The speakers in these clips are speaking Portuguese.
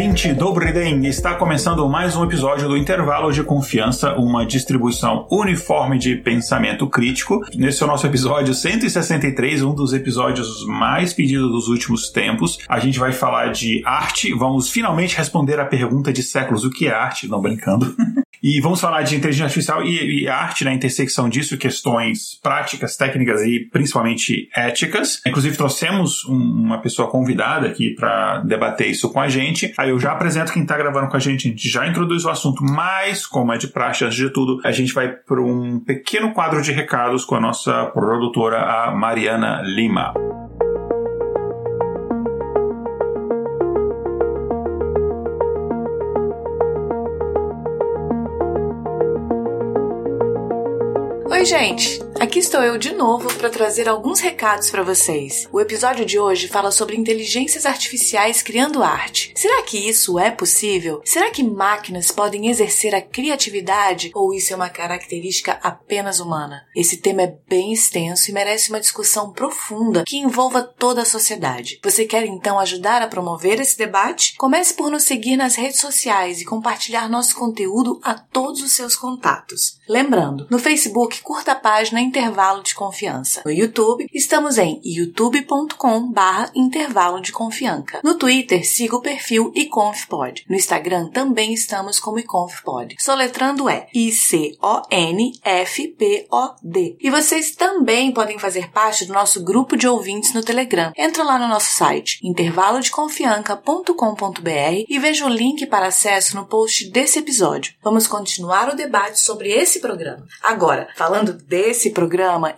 Ouvinte do Briden, está começando mais um episódio do Intervalo de Confiança, uma distribuição uniforme de pensamento crítico. Nesse é o nosso episódio 163, um dos episódios mais pedidos dos últimos tempos. A gente vai falar de arte, vamos finalmente responder a pergunta de séculos: o que é arte? Não brincando. E vamos falar de inteligência artificial e, e arte na intersecção disso, questões práticas, técnicas e principalmente éticas. Inclusive, trouxemos um, uma pessoa convidada aqui para debater isso com a gente. Aí eu já apresento quem está gravando com a gente, a gente já introduz o assunto, mas, como é de praxe, antes de tudo, a gente vai para um pequeno quadro de recados com a nossa produtora, a Mariana Lima. Oi, gente! Aqui estou eu de novo para trazer alguns recados para vocês. O episódio de hoje fala sobre inteligências artificiais criando arte. Será que isso é possível? Será que máquinas podem exercer a criatividade ou isso é uma característica apenas humana? Esse tema é bem extenso e merece uma discussão profunda que envolva toda a sociedade. Você quer então ajudar a promover esse debate? Comece por nos seguir nas redes sociais e compartilhar nosso conteúdo a todos os seus contatos. Lembrando, no Facebook curta a página Intervalo de Confiança. No YouTube, estamos em youtube.com barra Intervalo de Confiança. No Twitter, siga o perfil iconfpod. No Instagram também estamos como iconfpod. Soletrando é I-C-O-N-F-P-O-D. E vocês também podem fazer parte do nosso grupo de ouvintes no Telegram. Entra lá no nosso site intervalodeconfianca.com.br e veja o link para acesso no post desse episódio. Vamos continuar o debate sobre esse programa. Agora, falando desse programa,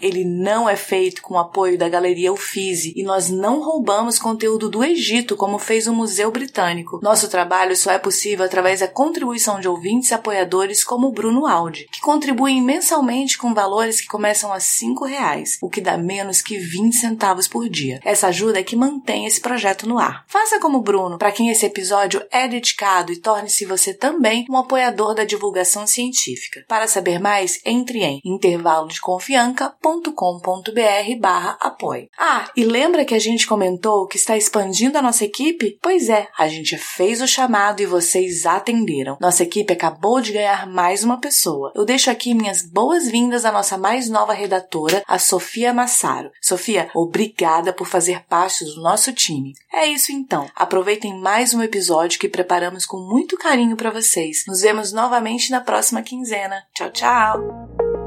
ele não é feito com o apoio da Galeria Uffizi e nós não roubamos conteúdo do Egito como fez o Museu Britânico. Nosso trabalho só é possível através da contribuição de ouvintes e apoiadores como o Bruno Aldi, que contribuem mensalmente com valores que começam a R$ reais, o que dá menos que 20 centavos por dia. Essa ajuda é que mantém esse projeto no ar. Faça como o Bruno, para quem esse episódio é dedicado e torne-se você também um apoiador da divulgação científica. Para saber mais, entre em intervalo de confiança confianca.com.br barra apoio. Ah, e lembra que a gente comentou que está expandindo a nossa equipe? Pois é, a gente fez o chamado e vocês atenderam. Nossa equipe acabou de ganhar mais uma pessoa. Eu deixo aqui minhas boas-vindas à nossa mais nova redatora, a Sofia Massaro. Sofia, obrigada por fazer parte do nosso time. É isso então. Aproveitem mais um episódio que preparamos com muito carinho para vocês. Nos vemos novamente na próxima quinzena. Tchau, tchau!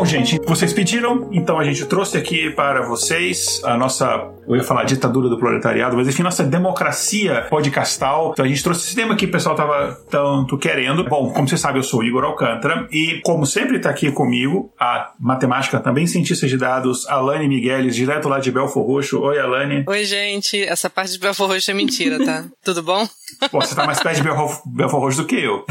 Bom, gente, vocês pediram, então a gente trouxe aqui para vocês a nossa, eu ia falar ditadura do proletariado, mas enfim, nossa democracia podcastal. Então a gente trouxe esse tema que o pessoal tava tanto querendo. Bom, como você sabe, eu sou o Igor Alcântara e, como sempre está aqui comigo, a matemática, também cientista de dados, Alane Migueles, direto lá de Belfor Roxo. Oi, Alane. Oi, gente. Essa parte de Belfor Roxo é mentira, tá? Tudo bom? Pô, você tá mais perto de Belfor Roxo do que eu.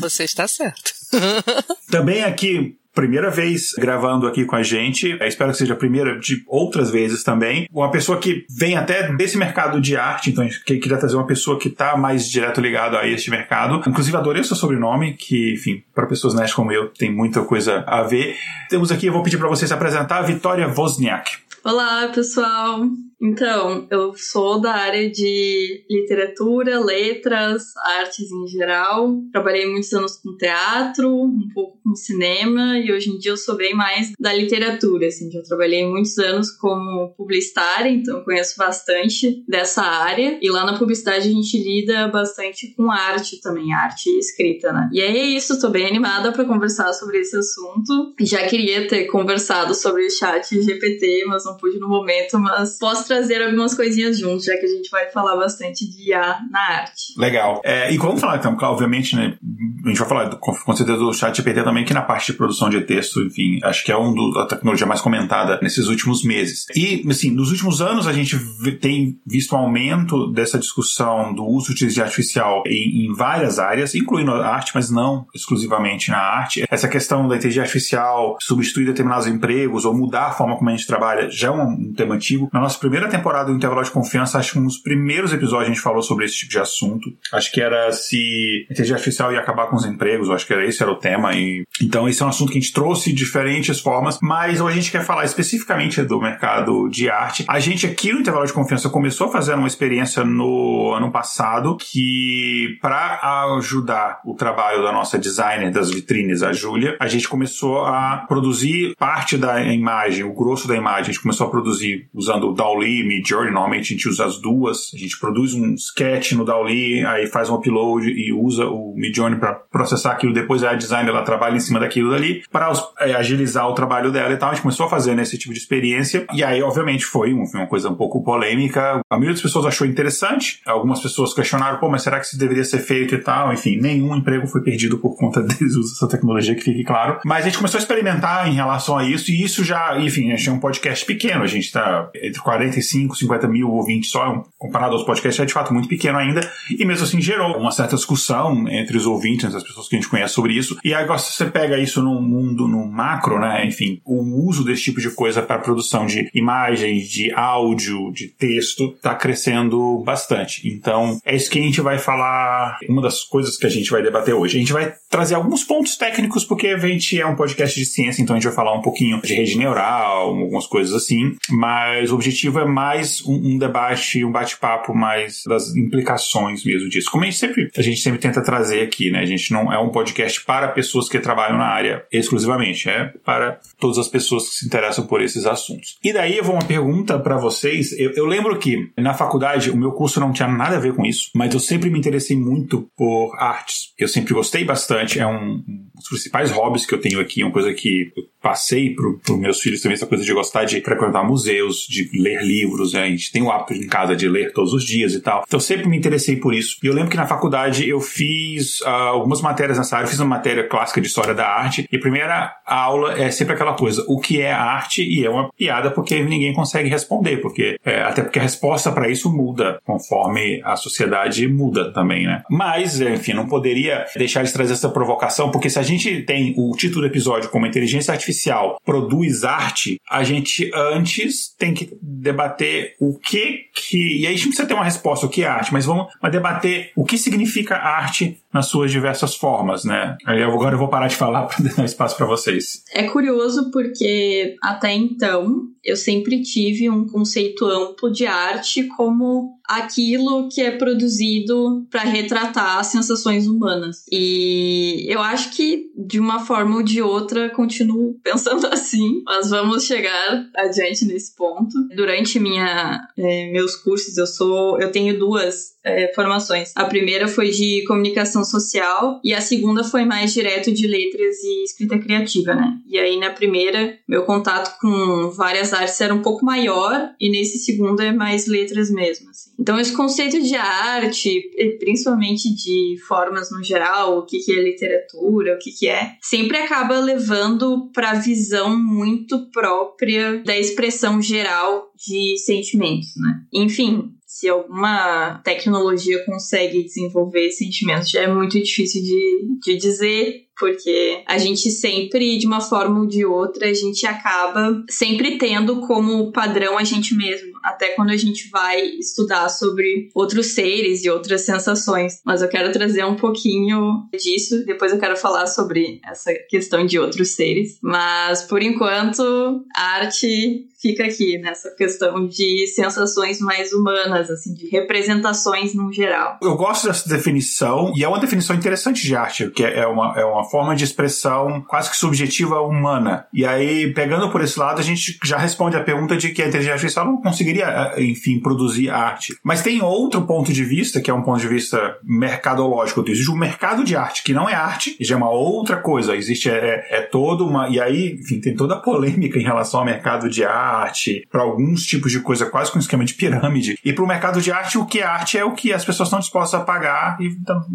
Você está certo. Também aqui primeira vez gravando aqui com a gente. Eu espero que seja a primeira de outras vezes também. Uma pessoa que vem até desse mercado de arte, então gente queria trazer uma pessoa que está mais direto ligado a este mercado. Inclusive, adorei o seu sobrenome, que, enfim, para pessoas nerds como eu, tem muita coisa a ver. Temos aqui, eu vou pedir para vocês se apresentar, Vitória Wozniak. Olá, pessoal! Então, eu sou da área de literatura, letras, artes em geral. Trabalhei muitos anos com teatro, um pouco com cinema e hoje em dia eu sou bem mais da literatura, assim. Já trabalhei muitos anos como publicitária, então conheço bastante dessa área. E lá na publicidade a gente lida bastante com arte também, arte escrita, né? E é isso, tô bem animada para conversar sobre esse assunto. Já queria ter conversado sobre o chat GPT, mas não pude no momento, mas posso trazer algumas coisinhas juntos, já que a gente vai falar bastante de IA na arte. Legal. É, e vamos falar, então, obviamente, né, a gente vai falar com, certeza do chat GPT também, que na parte de produção de texto, enfim, acho que é um do, a tecnologia mais comentada nesses últimos meses. E, assim, nos últimos anos a gente tem visto um aumento dessa discussão do uso de inteligência artificial em, em várias áreas, incluindo a arte, mas não exclusivamente na arte. Essa questão da inteligência artificial substituir determinados empregos ou mudar a forma como a gente trabalha já é um, um tema antigo. Na nossa primeira temporada do Intervalo de Confiança, acho que um dos primeiros episódios a gente falou sobre esse tipo de assunto. Acho que era se a inteligência artificial ia acabar com os empregos, acho que era esse era o tema. E, então, esse é um assunto que a gente trouxe de diferentes formas, mas hoje a gente quer falar especificamente do mercado de arte. A gente aqui no Intervalo de Confiança começou a fazer uma experiência no ano passado que, para ajudar o trabalho da nossa designer das vitrines, a Júlia, a gente começou a produzir parte da imagem, o grosso da imagem, a gente começou a produzir usando o DALL-E e Midjourney, normalmente a gente usa as duas, a gente produz um sketch no DALL-E, aí faz um upload e usa o Midjourney para processar aquilo, depois a designer ela trabalha em cima daquilo dali para é, agilizar o trabalho dela e tal, a gente começou a fazer esse tipo de experiência, e aí obviamente foi uma coisa um pouco polêmica, a maioria das pessoas achou interessante, algumas pessoas questionaram, pô, mas será que isso deveria ser feito e tal, enfim, nenhum emprego foi perdido por conta deles usam essa tecnologia, que fique claro, mas a gente começou a experimentar em relação a isso, e isso já, enfim, a gente é um podcast pequeno, a gente está entre 45 50 mil ouvintes só, comparado aos podcasts, é de fato muito pequeno ainda, e mesmo assim gerou uma certa discussão entre os ouvintes, as pessoas que a gente conhece sobre isso, e agora você pega isso no mundo, no macro, né, enfim, o uso desse tipo de coisa para produção de imagens, de áudio, de texto, está crescendo bastante. Então, é isso que a gente vai falar, uma das coisas que a gente vai debater hoje. A gente vai trazer alguns pontos técnicos, porque a gente é um podcast de ciência, então a gente vai falar um pouquinho de rede neural, algumas coisas assim, mas o objetivo é mais um, um debate, um bate-papo mais das implicações mesmo disso. Como a gente sempre, a gente sempre tenta trazer aqui, né? A gente não é um podcast para pessoas que trabalham na área exclusivamente, é para todas as pessoas que se interessam por esses assuntos. E daí eu vou uma pergunta para vocês. Eu, eu lembro que na faculdade o meu curso não tinha nada a ver com isso, mas eu sempre me interessei muito por artes. Eu sempre gostei bastante, é um, dos principais hobbies que eu tenho aqui, uma coisa que eu passei para os meus filhos também, essa coisa de gostar de frequentar museus, de ler livros, né? a gente tem o hábito em casa de ler todos os dias e tal. Então sempre me interessei por isso. E eu lembro que na faculdade eu fiz uh, algumas matérias nessa área, eu fiz uma matéria clássica de história da arte, e a primeira aula é sempre aquela coisa, o que é arte? E é uma piada porque ninguém consegue responder, porque é, até porque a resposta para isso muda conforme a sociedade muda também, né? Mas, enfim, não poderia deixar de trazer essa provocação, porque se a gente tem o título do episódio como inteligência artificial produz arte, a gente antes tem que debater o que que. E aí a gente precisa ter uma resposta, o que é arte, mas vamos debater o que significa arte nas suas diversas formas, né? Aí agora eu vou parar de falar para dar espaço para vocês. É curioso porque até então eu sempre tive um conceito amplo de arte como aquilo que é produzido para retratar sensações humanas. E eu acho que de uma forma ou de outra continuo pensando assim, mas vamos chegar adiante nesse ponto. Durante minha é, meus cursos eu sou eu tenho duas é, formações. A primeira foi de comunicação social e a segunda foi mais direto de letras e escrita criativa, né? E aí na primeira meu contato com várias artes era um pouco maior e nesse segundo é mais letras mesmo. Assim. Então esse conceito de arte, principalmente de formas no geral, o que, que é literatura, o que, que é, sempre acaba levando para visão muito própria da expressão geral de sentimentos, né? Enfim, se alguma tecnologia consegue desenvolver sentimentos, já é muito difícil de, de dizer, porque a gente sempre, de uma forma ou de outra, a gente acaba sempre tendo como padrão a gente mesmo, até quando a gente vai estudar sobre outros seres e outras sensações. Mas eu quero trazer um pouquinho disso, depois eu quero falar sobre essa questão de outros seres. Mas por enquanto, a arte fica aqui nessa questão de sensações mais humanas, assim, de representações no geral. Eu gosto dessa definição, e é uma definição interessante de arte, que é uma, é uma forma de expressão quase que subjetiva humana. E aí, pegando por esse lado, a gente já responde a pergunta de que a inteligência artificial não conseguiria conseguiria, enfim, produzir arte. Mas tem outro ponto de vista, que é um ponto de vista mercadológico. Existe um mercado de arte, que não é arte, já é uma outra coisa. Existe, é, é toda uma. E aí, enfim, tem toda a polêmica em relação ao mercado de arte, para alguns tipos de coisa, quase com um esquema de pirâmide. E para o mercado de arte, o que é arte é o que as pessoas estão dispostas a pagar e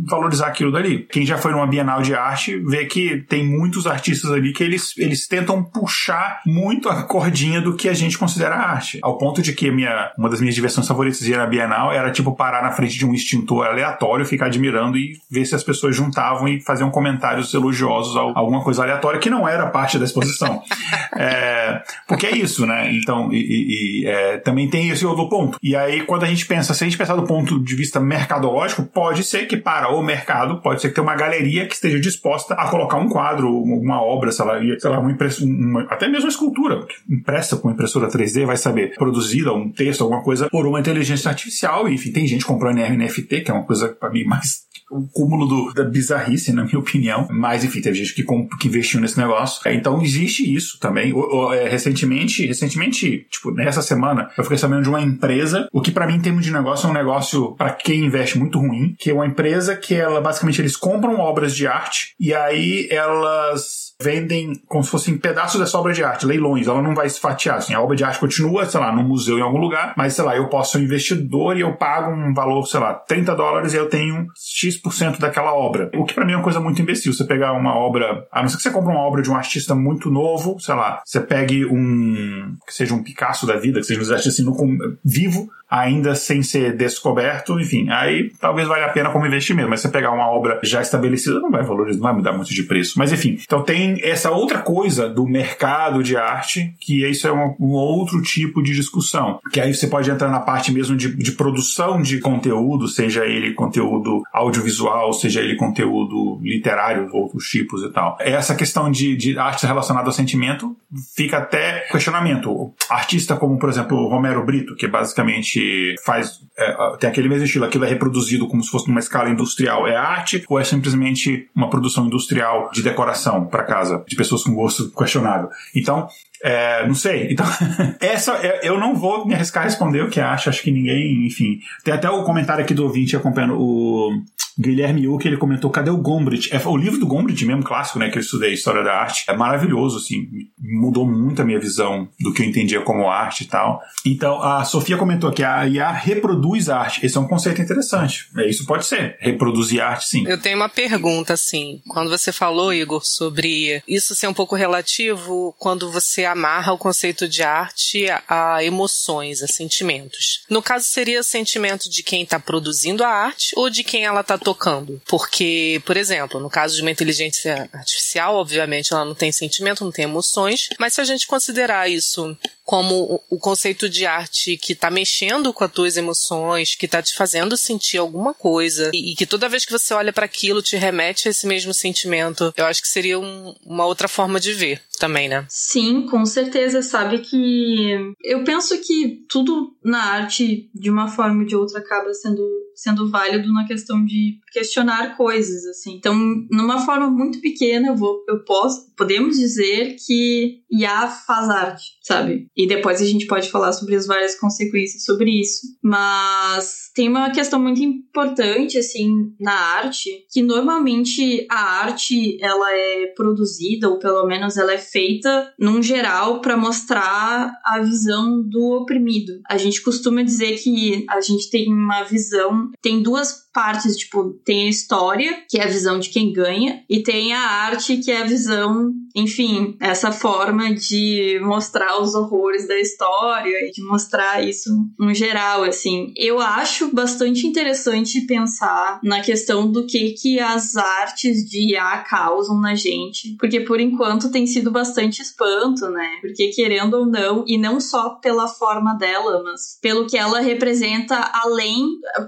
valorizar aquilo dali. Quem já foi numa Bienal de arte vê que tem muitos artistas ali que eles, eles tentam puxar muito a cordinha do que a gente considera arte. Ao ponto de que minha, uma das minhas diversões favoritas de ir na Bienal era tipo parar na frente de um extintor aleatório, ficar admirando e ver se as pessoas juntavam e faziam comentários elogiosos a alguma coisa aleatória que não era parte da exposição. é, porque é isso, né? Então, e, e é, também tem esse outro ponto. E aí, quando a gente pensa, se a gente pensar do ponto de vista mercadológico, pode ser que para o mercado, pode ser que tenha uma galeria que esteja disposta a colocar um quadro, uma obra, sei lá, sei lá uma uma, até mesmo uma escultura, impressa com impressora 3D, vai saber, produzida, um texto, alguma coisa, por uma inteligência artificial. Enfim, tem gente comprando NFT, que é uma coisa para mim mais o cúmulo do, da bizarrice, na minha opinião. Mas, enfim, teve gente que, que investiu nesse negócio. É, então, existe isso também. É, recentemente, recentemente, tipo, nessa semana, eu fiquei sabendo de uma empresa, o que para mim, em termos de negócio, é um negócio para quem investe muito ruim, que é uma empresa que ela, basicamente, eles compram obras de arte e aí elas vendem como se fossem pedaços dessa obra de arte, leilões. Ela não vai se fatiar. Assim, a obra de arte continua, sei lá, no museu em algum lugar, mas sei lá, eu posso ser um investidor e eu pago um valor, sei lá, 30 dólares e eu tenho X% daquela obra. O que para mim é uma coisa muito imbecil. Você pegar uma obra, a não ser que você compre uma obra de um artista muito novo, sei lá, você pegue um. que seja um Picasso da vida, que seja um artista assim, no, vivo, ainda sem ser descoberto, enfim, aí talvez valha a pena como investimento, mas você pegar uma obra já estabelecida não vai valorizar, não vai mudar muito de preço. Mas enfim, então tem essa outra coisa do mercado de arte, que isso é um, um outro tipo de discussão, que aí você pode entrar na parte mesmo de, de produção de conteúdo, seja ele conteúdo audiovisual, seja ele conteúdo literário, outros tipos e tal. Essa questão de, de arte relacionada ao sentimento fica até questionamento. Artista como, por exemplo, Romero Brito, que basicamente faz. É, tem aquele mesmo estilo, aquilo é reproduzido como se fosse numa escala industrial. É arte ou é simplesmente uma produção industrial de decoração para casa, de pessoas com gosto questionável? Então, é, não sei. Então, essa é, eu não vou me arriscar a responder o que acho. Acho que ninguém, enfim. Tem até o comentário aqui do ouvinte acompanhando o Guilherme Uck, ele comentou: cadê o Gombrich? É, o livro do Gombrich, mesmo clássico, né? Que eu estudei História da Arte. É maravilhoso, assim. Mudou muito a minha visão do que eu entendia como arte e tal. Então, a Sofia comentou que a IA reproduz arte. Esse é um conceito interessante. É, isso pode ser. Reproduzir arte, sim. Eu tenho uma pergunta, assim. Quando você falou, Igor, sobre isso ser um pouco relativo, quando você amarra o conceito de arte a emoções, a sentimentos. No caso, seria sentimento de quem está produzindo a arte ou de quem ela está tocando? Porque, por exemplo, no caso de uma inteligência artificial, obviamente ela não tem sentimento, não tem emoções, mas se a gente considerar isso como o conceito de arte que está mexendo com as tuas emoções, que está te fazendo sentir alguma coisa e, que toda vez que você olha para aquilo te remete a esse mesmo sentimento. Eu acho que seria um, uma outra forma de ver também, né? Sim, com certeza. Sabe que eu penso que tudo na arte, de uma forma ou de outra, acaba sendo sendo válido na questão de questionar coisas, assim. Então, numa forma muito pequena, eu vou, eu posso, podemos dizer que IA faz arte, sabe? E depois a gente pode falar sobre as várias consequências sobre isso. Mas tem uma questão muito importante, assim, na arte, que normalmente a arte, ela é produzida, ou pelo menos ela é feita, num geral, para mostrar a visão do oprimido. A gente costuma dizer que a gente tem uma visão tem duas partes, tipo, tem a história, que é a visão de quem ganha, e tem a arte, que é a visão, enfim, essa forma de mostrar os horrores da história e de mostrar isso no geral, assim. Eu acho bastante interessante pensar na questão do que que as artes de IA causam na gente, porque por enquanto tem sido bastante espanto, né? Porque querendo ou não, e não só pela forma dela, mas pelo que ela representa além,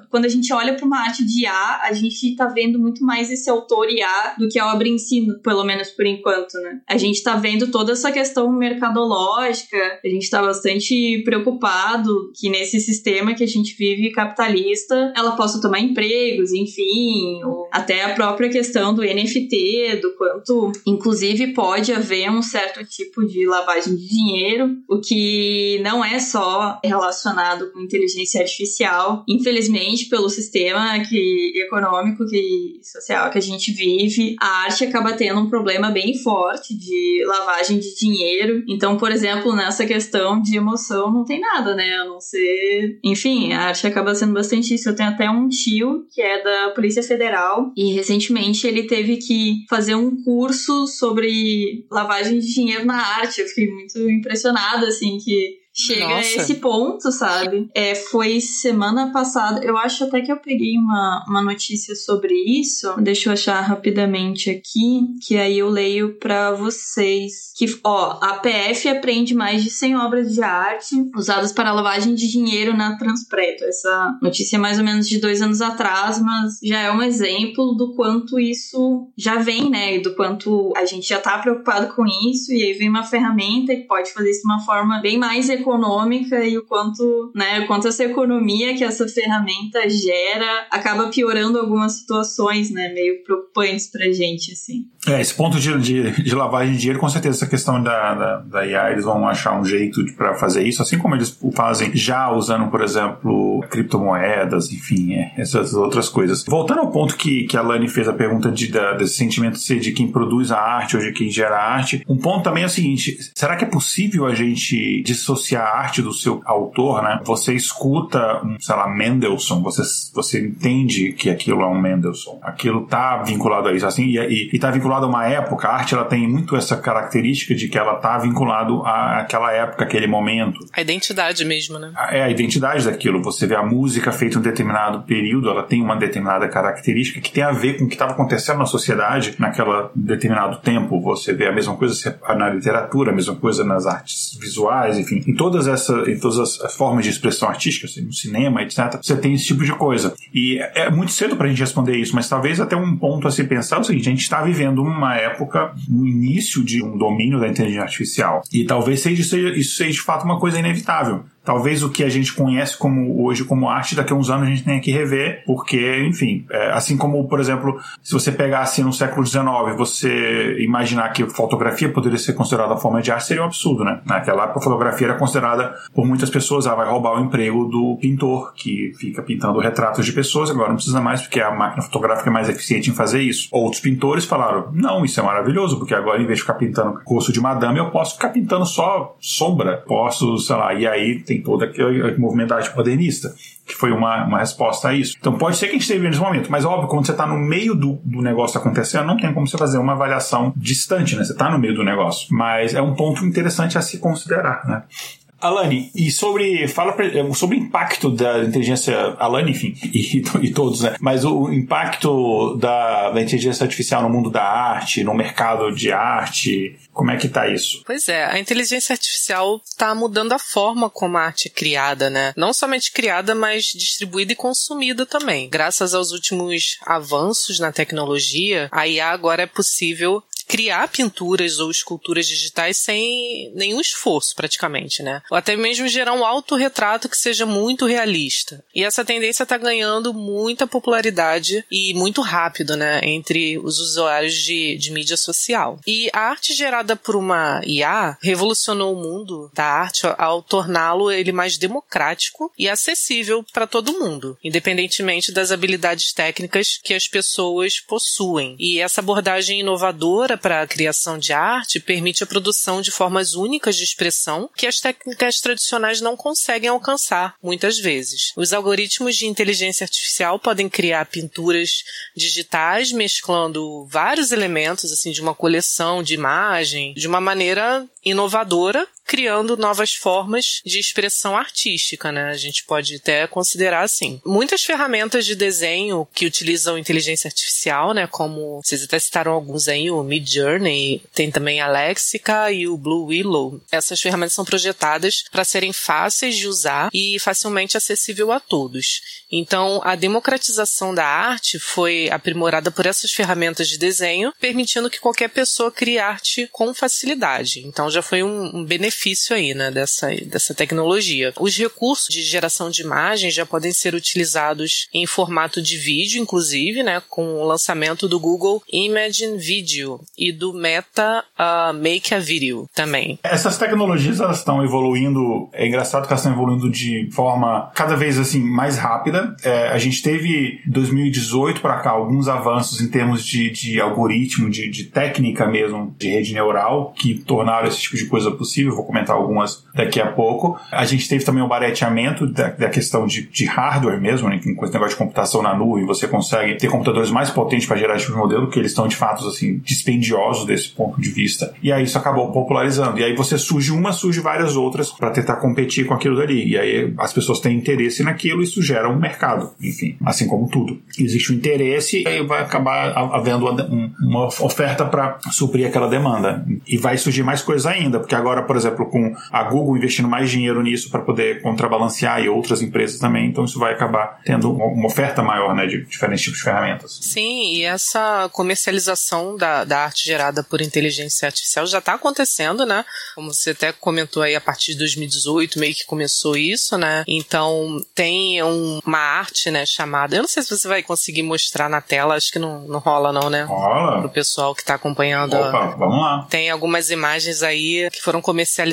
quando a gente olha para uma arte de IA, a gente tá vendo muito mais esse autor IA do que a obra em si, pelo menos por enquanto, né? A gente tá vendo toda essa questão mercadológica, a gente está bastante preocupado que nesse sistema que a gente vive capitalista, ela possa tomar empregos, enfim, até a própria questão do NFT, do quanto, inclusive, pode haver um certo tipo de lavagem de dinheiro, o que não é só relacionado com inteligência artificial. Infelizmente, pelo sistema que, econômico e social que a gente vive, a arte acaba tendo um problema bem forte de lavagem de dinheiro. Então, por exemplo, nessa questão de emoção, não tem nada, né? A não ser. Enfim, a arte acaba sendo bastante isso. Eu tenho até um tio que é da Polícia Federal e recentemente ele teve que fazer um curso sobre lavagem de dinheiro na arte. Eu fiquei muito impressionada, assim, que chega Nossa. a esse ponto, sabe? É, foi semana passada, eu acho até que eu peguei uma, uma notícia sobre isso. Deixa eu achar rapidamente aqui, que aí eu leio para vocês. Que, ó, a PF apreende mais de 100 obras de arte usadas para lavagem de dinheiro na Transpreto. Essa notícia é mais ou menos de dois anos atrás, mas já é um exemplo do quanto isso já vem, né? E do quanto a gente já tá preocupado com isso, e aí vem uma ferramenta que pode fazer isso de uma forma bem mais econômica e o quanto, né, o quanto essa economia que essa ferramenta gera acaba piorando algumas situações, né, meio preocupantes pra gente, assim. É, esse ponto de, de, de lavagem de dinheiro, com certeza, essa questão da, da, da IA, eles vão achar um jeito para fazer isso, assim como eles fazem já usando, por exemplo, criptomoedas, enfim, é, essas outras coisas. Voltando ao ponto que, que a Lani fez a pergunta de, da, desse sentimento de ser de quem produz a arte ou de quem gera a arte, um ponto também é o seguinte: será que é possível a gente dissociar a arte do seu autor, né? Você escuta um, sei lá, Mendelssohn, você, você entende que aquilo é um Mendelssohn. Aquilo tá vinculado a isso, assim, e, e, e tá vinculado a uma época. A arte, ela tem muito essa característica de que ela tá vinculado àquela época, aquele momento. A identidade mesmo, né? É a identidade daquilo. Você vê a música feita em um determinado período, ela tem uma determinada característica que tem a ver com o que estava acontecendo na sociedade naquela determinado tempo. Você vê a mesma coisa na literatura, a mesma coisa nas artes visuais, enfim. Todas essas, em todas as formas de expressão artística, assim, no cinema, etc., você tem esse tipo de coisa. E é muito cedo para a gente responder isso, mas talvez até um ponto a se pensar é o seguinte: a gente está vivendo uma época, no início de um domínio da inteligência artificial. E talvez seja, isso seja de fato uma coisa inevitável talvez o que a gente conhece como hoje como arte, daqui a uns anos a gente tenha que rever, porque, enfim, é, assim como, por exemplo, se você pegasse no século XIX, você imaginar que fotografia poderia ser considerada forma de arte, seria um absurdo, né? Naquela época a fotografia era considerada por muitas pessoas, ah, vai roubar o emprego do pintor, que fica pintando retratos de pessoas, agora não precisa mais, porque a máquina fotográfica é mais eficiente em fazer isso. Outros pintores falaram, não, isso é maravilhoso, porque agora em vez de ficar pintando rosto de madame, eu posso ficar pintando só sombra, posso, sei lá, e aí tem todo aquele movimento da arte modernista, que foi uma, uma resposta a isso. Então pode ser que a gente esteja nesse momento, mas óbvio, quando você está no meio do, do negócio acontecendo, não tem como você fazer uma avaliação distante, né? Você está no meio do negócio. Mas é um ponto interessante a se considerar, né? Alane, e sobre. Fala pra, sobre o impacto da inteligência. Alane, enfim, e, e, todos, né? Mas o impacto da, da inteligência artificial no mundo da arte, no mercado de arte. Como é que tá isso? Pois é, a inteligência artificial tá mudando a forma como a arte é criada, né? Não somente criada, mas distribuída e consumida também. Graças aos últimos avanços na tecnologia, a IA agora é possível criar pinturas ou esculturas digitais sem nenhum esforço, praticamente, né? Ou até mesmo gerar um autorretrato que seja muito realista. E essa tendência está ganhando muita popularidade e muito rápido, né? Entre os usuários de, de mídia social. E a arte gerada por uma IA revolucionou o mundo da arte ao torná-lo ele mais democrático e acessível para todo mundo, independentemente das habilidades técnicas que as pessoas possuem. E essa abordagem inovadora para a criação de arte permite a produção de formas únicas de expressão que as técnicas tradicionais não conseguem alcançar, muitas vezes. Os algoritmos de inteligência artificial podem criar pinturas digitais mesclando vários elementos assim de uma coleção de imagem de uma maneira inovadora criando novas formas de expressão artística, né? A gente pode até considerar assim. Muitas ferramentas de desenho que utilizam inteligência artificial, né? Como vocês até citaram alguns aí, o Mid Journey, tem também a Lexica e o Blue Willow. Essas ferramentas são projetadas para serem fáceis de usar e facilmente acessível a todos. Então, a democratização da arte foi aprimorada por essas ferramentas de desenho, permitindo que qualquer pessoa crie arte com facilidade. Então, já foi um, um benefício aí, né, dessa, dessa tecnologia. Os recursos de geração de imagens já podem ser utilizados em formato de vídeo, inclusive, né, com o lançamento do Google Imagine Video e do Meta uh, Make a Video também. Essas tecnologias elas estão evoluindo. É engraçado que elas estão evoluindo de forma cada vez assim mais rápida. É, a gente teve 2018 para cá alguns avanços em termos de, de algoritmo, de, de técnica mesmo de rede neural que tornaram esse tipo de coisa possível. Vou comentar algumas daqui a pouco. A gente teve também o barateamento da, da questão de, de hardware mesmo, né, com esse negócio de computação na nuvem. Você consegue ter computadores mais potentes para gerar esse tipo de modelo, que eles estão de fato assim dispendiosos desse ponto de vista. E aí isso acabou popularizando. E aí você surge uma, surge várias outras para tentar competir com aquilo dali. E aí as pessoas têm interesse naquilo e isso gera um mercado. Enfim, assim como tudo. Existe um interesse e aí vai acabar havendo uma oferta para suprir aquela demanda. E vai surgir mais coisas ainda, porque agora, por exemplo, com a Google investindo mais dinheiro nisso para poder contrabalancear e outras empresas também, então isso vai acabar tendo uma oferta maior né, de diferentes tipos de ferramentas. Sim, e essa comercialização da, da arte gerada por inteligência artificial já está acontecendo, né? Como você até comentou aí, a partir de 2018 meio que começou isso, né? Então tem um, uma arte, né, chamada. Eu não sei se você vai conseguir mostrar na tela, acho que não, não rola, não, né? Rola. Pro pessoal que está acompanhando. Opa, vamos lá. Tem algumas imagens aí que foram comercializadas,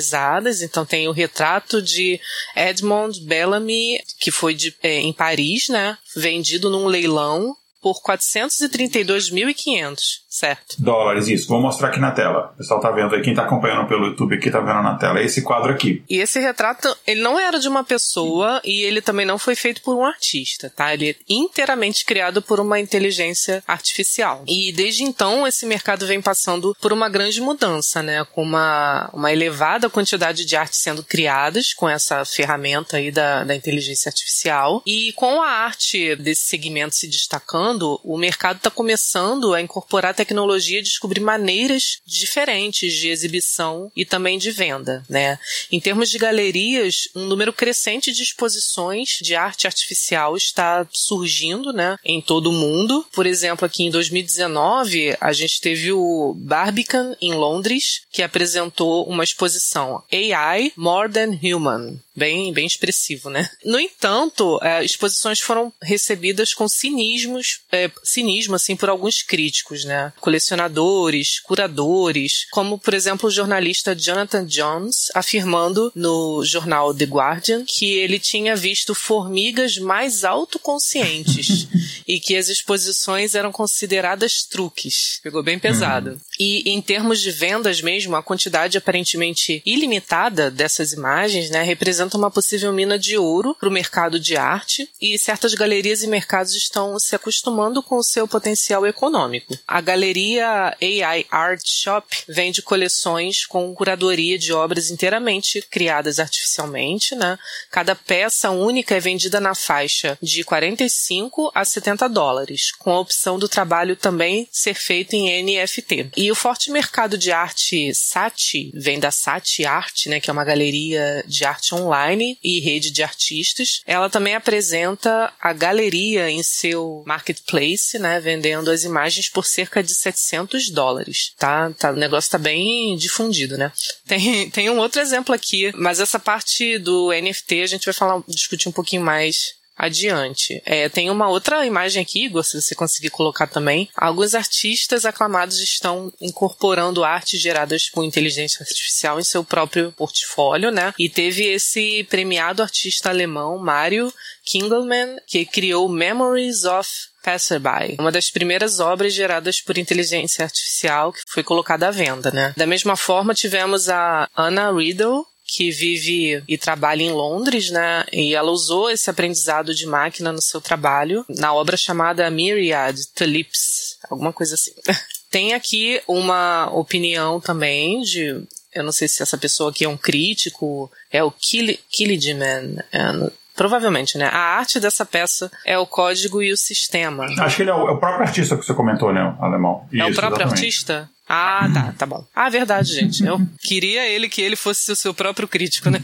então tem o retrato de Edmond Bellamy, que foi de, é, em Paris, né? Vendido num leilão por 432.500 certo? Dólares, isso. Vou mostrar aqui na tela. O pessoal tá vendo aí, quem tá acompanhando pelo YouTube aqui tá vendo na tela. É esse quadro aqui. E esse retrato, ele não era de uma pessoa e ele também não foi feito por um artista, tá? Ele é inteiramente criado por uma inteligência artificial. E desde então, esse mercado vem passando por uma grande mudança, né? Com uma, uma elevada quantidade de artes sendo criadas com essa ferramenta aí da, da inteligência artificial. E com a arte desse segmento se destacando, o mercado está começando a incorporar tecnologia descobrir maneiras diferentes de exibição e também de venda, né? Em termos de galerias, um número crescente de exposições de arte artificial está surgindo, né, em todo o mundo. Por exemplo, aqui em 2019, a gente teve o Barbican em Londres, que apresentou uma exposição AI More Than Human, bem, bem expressivo, né? No entanto, é, exposições foram recebidas com cinismos, é, cinismo, assim, por alguns críticos, né? Colecionadores, curadores, como, por exemplo, o jornalista Jonathan Jones, afirmando no jornal The Guardian que ele tinha visto formigas mais autoconscientes e que as exposições eram consideradas truques. Pegou bem pesado. Uhum. E em termos de vendas mesmo, a quantidade aparentemente ilimitada dessas imagens, né, representa uma possível mina de ouro para o mercado de arte e certas galerias e mercados estão se acostumando com o seu potencial econômico. A galeria AI Art Shop vende coleções com curadoria de obras inteiramente criadas artificialmente, né? Cada peça única é vendida na faixa de 45 a 70 dólares, com a opção do trabalho também ser feito em NFT. E o forte mercado de arte Sati vem da Sati Art, né, que é uma galeria de arte online e rede de artistas. Ela também apresenta a galeria em seu marketplace, né, vendendo as imagens por cerca de 700 dólares, tá? tá o negócio tá bem difundido, né? Tem, tem um outro exemplo aqui, mas essa parte do NFT a gente vai falar, discutir um pouquinho mais adiante. É, tem uma outra imagem aqui, Igor, se você conseguir colocar também. Alguns artistas aclamados estão incorporando artes geradas por inteligência artificial em seu próprio portfólio, né? E teve esse premiado artista alemão, Mario Kingelmann, que criou Memories of Passerby, uma das primeiras obras geradas por inteligência artificial que foi colocada à venda, né? Da mesma forma, tivemos a Anna Riddle, que vive e trabalha em Londres, né? E ela usou esse aprendizado de máquina no seu trabalho na obra chamada Myriad Tulips, alguma coisa assim. Tem aqui uma opinião também de eu não sei se essa pessoa aqui é um crítico, é o Killidiman, é, Provavelmente, né? A arte dessa peça é o código e o sistema. Acho que ele é o, é o próprio artista que você comentou, né? O alemão. Isso, é o próprio exatamente. artista? Ah, tá, tá bom. Ah, verdade, gente. Eu queria ele que ele fosse o seu próprio crítico, né?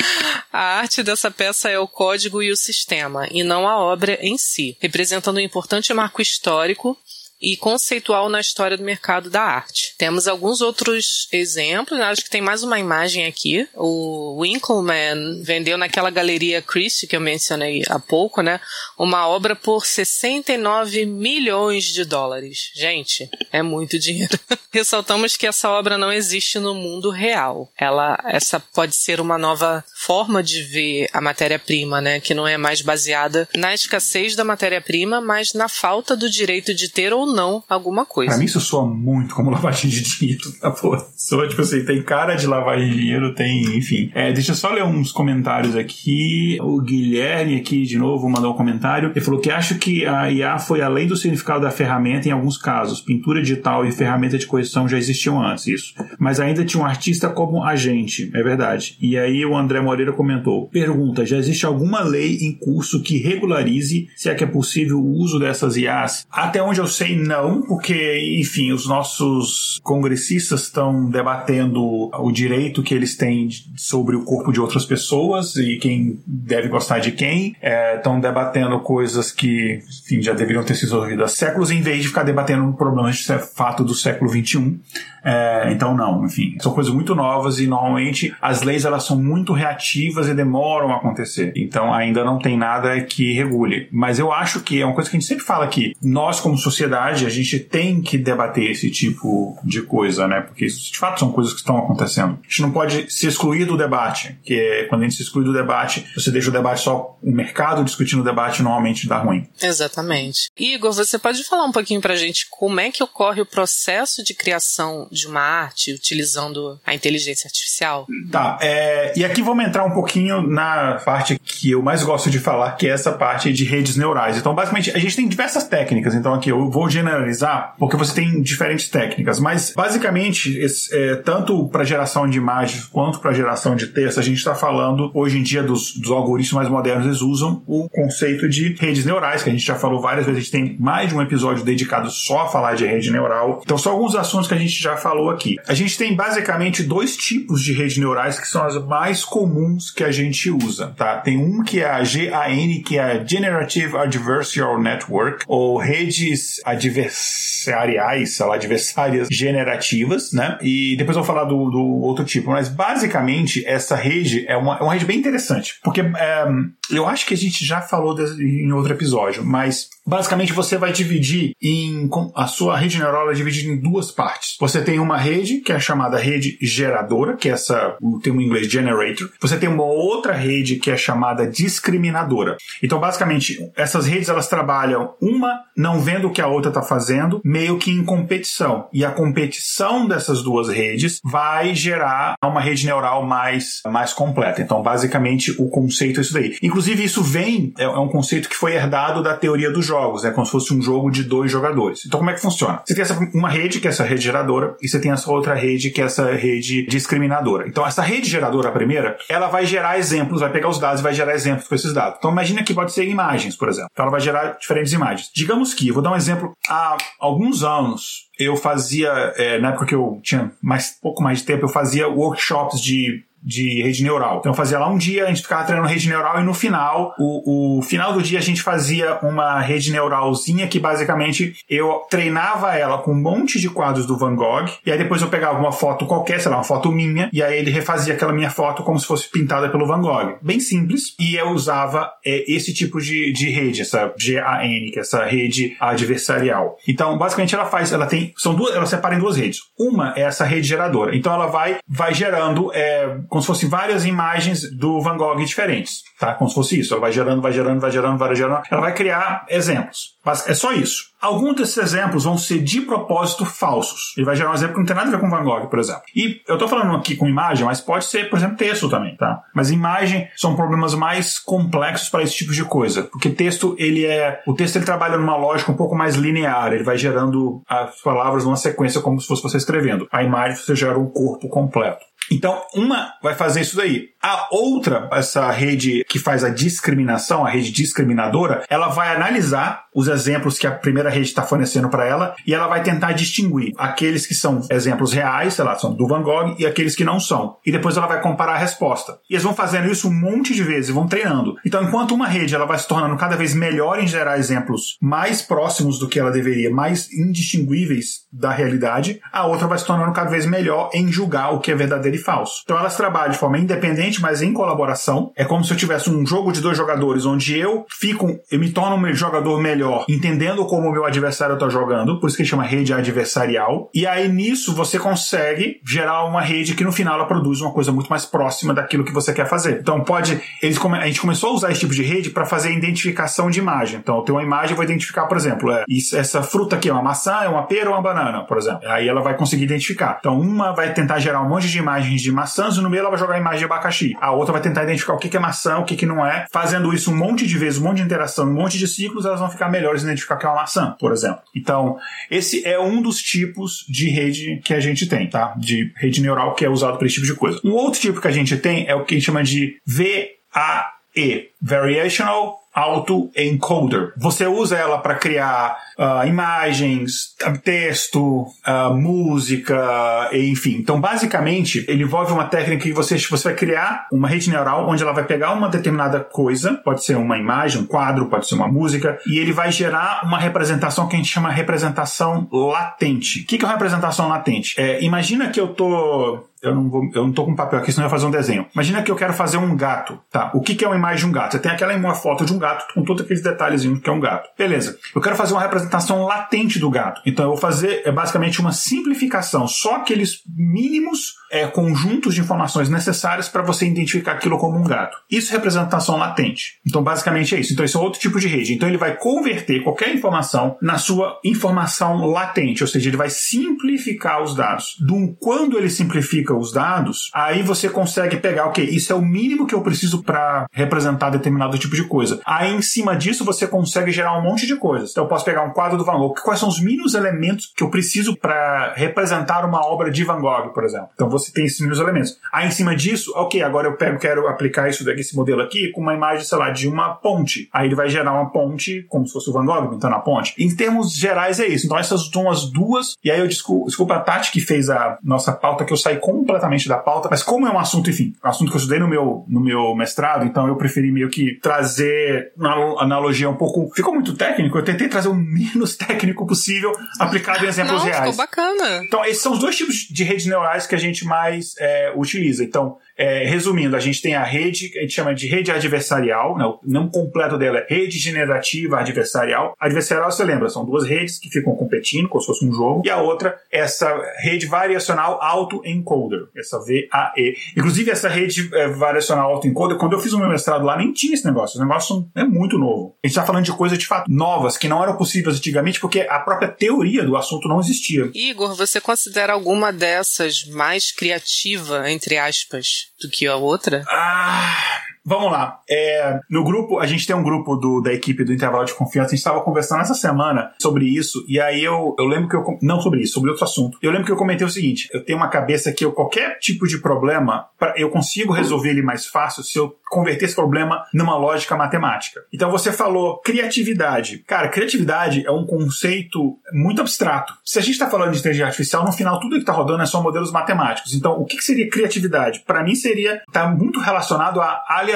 a arte dessa peça é o código e o sistema, e não a obra em si, representando um importante marco histórico e conceitual na história do mercado da arte. Temos alguns outros exemplos, né? acho que tem mais uma imagem aqui. O Winkleman vendeu naquela galeria Christie que eu mencionei há pouco, né? Uma obra por 69 milhões de dólares. Gente, é muito dinheiro. Ressaltamos que essa obra não existe no mundo real. Ela, essa pode ser uma nova forma de ver a matéria-prima, né? Que não é mais baseada na escassez da matéria-prima, mas na falta do direito de ter ou não alguma coisa. Pra mim isso soa muito como lavagem de dinheiro, tá? Pô, soa, tipo assim, tem cara de lavagem de dinheiro, tem, enfim. É, deixa eu só ler uns comentários aqui. O Guilherme aqui, de novo, mandou um comentário. Ele falou que acha que a IA foi além do significado da ferramenta em alguns casos. Pintura digital e ferramenta de correção já existiam antes, isso. Mas ainda tinha um artista como agente, é verdade. E aí o André Moreira comentou. Pergunta, já existe alguma lei em curso que regularize, se é que é possível, o uso dessas IAs? Até onde eu sei, não, porque, enfim, os nossos congressistas estão debatendo o direito que eles têm sobre o corpo de outras pessoas e quem deve gostar de quem. É, estão debatendo coisas que, enfim, já deveriam ter sido resolvidas há séculos, em vez de ficar debatendo problemas de fato do século XXI. É, então, não, enfim, são coisas muito novas e normalmente as leis elas são muito reativas e demoram a acontecer. Então, ainda não tem nada que regule. Mas eu acho que é uma coisa que a gente sempre fala aqui. Nós, como sociedade, a gente tem que debater esse tipo de coisa, né? Porque isso de fato são coisas que estão acontecendo. A gente não pode se excluir do debate, que é quando a gente se exclui do debate, você deixa o debate só o mercado discutindo o debate, normalmente dá ruim. Exatamente. Igor, você pode falar um pouquinho pra gente como é que ocorre o processo de criação de uma arte utilizando a inteligência artificial? Tá, é, e aqui vamos entrar um pouquinho na parte que eu mais gosto de falar, que é essa parte de redes neurais. Então, basicamente, a gente tem diversas técnicas. Então, aqui eu vou generalizar, porque você tem diferentes técnicas, mas basicamente, é, tanto para geração de imagens quanto para geração de texto, a gente está falando hoje em dia dos, dos, algoritmos mais modernos, eles usam o conceito de redes neurais, que a gente já falou várias vezes, a gente tem mais de um episódio dedicado só a falar de rede neural. Então, só alguns assuntos que a gente já falou aqui. A gente tem basicamente dois tipos de redes neurais que são as mais comuns que a gente usa, tá? Tem um que é a GAN, que é a Generative Adversarial Network, ou redes adversariais, sei lá, adversárias generativas, né? E depois eu vou falar do, do outro tipo, mas basicamente essa rede é uma, é uma rede bem interessante, porque é, eu acho que a gente já falou em outro episódio, mas basicamente você vai dividir em a sua rede neural é dividida em duas partes. Você tem uma rede que é chamada rede geradora, que é essa o termo em inglês generator. Você tem uma outra rede que é chamada discriminadora. Então, basicamente, essas redes elas trabalham uma não vendo o que a outra está fazendo, meio que em competição. E a competição dessas duas redes vai gerar uma rede neural mais mais completa. Então, basicamente, o conceito é isso daí. Inclusive, isso vem é, é um conceito que foi herdado da teoria dos jogos, é como se fosse um jogo de dois jogadores. Então, como é que funciona? Você tem essa, uma rede, que é essa rede geradora, e você tem essa outra rede, que é essa rede discriminadora. Então, essa rede geradora, a primeira, ela vai gerar exemplos, vai pegar os dados e vai gerar exemplos com esses dados. Então, imagina que pode ser imagens, por exemplo. Então, ela vai gerar diferentes imagens. Digamos que, vou dar um exemplo, há alguns anos, eu fazia, é, na época que eu tinha mais pouco mais de tempo, eu fazia workshops de de rede neural. Então eu fazia lá um dia, a gente ficava treinando rede neural e no final, o, o final do dia a gente fazia uma rede neuralzinha que basicamente eu treinava ela com um monte de quadros do Van Gogh e aí depois eu pegava uma foto qualquer, sei lá, uma foto minha e aí ele refazia aquela minha foto como se fosse pintada pelo Van Gogh. Bem simples e eu usava é, esse tipo de, de rede, essa GAN, que é essa rede adversarial. Então basicamente ela faz, ela tem, são duas, ela separa em duas redes. Uma é essa rede geradora. Então ela vai, vai gerando é, como se fossem várias imagens do Van Gogh diferentes, tá? Como se fosse isso. Ela vai gerando, vai gerando, vai gerando, vai gerando. Ela vai criar exemplos. Mas é só isso. Alguns desses exemplos vão ser de propósito falsos. Ele vai gerar um exemplo que não tem nada a ver com Van Gogh, por exemplo. E eu estou falando aqui com imagem, mas pode ser, por exemplo, texto também, tá? Mas imagem são problemas mais complexos para esse tipo de coisa, porque texto ele é, o texto ele trabalha numa lógica um pouco mais linear. Ele vai gerando as palavras numa sequência como se fosse você escrevendo. A imagem você gera um corpo completo. Então, uma vai fazer isso daí. A outra, essa rede que faz a discriminação, a rede discriminadora, ela vai analisar os exemplos que a primeira rede está fornecendo para ela e ela vai tentar distinguir aqueles que são exemplos reais, sei lá, são do Van Gogh e aqueles que não são. E depois ela vai comparar a resposta. E eles vão fazendo isso um monte de vezes, vão treinando. Então, enquanto uma rede ela vai se tornando cada vez melhor em gerar exemplos mais próximos do que ela deveria, mais indistinguíveis da realidade, a outra vai se tornando cada vez melhor em julgar o que é verdadeiro falso. Então, elas trabalham de forma independente, mas em colaboração. É como se eu tivesse um jogo de dois jogadores onde eu fico, eu me torno um jogador melhor, entendendo como o meu adversário está jogando, por isso que chama rede adversarial. E aí nisso você consegue gerar uma rede que no final ela produz uma coisa muito mais próxima daquilo que você quer fazer. Então pode, eles a gente começou a usar esse tipo de rede para fazer identificação de imagem. Então eu tenho uma imagem, eu vou identificar, por exemplo, é, essa fruta aqui é uma maçã, é uma pera ou uma banana, por exemplo. Aí ela vai conseguir identificar. Então uma vai tentar gerar um monte de imagens de maçãs e no meio ela vai jogar imagem de abacaxi. A outra vai tentar identificar o que é maçã, o que não é. Fazendo isso um monte de vezes, um monte de interação, um monte de ciclos, elas vão ficar melhores em identificar que é uma maçã, por exemplo. Então, esse é um dos tipos de rede que a gente tem, tá? De rede neural que é usado para esse tipo de coisa. Um outro tipo que a gente tem é o que a gente chama de VAE, Variational Auto-Encoder. Você usa ela para criar uh, imagens, texto, uh, música, enfim. Então, basicamente, ele envolve uma técnica que você, você vai criar uma rede neural onde ela vai pegar uma determinada coisa, pode ser uma imagem, um quadro, pode ser uma música, e ele vai gerar uma representação que a gente chama representação latente. O que é uma representação latente? É, imagina que eu tô eu não, vou, eu não tô com papel aqui, senão eu ia fazer um desenho. Imagina que eu quero fazer um gato, tá? O que, que é uma imagem de um gato? Você tem aquela uma foto de um gato com todos aqueles detalhezinhos que é um gato. Beleza. Eu quero fazer uma representação latente do gato. Então eu vou fazer é basicamente uma simplificação, só aqueles mínimos é, conjuntos de informações necessárias para você identificar aquilo como um gato. Isso é representação latente. Então basicamente é isso. Então esse é outro tipo de rede. Então ele vai converter qualquer informação na sua informação latente, ou seja, ele vai simplificar os dados. Do, quando ele simplifica os dados, aí você consegue pegar, ok, isso é o mínimo que eu preciso para representar determinado tipo de coisa. Aí em cima disso você consegue gerar um monte de coisas. Então eu posso pegar um quadro do Van Gogh. Quais são os mínimos elementos que eu preciso para representar uma obra de Van Gogh, por exemplo? Então você tem esses mínimos elementos. Aí em cima disso, ok, agora eu pego, quero aplicar isso daqui, esse modelo aqui, com uma imagem, sei lá, de uma ponte. Aí ele vai gerar uma ponte, como se fosse o Van Gogh pintando a ponte. Em termos gerais é isso. Então essas são as duas. E aí eu desculpa, desculpa a Tati que fez a nossa pauta, que eu saí completamente da pauta, mas como é um assunto, enfim, um assunto que eu estudei no meu, no meu mestrado, então eu preferi meio que trazer uma analogia um pouco. Ficou muito técnico, eu tentei trazer o menos técnico possível aplicado em exemplos Não, reais. Ficou bacana. Então, esses são os dois tipos de redes neurais que a gente mais é, utiliza. Então, é, resumindo, a gente tem a rede, a gente chama de rede adversarial, né? o nome completo dela é rede generativa adversarial. Adversarial, você lembra, são duas redes que ficam competindo, como se fosse um jogo, e a outra, essa rede variacional auto-encoder, essa VAE. Inclusive, essa rede é, variacional auto-encoder, quando eu fiz o meu mestrado lá, nem tinha esse negócio. Esse negócio é muito novo. A gente está falando de coisas de fato novas, que não eram possíveis antigamente, porque a própria teoria do assunto não existia. Igor, você considera alguma dessas mais criativa, entre aspas, do que a outra? Ah, vamos lá. É, no grupo, a gente tem um grupo do, da equipe do Intervalo de Confiança. A gente estava conversando essa semana sobre isso. E aí eu, eu lembro que eu. Não sobre isso, sobre outro assunto. Eu lembro que eu comentei o seguinte: eu tenho uma cabeça que eu, qualquer tipo de problema, pra, eu consigo resolver ele mais fácil se eu converter esse problema numa lógica matemática. Então você falou criatividade. Cara, criatividade é um conceito muito abstrato. Se a gente está falando de inteligência artificial, no final tudo que está rodando é só modelos matemáticos. Então, o que, que seria criatividade? Para mim seria tá muito relacionado à aleatoriedade,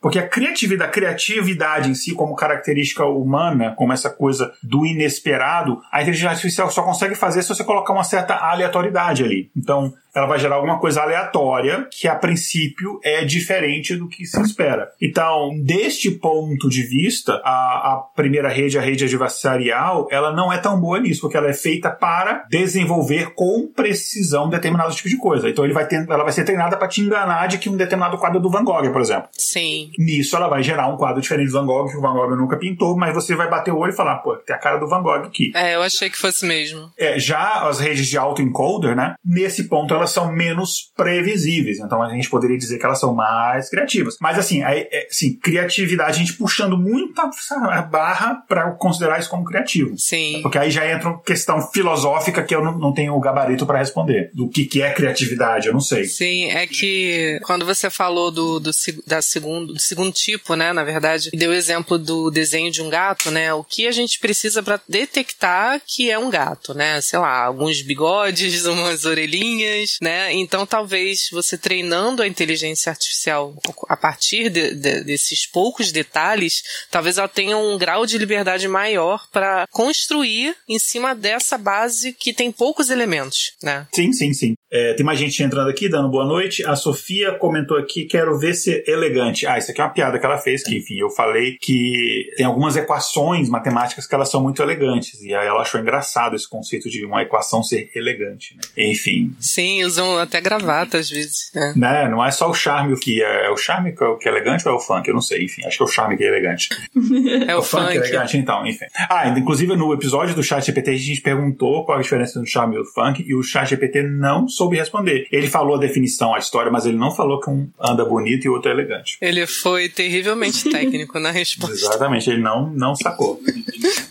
porque a criatividade, a criatividade em si como característica humana, como essa coisa do inesperado, a inteligência artificial só consegue fazer se você colocar uma certa aleatoriedade ali. Então, ela vai gerar alguma coisa aleatória que a princípio é diferente do que se espera. Então, deste ponto de vista, a, a primeira rede, a rede adversarial, ela não é tão boa nisso, porque ela é feita para desenvolver com precisão determinado tipo de coisa. Então, ele vai ter, ela vai ser treinada para te enganar de que um determinado quadro é do Van Gogh, por exemplo. Sim. Nisso, ela vai gerar um quadro diferente do Van Gogh, que o Van Gogh nunca pintou, mas você vai bater o olho e falar, pô, tem a cara do Van Gogh aqui. É, eu achei que fosse mesmo. É, já as redes de auto-encoder, né? Nesse ponto, elas são menos previsíveis. Então a gente poderia dizer que elas são mais criativas. Mas assim, assim criatividade, a gente puxando muito a barra para considerar isso como criativo. Sim. Porque aí já entra uma questão filosófica que eu não, não tenho o gabarito para responder. Do que, que é criatividade, eu não sei. Sim, é que quando você falou do, do, da segundo, do segundo tipo, né, na verdade, deu o exemplo do desenho de um gato, né, o que a gente precisa para detectar que é um gato, né, sei lá, alguns bigodes, umas orelhinhas, né, então talvez você treinando a inteligência artificial a partir de, de, desses poucos detalhes, talvez ela tenha um grau de liberdade maior para construir em cima dessa base que tem poucos elementos, né? Sim, sim, sim. É, tem mais gente entrando aqui, dando boa noite. A Sofia comentou aqui: quero ver ser elegante. Ah, isso aqui é uma piada que ela fez, que enfim, eu falei que tem algumas equações matemáticas que elas são muito elegantes. E aí ela achou engraçado esse conceito de uma equação ser elegante. Né? Enfim. Sim, usam até gravata às vezes. É. Né? Não é só o charme o que é. É o charme que é, que é elegante ou é o funk? Eu não sei, enfim. Acho que é o charme que é elegante. É o, o funk. funk é elegante, então, enfim. Ah, inclusive no episódio do Chat GPT a gente perguntou qual a diferença do charme e do funk e o Chat GPT não soube responder. Ele falou a definição, a história, mas ele não falou que um anda bonito e o outro é elegante. Ele foi terrivelmente técnico na resposta. Exatamente, ele não, não sacou.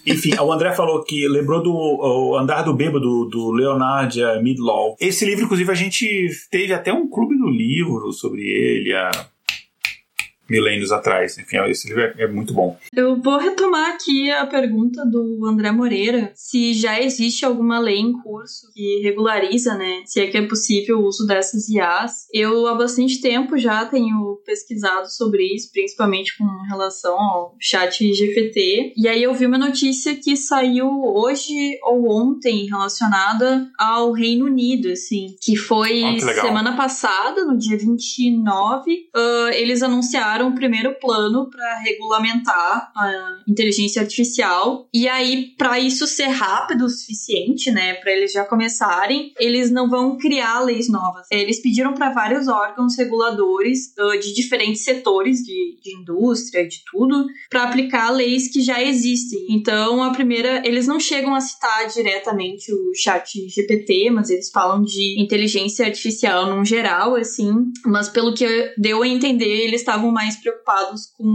Enfim, o André falou que lembrou do Andar do Bêbado do Leonard Midlaw. Esse livro, inclusive, a gente teve até um clube do livro sobre ele há milênios atrás. Enfim, esse livro é, é, muito bom. Eu vou retomar aqui a pergunta do André Moreira, se já existe alguma lei em curso que regulariza, né, se é que é possível o uso dessas IAs. Eu há bastante tempo já tenho pesquisado sobre isso, principalmente com relação ao chat GPT, e aí eu vi uma notícia que saiu hoje ou ontem relacionada ao Reino Unido, assim, que foi oh, que semana passada, no dia 29, uh, eles anunciaram um primeiro plano para regulamentar a inteligência artificial. E aí, para isso ser rápido o suficiente, né, para eles já começarem, eles não vão criar leis novas. Eles pediram para vários órgãos reguladores uh, de diferentes setores de, de indústria, de tudo, para aplicar leis que já existem. Então, a primeira, eles não chegam a citar diretamente o chat GPT, mas eles falam de inteligência artificial num geral, assim. Mas pelo que deu a entender, eles estavam mais mais preocupados com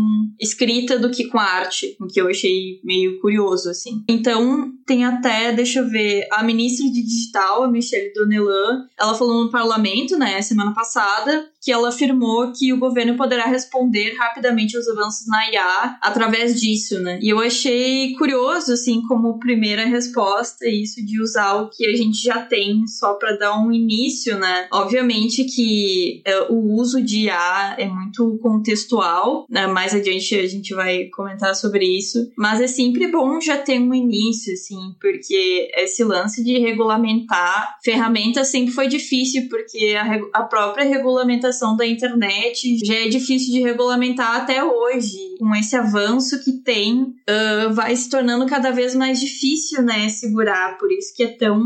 escrita do que com arte, o que eu achei meio curioso, assim. Então, tem até, deixa eu ver, a ministra de Digital, a Michelle Donelan, ela falou no parlamento, né, semana passada, que ela afirmou que o governo poderá responder rapidamente aos avanços na IA através disso, né? E eu achei curioso, assim, como primeira resposta, isso de usar o que a gente já tem só para dar um início, né? Obviamente que é, o uso de IA é muito contextual, né? Mais adiante a gente vai comentar sobre isso, mas é sempre bom já ter um início, assim, porque esse lance de regulamentar ferramentas sempre foi difícil, porque a, a própria regulamentação da internet já é difícil de regulamentar até hoje. Com esse avanço que tem, uh, vai se tornando cada vez mais difícil, né, segurar. Por isso que é tão.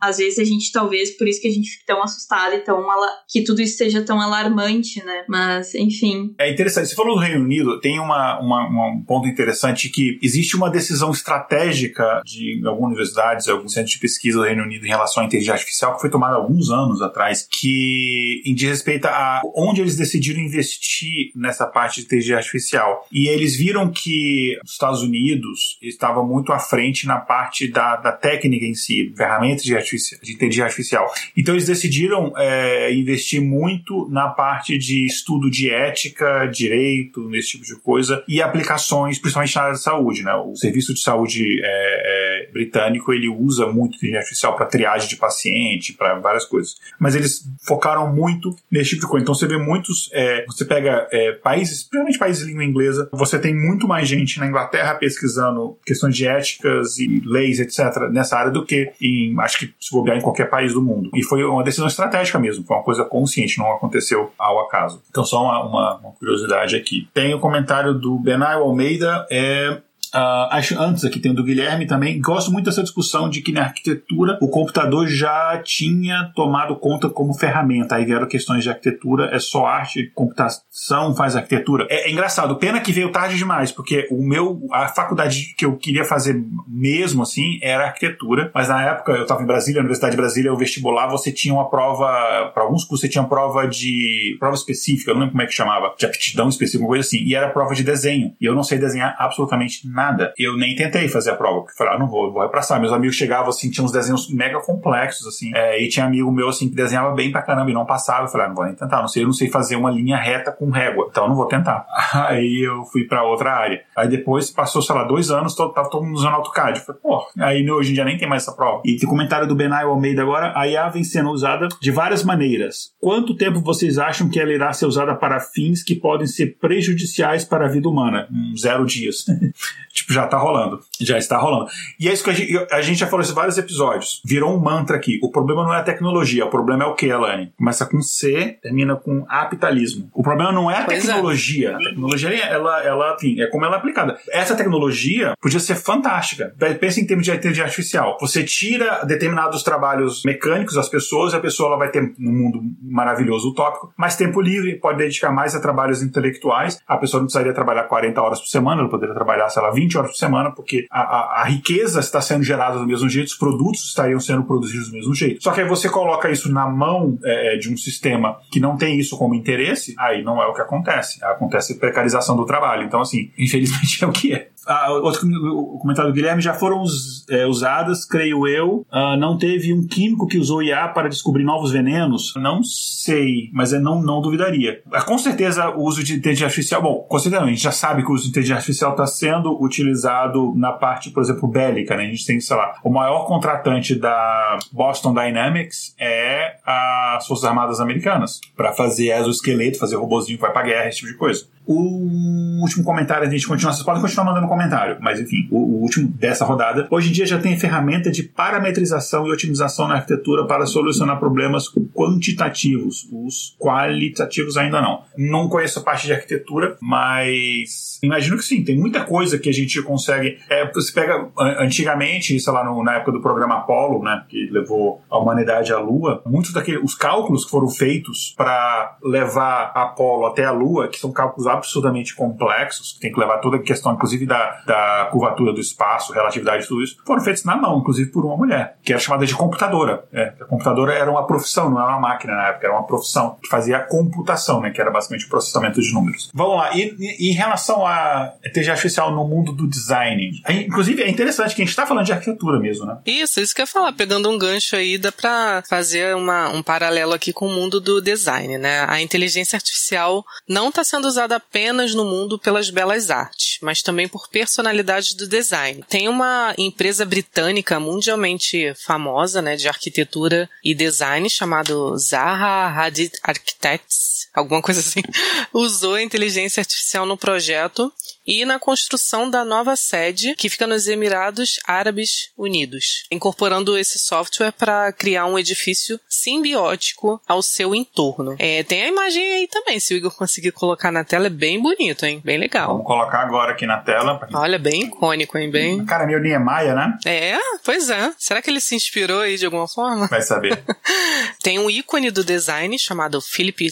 Às vezes a gente, talvez, por isso que a gente fica tão assustado e tão. que tudo isso seja tão alarmante, né? Mas, enfim. É interessante. Você falou do Reino Unido, tem uma, uma, um ponto interessante que existe uma decisão estratégica de algumas universidades, alguns centros de pesquisa do Reino Unido em relação à inteligência artificial que foi tomada alguns anos atrás, que diz respeito a onde eles decidiram investir nessa parte de inteligência artificial. E eles viram que os Estados Unidos estava muito à frente na parte da, da técnica em si, ferramentas de, de inteligência artificial. Então eles decidiram é, investir muito na parte de estudo de ética, direito, nesse tipo de coisa, e aplicações, principalmente na área da saúde. Né? O Serviço de Saúde é, é, britânico ele usa muito inteligência artificial para triagem de paciente, para várias coisas. Mas eles focaram muito nesse tipo de coisa. Então você vê muitos. É, você pega é, países, principalmente países de língua inglesa, você tem muito mais gente na Inglaterra pesquisando questões de éticas e leis, etc., nessa área do que em, acho que se bobear em qualquer país do mundo. E foi uma decisão estratégica mesmo, foi uma coisa consciente, não aconteceu ao acaso. Então, só uma, uma, uma curiosidade aqui. Tem o um comentário do Benai Almeida. É, Uh, acho antes aqui tem o do Guilherme também. Gosto muito dessa discussão de que na arquitetura o computador já tinha tomado conta como ferramenta. Aí vieram questões de arquitetura, é só arte, computação faz arquitetura. É, é engraçado, pena que veio tarde demais, porque o meu, a faculdade que eu queria fazer mesmo assim era arquitetura, mas na época eu estava em Brasília, Universidade de Brasília, o vestibular, você tinha uma prova, para alguns cursos você tinha prova de, prova específica, eu não lembro como é que chamava, de aptidão específica, uma coisa assim, e era prova de desenho, e eu não sei desenhar absolutamente nada. Eu nem tentei fazer a prova, porque falei, ah, não vou, vou repassar. Meus amigos chegavam assim, tinham uns desenhos mega complexos, assim, é, e tinha amigo meu assim que desenhava bem pra caramba e não passava. Eu falei, ah, não vou nem tentar, não sei, eu não sei fazer uma linha reta com régua, então não vou tentar. Aí eu fui para outra área. Aí depois passou, sei lá, dois anos, tava todo mundo usando AutoCAD. Eu falei, pô, aí hoje em dia nem tem mais essa prova. E tem comentário do Benai Almeida agora, a IA vem sendo usada de várias maneiras. Quanto tempo vocês acham que ela irá ser usada para fins que podem ser prejudiciais para a vida humana? Um, zero dias. tipo, já tá rolando. Já está rolando. E é isso que a gente, a gente já falou em vários episódios. Virou um mantra aqui. O problema não é a tecnologia, o problema é o que, Alane? Começa com C, termina com capitalismo. O problema não é a pois é. tecnologia. É. A tecnologia, ela, ela, enfim, é como ela é aplicada. Essa tecnologia podia ser fantástica. Pensa em termos de inteligência artificial. Você tira determinados trabalhos mecânicos das pessoas e a pessoa ela vai ter um mundo maravilhoso, utópico, mais tempo livre, pode dedicar mais a trabalhos intelectuais. A pessoa não precisaria trabalhar 40 horas por semana, ela poderia trabalhar, sei lá, 20 horas por semana, porque a, a, a riqueza está sendo gerada do mesmo jeito, os produtos estariam sendo produzidos do mesmo jeito. Só que aí você coloca isso na mão é, de um sistema que não tem isso como interesse, aí não é o que acontece. Acontece precarização do trabalho. Então, assim, infelizmente é o que é ah, outro o comentário do Guilherme já foram us, é, usadas, creio eu. Ah, não teve um químico que usou IA para descobrir novos venenos? Não sei, mas eu não, não duvidaria. Ah, com certeza o uso de inteligência artificial, bom, com certeza a gente já sabe que o uso de inteligência artificial está sendo utilizado na parte, por exemplo, bélica, né? A gente tem, sei lá, o maior contratante da Boston Dynamics é as Forças Armadas Americanas, para fazer exoesqueleto, fazer robozinho que vai pra guerra, esse tipo de coisa. O último comentário, a gente continua, vocês podem continuar mandando comentário, mas enfim, o, o, último dessa rodada. Hoje em dia já tem ferramenta de parametrização e otimização na arquitetura para solucionar problemas quantitativos. Os qualitativos ainda não. Não conheço a parte de arquitetura, mas imagino que sim, tem muita coisa que a gente consegue. É, você pega antigamente, sei lá, no, na época do programa Apollo, né, que levou a humanidade à Lua, muitos daqueles os cálculos que foram feitos para levar Apollo até a Lua, que são cálculos absurdamente complexos, que tem que levar toda a questão, inclusive, da, da curvatura do espaço, relatividade, tudo isso, foram feitos na mão, inclusive por uma mulher, que era chamada de computadora. É, a computadora era uma profissão, não era uma máquina na época, era uma profissão que fazia a computação, né, que era basicamente o processamento de números. Vamos lá, e, e em relação à inteligência artificial no mundo do design, inclusive é interessante que a gente está falando de arquitetura mesmo, né? Isso, isso que eu ia falar, pegando um gancho aí, dá para fazer uma, um paralelo aqui com o mundo do design, né? A inteligência artificial não está sendo usada apenas no mundo pelas belas artes, mas também por personalidades do design. Tem uma empresa britânica mundialmente famosa, né, de arquitetura e design chamado Zaha Hadid Architects, alguma coisa assim, usou a inteligência artificial no projeto e na construção da nova sede que fica nos Emirados Árabes Unidos, incorporando esse software para criar um edifício simbiótico ao seu entorno. É, tem a imagem aí também, se o Igor conseguir colocar na tela, é bem bonito, hein? Bem legal. Vamos colocar agora aqui na tela. Olha, bem icônico, hein? Bem... Cara, meu Niemeyer, né? É, pois é. Será que ele se inspirou aí de alguma forma? Vai saber. tem um ícone do design chamado Philip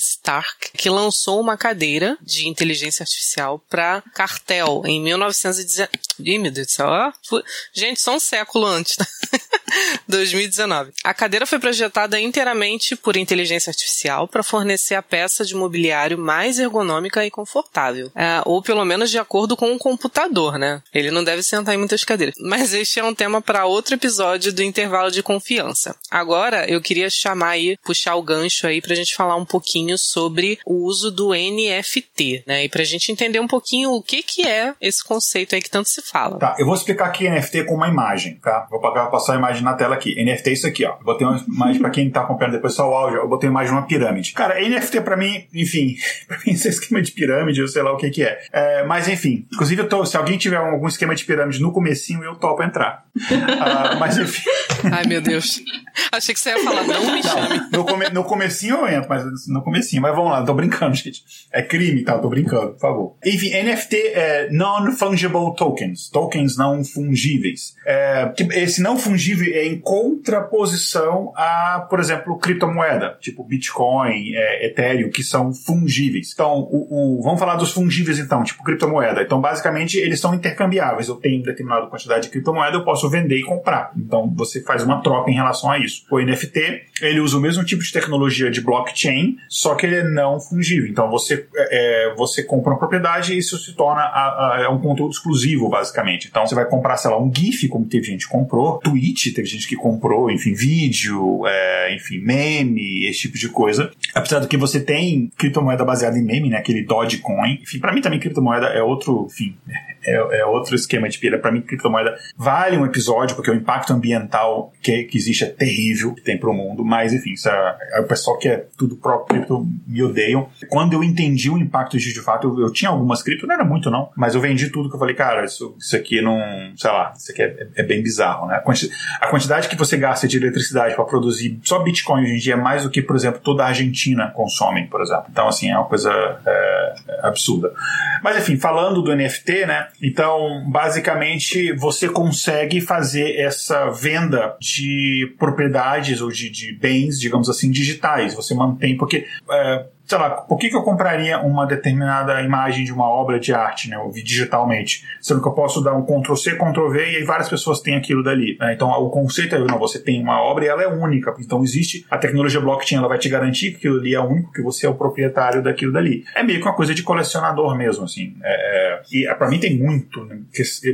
Que lançou uma cadeira de inteligência artificial para cartel em 1919. Ih, meu Deus do céu. Gente, só um século antes. 2019. A cadeira foi projetada inteiramente por inteligência artificial para fornecer a peça de mobiliário mais ergonômica e confortável. É, ou pelo menos de acordo com um computador, né? Ele não deve sentar em muitas cadeiras. Mas este é um tema para outro episódio do intervalo de confiança. Agora eu queria chamar aí, puxar o gancho aí pra gente falar um pouquinho sobre o uso do NFT, né? E pra gente entender um pouquinho o que que é esse conceito aí que tanto se fala. Tá, eu vou explicar aqui NFT com uma imagem, tá? Vou passar a imagem na tela aqui. NFT é isso aqui, ó. Eu botei uma imagem pra quem tá acompanhando depois só o áudio, eu botei uma imagem de uma pirâmide. Cara, NFT pra mim, enfim, pra mim esse é esquema de pirâmide, eu sei lá o que que é. é mas enfim, inclusive eu tô, se alguém tiver algum esquema de pirâmide no comecinho, eu topo entrar. uh, mas enfim... Ai, meu Deus. Achei que você ia falar, não me chame. Não, no, come, no comecinho eu entro, mas no comecinho. Mas vamos lá, tô brincando, gente. É crime, tá? Tô brincando, por favor. Enfim, NFT é Non-Fungible Tokens. Tokens não fungíveis. É, esse não fungível é em contraposição a, por exemplo, criptomoeda, tipo Bitcoin, é, Ethereum, que são fungíveis. Então, o, o, vamos falar dos fungíveis então, tipo criptomoeda. Então, basicamente, eles são intercambiáveis. Eu tenho determinada quantidade de criptomoeda, eu posso vender e comprar. Então, você faz uma troca em relação a isso. O NFT, ele usa o mesmo tipo de tecnologia de blockchain, só que ele é não fungível. Então, você, é, é você compra uma propriedade e isso se torna a, a, é um conteúdo exclusivo, basicamente. Então, você vai comprar, sei lá, um GIF, como teve gente que comprou, tweet, teve gente que comprou, enfim, vídeo, é, enfim, meme, esse tipo de coisa. Apesar do que você tem criptomoeda baseada em meme, né? Aquele Dogecoin. Enfim, para mim também criptomoeda é outro, enfim, é, é outro esquema de pilha. Para mim, criptomoeda vale um episódio, porque o impacto ambiental que, que existe é terrível, que tem pro mundo. Mas, enfim, isso é, é o pessoal que é tudo próprio cripto me odeiam. Quando eu entendi o impacto disso de fato, eu, eu, tinha algumas cripto, não era muito não, mas eu vendi tudo que eu falei, cara, isso, isso aqui não, sei lá, isso aqui é, é bem bizarro, né? A quantidade que você gasta de eletricidade para produzir só Bitcoin hoje em dia é mais do que, por exemplo, toda a Argentina consome, por exemplo. Então, assim, é uma coisa é, é absurda. Mas, enfim, falando do NFT, né? Então, basicamente, você consegue fazer essa venda de propriedades ou de, de bens, digamos assim, digitais. Você mantém, porque é, sei lá, por que, que eu compraria uma determinada imagem de uma obra de arte, né, digitalmente? Sendo que eu posso dar um Ctrl C, Ctrl V e aí várias pessoas têm aquilo dali. Né? Então o conceito é, não, você tem uma obra e ela é única. Então existe a tecnologia blockchain, ela vai te garantir que aquilo ali é único, que você é o proprietário daquilo dali. É meio que uma coisa de colecionador mesmo, assim. É, e é, para mim tem muito, né,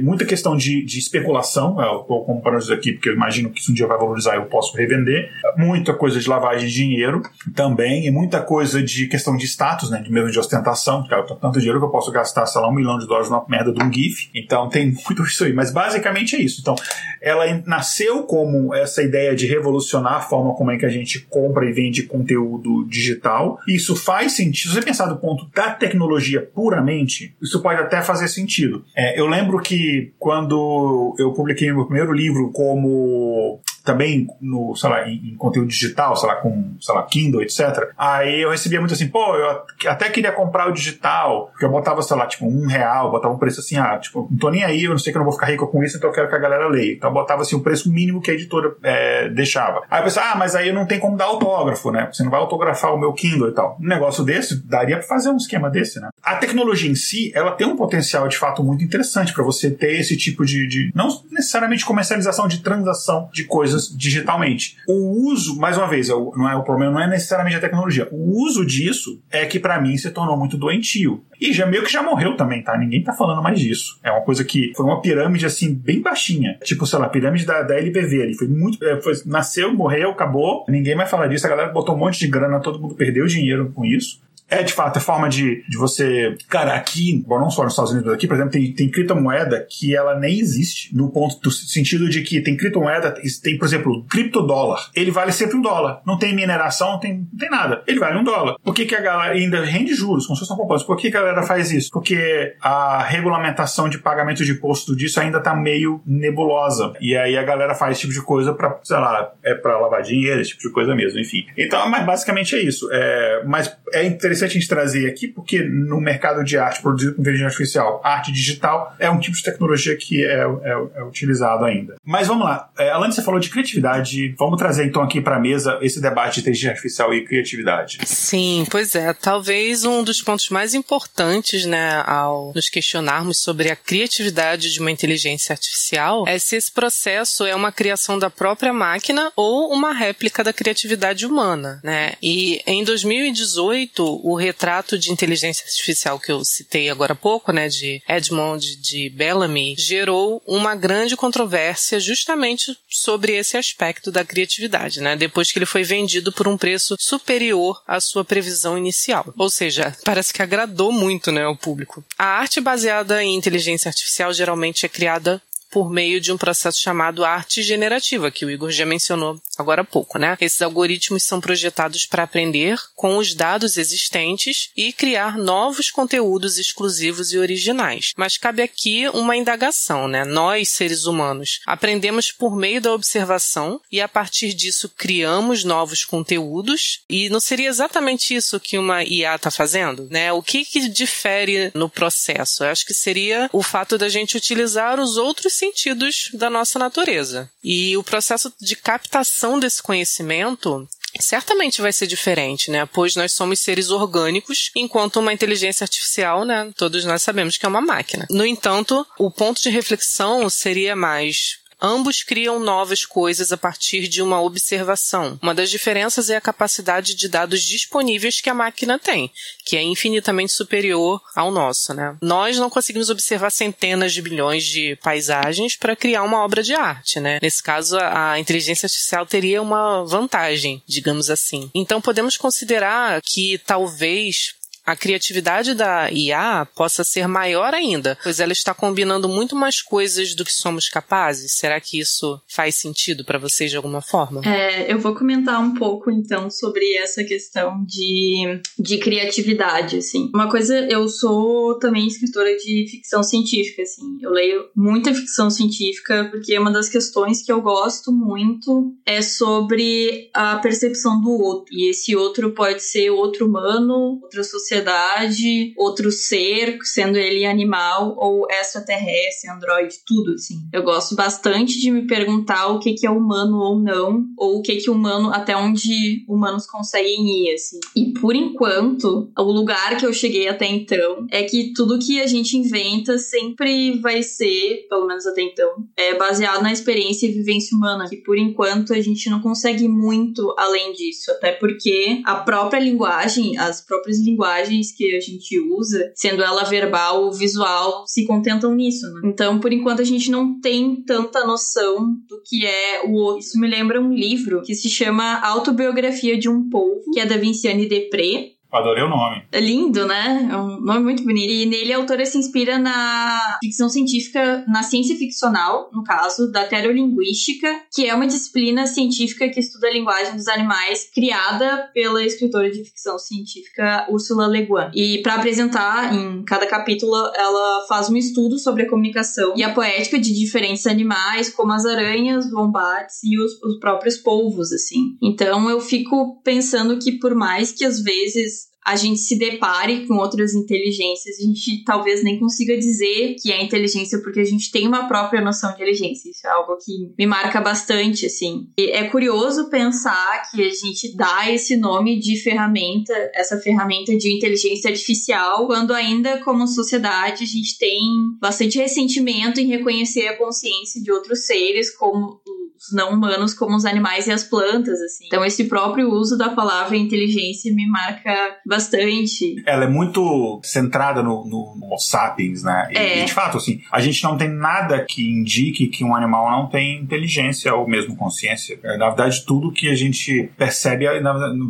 muita questão de, de especulação. Eu estou comprando isso aqui porque eu imagino que se um dia vai valorizar eu posso revender. Muita coisa de lavagem de dinheiro também e muita coisa de questão de status, né? De mesmo de ostentação. Cara, eu tenho tanto dinheiro que eu posso gastar, sei lá, um milhão de dólares numa merda de um GIF. Então tem muito isso aí. Mas basicamente é isso. Então, ela nasceu como essa ideia de revolucionar a forma como é que a gente compra e vende conteúdo digital. Isso faz sentido. Se você pensar do ponto da tecnologia puramente, isso pode até fazer sentido. É, eu lembro que quando eu publiquei meu primeiro livro como também no, sei lá, em, em, conteúdo digital, sei lá, com, sei lá, Kindle, etc. Aí eu recebia muito assim, pô, eu até queria comprar o digital, porque eu botava, sei lá, tipo, um real, botava um preço assim, ah, tipo, não tô nem aí, eu não sei que eu não vou ficar rico com isso, então eu quero que a galera leia. Então eu botava assim o preço mínimo que a editora é, deixava. Aí eu pensava, ah, mas aí não tenho como dar autógrafo, né? Você não vai autografar o meu Kindle e tal. Um negócio desse, daria para fazer um esquema desse, né? A tecnologia em si, ela tem um potencial de fato muito interessante para você ter esse tipo de, de, não necessariamente comercialização de transação de coisas coisas digitalmente. O uso, mais uma vez, é não é o problema não é necessariamente a tecnologia. O uso disso é que para mim se tornou muito doentio. E já meio que já morreu também, tá? Ninguém tá falando mais disso. É uma coisa que foi uma pirâmide assim bem baixinha, tipo, sei lá, pirâmide da, da LBV ali, foi muito, é, foi, nasceu, morreu, acabou. Ninguém mais fala disso, a galera botou um monte de grana, todo mundo perdeu dinheiro com isso é de fato a forma de, de você. Cara, aqui, bom, não só nos Estados Unidos, aqui, por exemplo, tem, tem criptomoeda que ela nem existe, no ponto do sentido de que tem criptomoeda, tem, por exemplo, criptodólar. Ele vale sempre um dólar. Não tem mineração, não tem, não tem nada. Ele vale um dólar. Por que, que a galera ainda rende juros, como se fosse uma poupança? Por que, que a galera faz isso? Porque a regulamentação de pagamento de imposto disso ainda tá meio nebulosa. E aí a galera faz esse tipo de coisa pra, sei lá, é pra lavar dinheiro, esse tipo de coisa mesmo, enfim. Então, mas basicamente é isso. É, mas é interessante interessante a gente trazer aqui, porque no mercado de arte produzido com inteligência artificial, arte digital é um tipo de tecnologia que é, é, é utilizado ainda. Mas vamos lá, é, Alane, você falou de criatividade, vamos trazer então aqui para a mesa esse debate de inteligência artificial e criatividade. Sim, pois é. Talvez um dos pontos mais importantes, né, ao nos questionarmos sobre a criatividade de uma inteligência artificial é se esse processo é uma criação da própria máquina ou uma réplica da criatividade humana, né? E em 2018, o retrato de inteligência artificial que eu citei agora há pouco, né, de Edmond de Bellamy, gerou uma grande controvérsia justamente sobre esse aspecto da criatividade, né, depois que ele foi vendido por um preço superior à sua previsão inicial. Ou seja, parece que agradou muito, né, ao público. A arte baseada em inteligência artificial geralmente é criada por meio de um processo chamado arte generativa, que o Igor já mencionou agora há pouco, né? Esses algoritmos são projetados para aprender com os dados existentes e criar novos conteúdos exclusivos e originais. Mas cabe aqui uma indagação, né? Nós, seres humanos, aprendemos por meio da observação e a partir disso criamos novos conteúdos e não seria exatamente isso que uma IA está fazendo, né? O que que difere no processo? Eu acho que seria o fato da gente utilizar os outros sentidos da nossa natureza. E o processo de captação desse conhecimento certamente vai ser diferente, né? Pois nós somos seres orgânicos, enquanto uma inteligência artificial, né? Todos nós sabemos que é uma máquina. No entanto, o ponto de reflexão seria mais Ambos criam novas coisas a partir de uma observação. Uma das diferenças é a capacidade de dados disponíveis que a máquina tem, que é infinitamente superior ao nosso, né? Nós não conseguimos observar centenas de bilhões de paisagens para criar uma obra de arte, né? Nesse caso, a inteligência artificial teria uma vantagem, digamos assim. Então podemos considerar que talvez a criatividade da IA possa ser maior ainda, pois ela está combinando muito mais coisas do que somos capazes. Será que isso faz sentido para vocês de alguma forma? É, eu vou comentar um pouco então sobre essa questão de, de criatividade, assim. Uma coisa, eu sou também escritora de ficção científica, assim. Eu leio muita ficção científica porque uma das questões que eu gosto muito é sobre a percepção do outro. E esse outro pode ser outro humano, outra sociedade sociedade, outro ser, sendo ele animal ou extraterrestre, androide, tudo assim. Eu gosto bastante de me perguntar o que, que é humano ou não, ou o que que humano, até onde humanos conseguem ir, assim. E por enquanto, o lugar que eu cheguei até então é que tudo que a gente inventa sempre vai ser, pelo menos até então, é baseado na experiência e vivência humana, que por enquanto a gente não consegue muito além disso, até porque a própria linguagem, as próprias linguagens linguagens que a gente usa, sendo ela verbal ou visual, se contentam nisso, né? Então, por enquanto, a gente não tem tanta noção do que é o outro. Isso me lembra um livro que se chama Autobiografia de um Povo, que é da Vinciane Depré, Adorei o nome. É lindo, né? É um nome muito bonito. E nele a autora se inspira na ficção científica, na ciência ficcional, no caso, da terolinguística, que é uma disciplina científica que estuda a linguagem dos animais, criada pela escritora de ficção científica Ursula Le Guin. E para apresentar em cada capítulo, ela faz um estudo sobre a comunicação e a poética de diferentes animais, como as aranhas, wombates e os, os próprios polvos, assim. Então eu fico pensando que por mais que às vezes a gente se depare com outras inteligências, a gente talvez nem consiga dizer que é inteligência porque a gente tem uma própria noção de inteligência. Isso é algo que me marca bastante, assim. E é curioso pensar que a gente dá esse nome de ferramenta, essa ferramenta de inteligência artificial, quando ainda como sociedade a gente tem bastante ressentimento em reconhecer a consciência de outros seres como os não humanos como os animais e as plantas, assim. Então esse próprio uso da palavra inteligência me marca bastante. Ela é muito centrada no, no Homo sapiens, né? E, é. e, de fato, assim, a gente não tem nada que indique que um animal não tem inteligência ou mesmo consciência. É, na verdade, tudo que a gente percebe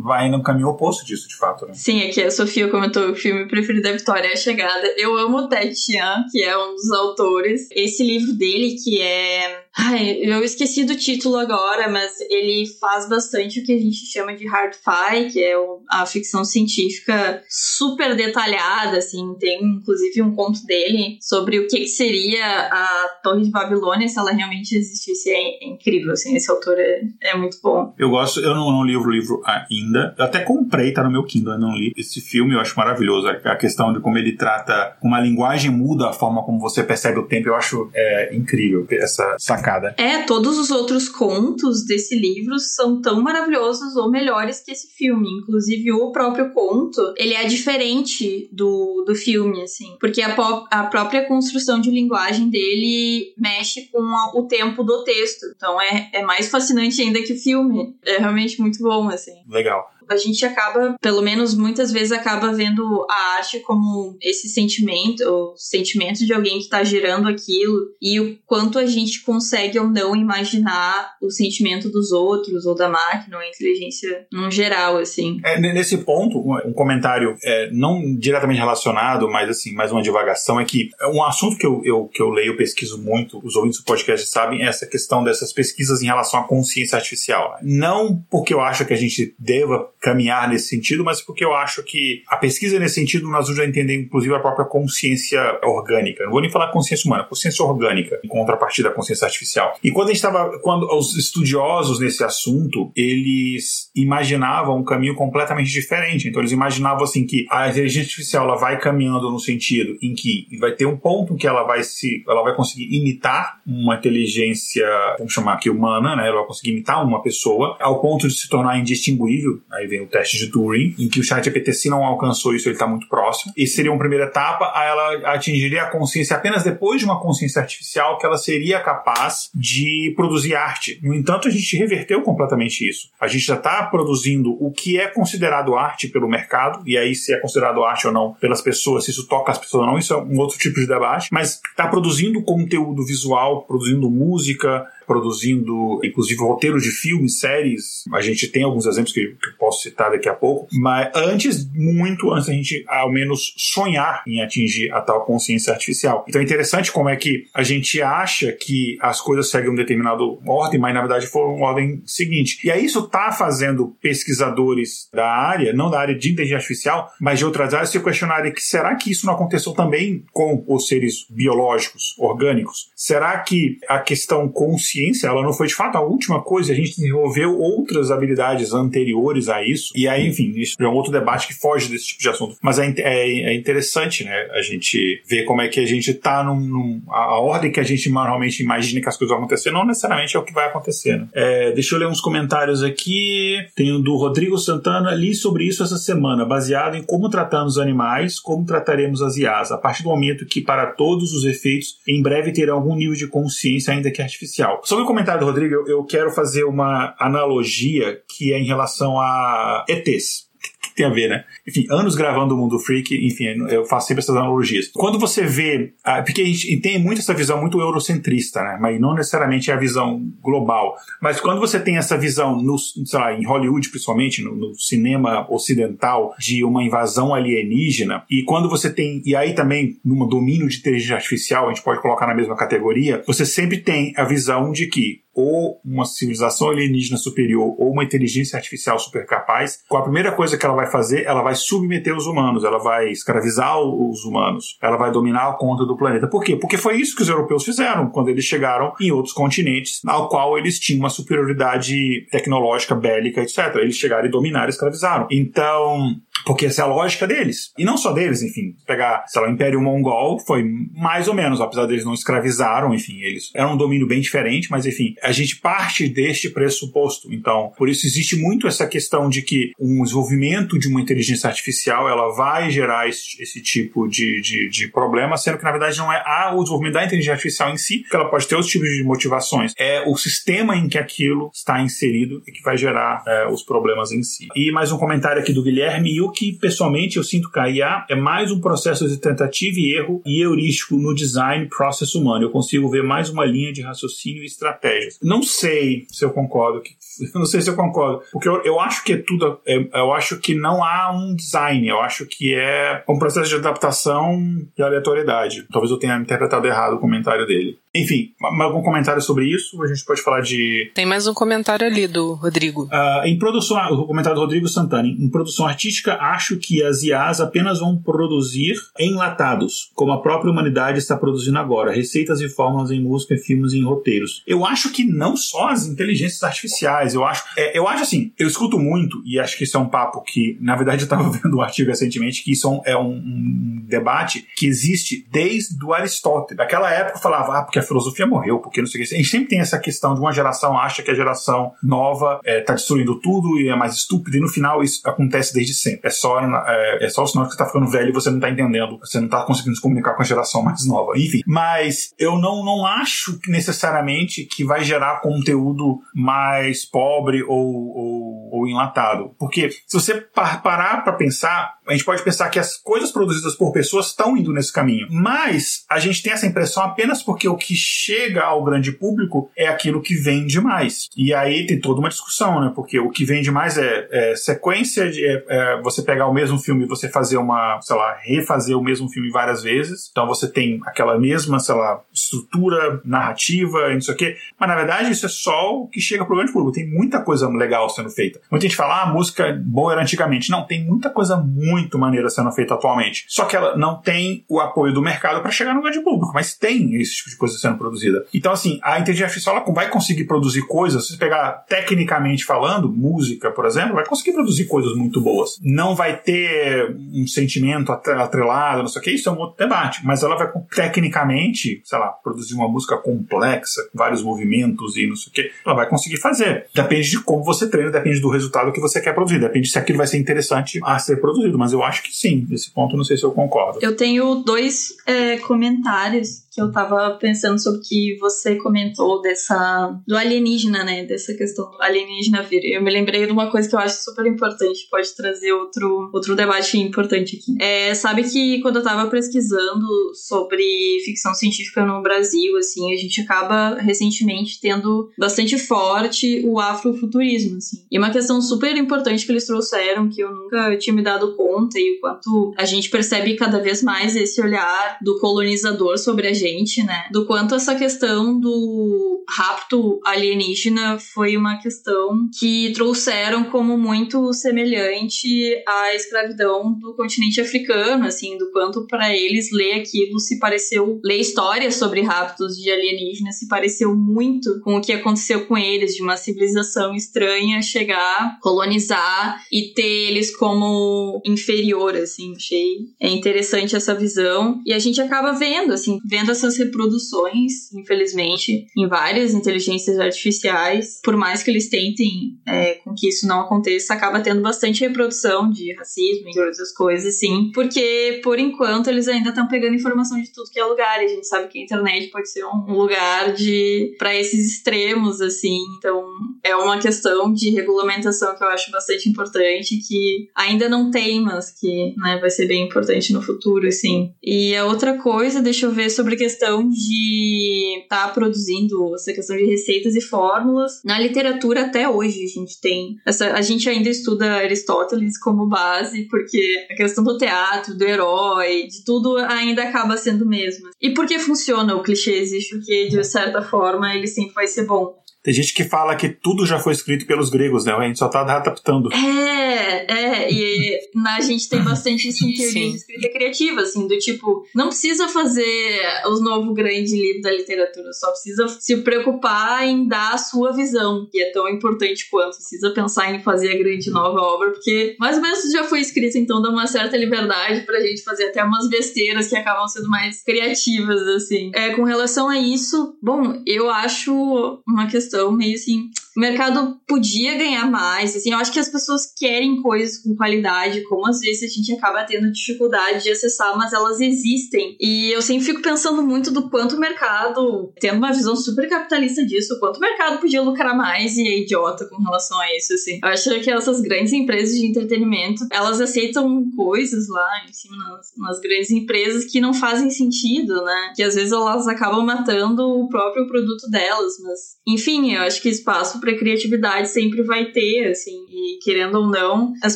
vai no caminho oposto disso, de fato, né? Sim, aqui a Sofia comentou o filme preferido da Vitória é a Chegada. Eu amo o Ted Chiang, que é um dos autores. Esse livro dele, que é Ai, eu esqueci do título agora, mas ele faz bastante o que a gente chama de hard fi, que é a ficção científica super detalhada, assim, tem inclusive um conto dele sobre o que, seria a Torre de Babilônia se ela realmente existisse, é incrível, assim, esse autor é, é muito bom. Eu gosto, eu não, não li o livro ainda, eu até comprei, tá no meu Kindle, eu não li. Esse filme eu acho maravilhoso, a questão de como ele trata, uma linguagem muda a forma como você percebe o tempo, eu acho é, incrível essa sacada. É, todos os outros contos desse livro são tão maravilhosos ou melhores que esse filme. Inclusive, o próprio conto, ele é diferente do, do filme, assim. Porque a, a própria construção de linguagem dele mexe com a, o tempo do texto. Então, é, é mais fascinante ainda que o filme. É realmente muito bom, assim. Legal a gente acaba, pelo menos muitas vezes, acaba vendo a arte como esse sentimento, o sentimento de alguém que está gerando aquilo e o quanto a gente consegue ou não imaginar o sentimento dos outros ou da máquina ou a inteligência no geral, assim. É, nesse ponto, um comentário é, não diretamente relacionado, mas assim, mais uma divagação, é que um assunto que eu, eu, que eu leio, pesquiso muito, os ouvintes do podcast sabem, é essa questão dessas pesquisas em relação à consciência artificial. Não porque eu acho que a gente deva caminhar nesse sentido, mas porque eu acho que a pesquisa nesse sentido ajuda a entender, inclusive, a própria consciência orgânica. Não vou nem falar consciência humana, consciência orgânica, em contrapartida da consciência artificial. E quando a gente estava, quando os estudiosos nesse assunto, eles imaginavam um caminho completamente diferente. Então eles imaginavam assim que a inteligência artificial ela vai caminhando no sentido em que vai ter um ponto que ela vai se, ela vai conseguir imitar uma inteligência, vamos chamar aqui humana, né? Ela vai conseguir imitar uma pessoa ao ponto de se tornar indistinguível. Aí o teste de Turing, em que o chat GPT se não alcançou isso, ele está muito próximo. E seria uma primeira etapa, aí ela atingiria a consciência apenas depois de uma consciência artificial que ela seria capaz de produzir arte. No entanto, a gente reverteu completamente isso. A gente já está produzindo o que é considerado arte pelo mercado, e aí se é considerado arte ou não pelas pessoas, se isso toca as pessoas ou não, isso é um outro tipo de debate, mas está produzindo conteúdo visual, produzindo música, produzindo, inclusive, roteiros de filmes, séries. A gente tem alguns exemplos que, que eu posso citar daqui a pouco, mas antes, muito antes, a gente, ao menos, sonhar em atingir a tal consciência artificial. Então é interessante como é que a gente acha que as coisas seguem um determinado ordem, mas na verdade foi uma ordem seguinte. E aí isso está fazendo pesquisadores da área, não da área de inteligência artificial, mas de outras áreas, se questionarem que será que isso não aconteceu também com os seres biológicos, orgânicos? Será que a questão consciente ciência, ela não foi de fato a última coisa, a gente desenvolveu outras habilidades anteriores a isso, e aí, enfim, isso é um outro debate que foge desse tipo de assunto. Mas é, é, é interessante, né, a gente ver como é que a gente tá num, num a, a, ordem que a gente normalmente imagina que as coisas vão acontecer, não necessariamente é o que vai acontecer, né? é, deixa eu ler uns comentários aqui, tem o do Rodrigo Santana, li sobre isso essa semana, baseado em como tratamos os animais, como trataremos as IAs, a partir do momento que, para todos os efeitos, em breve terá algum nível de consciência, ainda que artificial. Sobre o comentário do Rodrigo, eu, quero fazer uma analogia que é em relação a ETs tem a ver, né? Enfim, anos gravando o Mundo Freak, enfim, eu faço sempre essas analogias. Quando você vê, ah, porque a gente tem muito essa visão muito eurocentrista, né? Mas não necessariamente é a visão global. Mas quando você tem essa visão, no, sei lá, em Hollywood principalmente, no, no cinema ocidental, de uma invasão alienígena, e quando você tem, e aí também no domínio de inteligência artificial, a gente pode colocar na mesma categoria, você sempre tem a visão de que ou uma civilização alienígena superior ou uma inteligência artificial super capaz, a primeira coisa que ela vai fazer, ela vai submeter os humanos, ela vai escravizar os humanos, ela vai dominar a conta do planeta. Por quê? Porque foi isso que os europeus fizeram quando eles chegaram em outros continentes, ao qual eles tinham uma superioridade tecnológica, bélica, etc. Eles chegaram e dominaram e escravizaram. Então, porque essa é a lógica deles. E não só deles, enfim. Pegar, sei lá, o Império Mongol foi mais ou menos, apesar deles não escravizaram, enfim, eles eram um domínio bem diferente, mas enfim, a gente parte deste pressuposto. Então, por isso existe muito essa questão de que um desenvolvimento de uma inteligência artificial ela vai gerar esse, esse tipo de, de, de, problema, sendo que na verdade não é a, o desenvolvimento da inteligência artificial em si, que ela pode ter outros tipos de motivações, é o sistema em que aquilo está inserido e que vai gerar é, os problemas em si. E mais um comentário aqui do Guilherme Yuki que, pessoalmente, eu sinto que a IA é mais um processo de tentativa e erro e heurístico no design process humano. Eu consigo ver mais uma linha de raciocínio e estratégias. Não sei se eu concordo. não sei se eu concordo. Porque eu, eu acho que é tudo. É, eu acho que não há um design. Eu acho que é um processo de adaptação e aleatoriedade. Talvez eu tenha interpretado errado o comentário dele. Enfim, algum comentário sobre isso? A gente pode falar de. Tem mais um comentário ali do Rodrigo. Uh, em produção, o comentário do Rodrigo Santana. Em produção artística, acho que as IAs apenas vão produzir enlatados, como a própria humanidade está produzindo agora, receitas e fórmulas em música, filmes e em roteiros. Eu acho que não só as inteligências artificiais, eu acho, é, eu acho assim, eu escuto muito, e acho que isso é um papo que, na verdade, eu estava vendo um artigo recentemente, que isso é um, um debate que existe desde o Aristóteles. Naquela época eu falava, ah, porque a filosofia morreu, porque não sei o que. A gente sempre tem essa questão de uma geração acha que a geração nova está é, destruindo tudo e é mais estúpida, e no final isso acontece desde sempre. É só, é, é só o sinal que você está ficando velho e você não está entendendo, você não está conseguindo se comunicar com a geração mais nova. Enfim, mas eu não, não acho necessariamente que vai gerar conteúdo mais pobre ou, ou, ou enlatado. Porque se você parar para pensar, a gente pode pensar que as coisas produzidas por pessoas estão indo nesse caminho. Mas a gente tem essa impressão apenas porque o que chega ao grande público é aquilo que vende mais. E aí tem toda uma discussão, né? Porque o que vende mais é, é sequência de é, é você pegar o mesmo filme e você fazer uma, sei lá, refazer o mesmo filme várias vezes. Então você tem aquela mesma, sei lá, estrutura narrativa não sei o quê. Mas na verdade isso é só o que chega pro grande público. Tem muita coisa legal sendo feita. Muita gente fala, ah, a música boa era antigamente. Não, tem muita coisa muito maneira sendo feita atualmente. Só que ela não tem o apoio do mercado para chegar no grande público, mas tem esse tipo de coisa sendo produzida. Então, assim, a inteligência artificial ela vai conseguir produzir coisas, se pegar tecnicamente falando, música, por exemplo, vai conseguir produzir coisas muito boas. Não vai ter um sentimento atrelado, não sei o que, isso é um outro debate, mas ela vai tecnicamente, sei lá, produzir uma música complexa, vários movimentos e não sei o que, ela vai conseguir fazer. Depende de como você treina, depende do resultado que você quer produzir, depende se aquilo vai ser interessante a ser produzido, mas eu acho que sim, nesse ponto não sei se eu concordo. Eu tenho dois é, comentários eu tava pensando sobre o que você comentou dessa do alienígena, né? Dessa questão do alienígena vir. Eu me lembrei de uma coisa que eu acho super importante, pode trazer outro, outro debate importante aqui. É, sabe que quando eu tava pesquisando sobre ficção científica no Brasil, assim, a gente acaba recentemente tendo bastante forte o afrofuturismo, assim. E uma questão super importante que eles trouxeram, que eu nunca tinha me dado conta, e o quanto a gente percebe cada vez mais esse olhar do colonizador sobre a gente, né? Do quanto essa questão do rapto alienígena foi uma questão que trouxeram como muito semelhante à escravidão do continente africano, assim, do quanto para eles ler aquilo se pareceu, ler histórias sobre raptos de alienígenas se pareceu muito com o que aconteceu com eles, de uma civilização estranha chegar, colonizar e ter eles como inferior, assim, achei é interessante essa visão. E a gente acaba vendo, assim, vendo essas reproduções, infelizmente, em várias inteligências artificiais, por mais que eles tentem é, com que isso não aconteça, acaba tendo bastante reprodução de racismo e outras coisas, assim, porque por enquanto eles ainda estão pegando informação de tudo que é lugar, e a gente sabe que a internet pode ser um lugar de para esses extremos, assim, então é uma questão de regulamentação que eu acho bastante importante, que ainda não tem, mas que né, vai ser bem importante no futuro, assim. E a outra coisa, deixa eu ver sobre questão de estar tá produzindo essa questão de receitas e fórmulas. Na literatura, até hoje, a gente tem. Essa, a gente ainda estuda Aristóteles como base, porque a questão do teatro, do herói, de tudo ainda acaba sendo mesmo. E por que funciona o clichê? Existe porque, de certa forma, ele sempre vai ser bom. Tem gente que fala que tudo já foi escrito pelos gregos, né? A gente só tá adaptando. É, é. E a gente tem bastante isso em teoria de escrita criativa, assim, do tipo, não precisa fazer os novo grande livro da literatura, só precisa se preocupar em dar a sua visão, que é tão importante quanto. Precisa pensar em fazer a grande nova obra, porque mais ou menos já foi escrito, então dá uma certa liberdade pra gente fazer até umas besteiras que acabam sendo mais criativas, assim. É, com relação a isso, bom, eu acho uma questão questão meio assim o mercado podia ganhar mais, assim, eu acho que as pessoas querem coisas com qualidade, como às vezes a gente acaba tendo dificuldade de acessar, mas elas existem. E eu sempre fico pensando muito do quanto o mercado, tendo uma visão super capitalista disso, o quanto o mercado podia lucrar mais e é idiota com relação a isso, assim. Eu acho que essas grandes empresas de entretenimento, elas aceitam coisas lá em cima nas, nas grandes empresas que não fazem sentido, né? Que às vezes elas acabam matando o próprio produto delas, mas enfim, eu acho que espaço para criatividade sempre vai ter, assim, e querendo ou não, as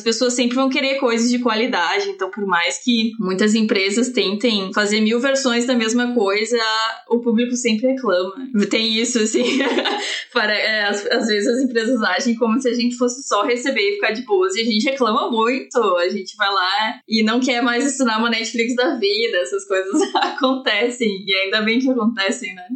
pessoas sempre vão querer coisas de qualidade. Então, por mais que muitas empresas tentem fazer mil versões da mesma coisa, o público sempre reclama. Tem isso, assim. para, é, às, às, vezes as empresas agem como se a gente fosse só receber e ficar de boas. E a gente reclama muito. A gente vai lá e não quer mais ensinar uma Netflix da vida. Essas coisas acontecem. E ainda bem que acontecem, né?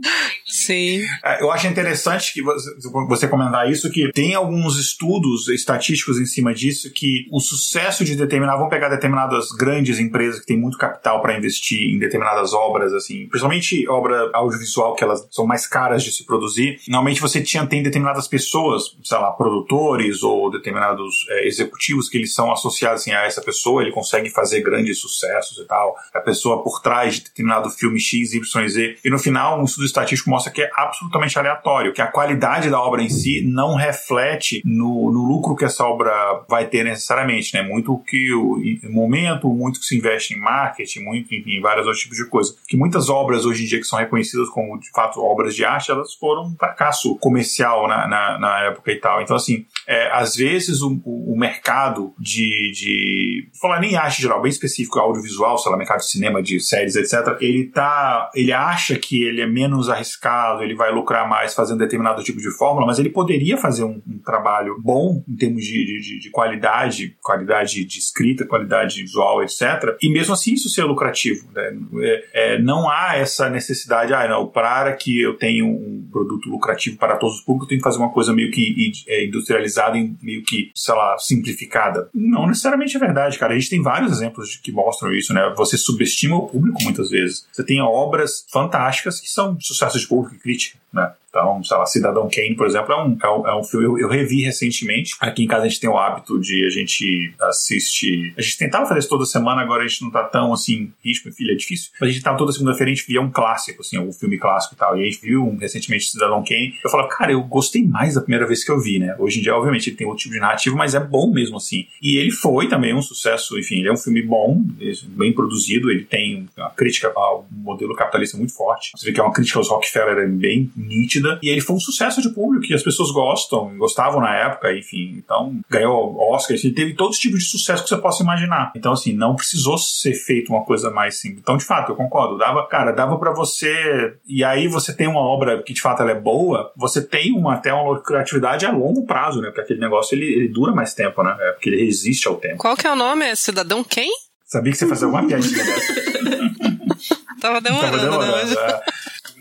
Sim. É, eu acho interessante que você comentar isso, que tem alguns estudos estatísticos em cima disso que o sucesso de determinar, vamos pegar determinadas grandes empresas que têm muito capital para investir em determinadas obras, assim, principalmente obra audiovisual que elas são mais caras de se produzir. Normalmente você tinha, tem determinadas pessoas, sei lá, produtores ou determinados é, executivos que eles são associados assim, a essa pessoa, ele consegue fazer grandes sucessos e tal. A pessoa por trás de determinado filme X, Y, Z. E no final, um estudo estatístico mostra que é absolutamente aleatório, que a qualidade da obra em si si não reflete no, no lucro que essa obra vai ter necessariamente, né? Muito que o momento, muito que se investe em marketing, muito, enfim, vários outros tipos de coisas. Que muitas obras hoje em dia que são reconhecidas como, de fato, obras de arte, elas foram um fracasso comercial na, na, na época e tal. Então, assim, é, às vezes o, o, mercado de, de falar nem arte geral, bem específico, audiovisual, sei lá, mercado de cinema, de séries, etc., ele tá, ele acha que ele é menos arriscado, ele vai lucrar mais fazendo determinado tipo de fórmula, mas ele poderia fazer um, um trabalho bom em termos de, de, de, qualidade, qualidade de escrita, qualidade visual, etc., e mesmo assim isso ser lucrativo. Né? É, é, não há essa necessidade, ah, não, para que eu tenha um produto lucrativo para todos os públicos, eu tenho que fazer uma coisa meio que é, industrializada, meio que, sei lá, simplificada. Não necessariamente é verdade, cara. A gente tem vários exemplos que mostram isso, né? Você subestima o público muitas vezes. Você tem obras fantásticas que são sucessos de público e crítica, né? Então, sei lá, Cidadão Kane, por exemplo, é um, é um, é um filme eu, eu, revi recentemente. Aqui em casa a gente tem o hábito de a gente assiste. A gente tentava fazer isso toda semana, agora a gente não tá tão assim, ritmo, filho, é difícil. Mas a gente tava toda segunda-feira, a gente via um clássico, assim, algum filme clássico e tal. E a gente viu um, recentemente Cidadão Kane. Eu falo, cara, eu gostei mais da primeira vez que eu vi, né? Hoje em dia, obviamente, ele tem outro tipo de narrativa, mas é bom mesmo assim. E ele foi também um sucesso, enfim, ele é um filme bom, bem produzido, ele tem uma crítica ao modelo capitalista muito forte. Você vê que é uma crítica aos Rockefeller bem nítida. E ele foi um sucesso de público, que as pessoas gostam, gostavam na época, enfim. Então, ganhou Oscar, ele teve todos os tipos de sucesso que você possa imaginar. Então, assim, não precisou ser feito uma coisa mais simples. Então, de fato, eu concordo. Dava, cara, dava para você. E aí você tem uma obra que de fato ela é boa, você tem uma, até uma criatividade a longo prazo, né? Porque aquele negócio ele, ele dura mais tempo, né? É porque ele resiste ao tempo. Qual que é o nome? É Cidadão quem? Sabia que você fazia alguma piadinha dessa. Tava demorando, Tava demorando né?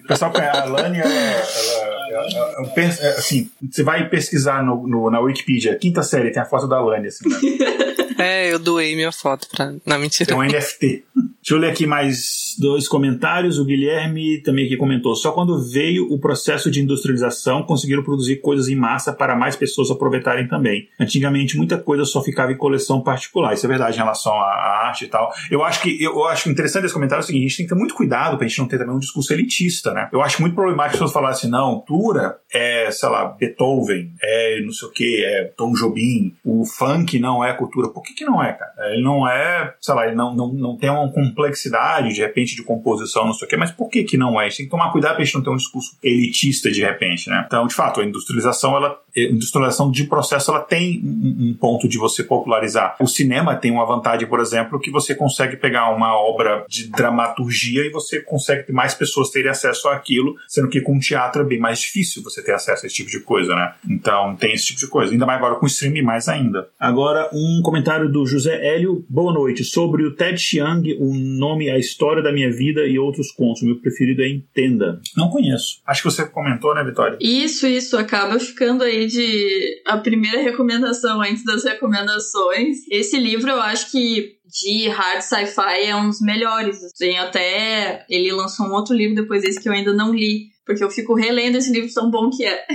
É. O pessoal que a Alane, ela, ela, ela, ela pensa, é, assim, você vai pesquisar no, no, na Wikipedia, quinta série, tem a foto da Alane, assim, né? É, eu doei minha foto pra. Não, mentira. Tem um NFT. Deixa eu ler aqui mais dois comentários. O Guilherme também aqui comentou: só quando veio o processo de industrialização conseguiram produzir coisas em massa para mais pessoas aproveitarem também. Antigamente muita coisa só ficava em coleção particular. Isso é verdade em relação à, arte e tal. Eu acho que eu acho interessante esse comentário é o seguinte: a gente tem que ter muito cuidado para a gente não ter também um discurso elitista, né? Eu acho muito problemático as pessoas falarem assim: não, cultura é, sei lá, Beethoven, é não sei o que, é Tom Jobim, o funk não é cultura. Por que, que não é, cara? Ele não é, sei lá, ele não, não, não tem uma complexidade, de repente, de composição, não sei o quê, mas por que que não é? A gente tem que tomar cuidado pra gente não ter um discurso elitista, de repente, né? Então, de fato, a industrialização, ela, a industrialização de processo, ela tem um, um ponto de você popularizar. O cinema tem uma vantagem, por exemplo, que você consegue pegar uma obra de dramaturgia e você consegue que mais pessoas terem acesso àquilo, sendo que com teatro é bem mais difícil você ter acesso a esse tipo de coisa, né? Então, tem esse tipo de coisa. Ainda mais agora com o streaming, mais ainda. Agora, um comentário do José Hélio, boa noite, sobre o Ted Chiang, o nome A História da Minha Vida e outros contos. Meu preferido é Entenda. Não conheço. Acho que você comentou, né, Vitória? Isso, isso. Acaba ficando aí de a primeira recomendação antes das recomendações. Esse livro eu acho que de hard sci-fi é um dos melhores. Tem até. Ele lançou um outro livro depois desse que eu ainda não li, porque eu fico relendo esse livro tão bom que é.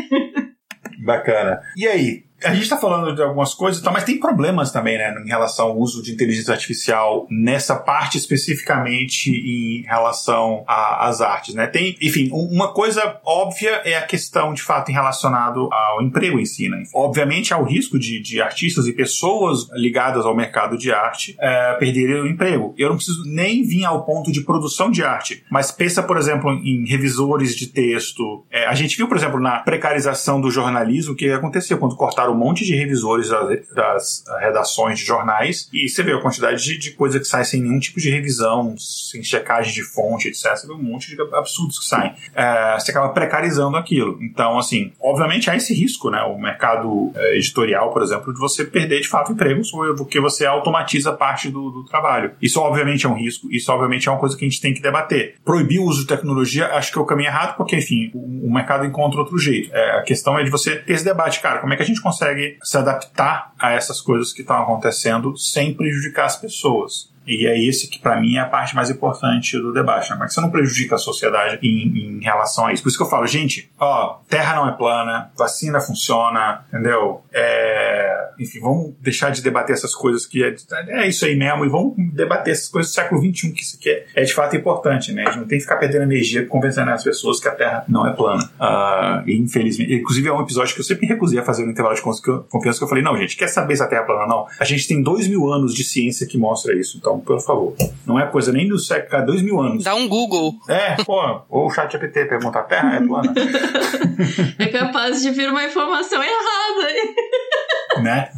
Bacana. E aí, a gente está falando de algumas coisas, mas tem problemas também, né, em relação ao uso de inteligência artificial nessa parte especificamente em relação às artes, né? Tem, enfim, uma coisa óbvia é a questão de fato em relacionado ao emprego em si, né? Obviamente há o risco de, de artistas e pessoas ligadas ao mercado de arte é, perderem o emprego. Eu não preciso nem vir ao ponto de produção de arte, mas pensa, por exemplo, em revisores de texto. É, a gente viu, por exemplo, na precarização do jornalismo o que aconteceu quando cortaram um monte de revisores das, redações de jornais e você vê a quantidade de, de coisa que sai sem nenhum tipo de revisão, sem checagem de fonte, etc. Você vê um monte de absurdos que saem. É, você acaba precarizando aquilo. Então, assim, obviamente há esse risco, né? O mercado é, editorial, por exemplo, de você perder de fato empregos porque você automatiza parte do, do trabalho. Isso, obviamente, é um risco. Isso, obviamente, é uma coisa que a gente tem que debater. Proibir o uso de tecnologia, acho que é o caminho errado, porque, enfim, o, o mercado encontra outro jeito. É, a questão é de você ter esse debate, cara, como é que a gente consegue consegue se adaptar a essas coisas que estão acontecendo sem prejudicar as pessoas. E é esse que, para mim, é a parte mais importante do debate. Né? Como é que você não prejudica a sociedade em, em, relação a isso? Por isso que eu falo, gente, ó, terra não é plana, vacina funciona, entendeu? É, enfim, vamos deixar de debater essas coisas que é, é, isso aí mesmo e vamos debater essas coisas do século XXI, que isso aqui é, é de fato importante, né? A gente não tem que ficar perdendo energia convencendo as pessoas que a terra não é plana. Uh, infelizmente, inclusive é um episódio que eu sempre recusei a fazer no intervalo de confiança que eu falei, não, gente, quer saber se a terra é plana não? A gente tem dois mil anos de ciência que mostra isso, então, por favor. Não é coisa nem do século, dois mil anos. Dá um Google. É, pô, ou o chat GPT pergunta, a terra é plana? é capaz de vir uma informação errada aí. Né?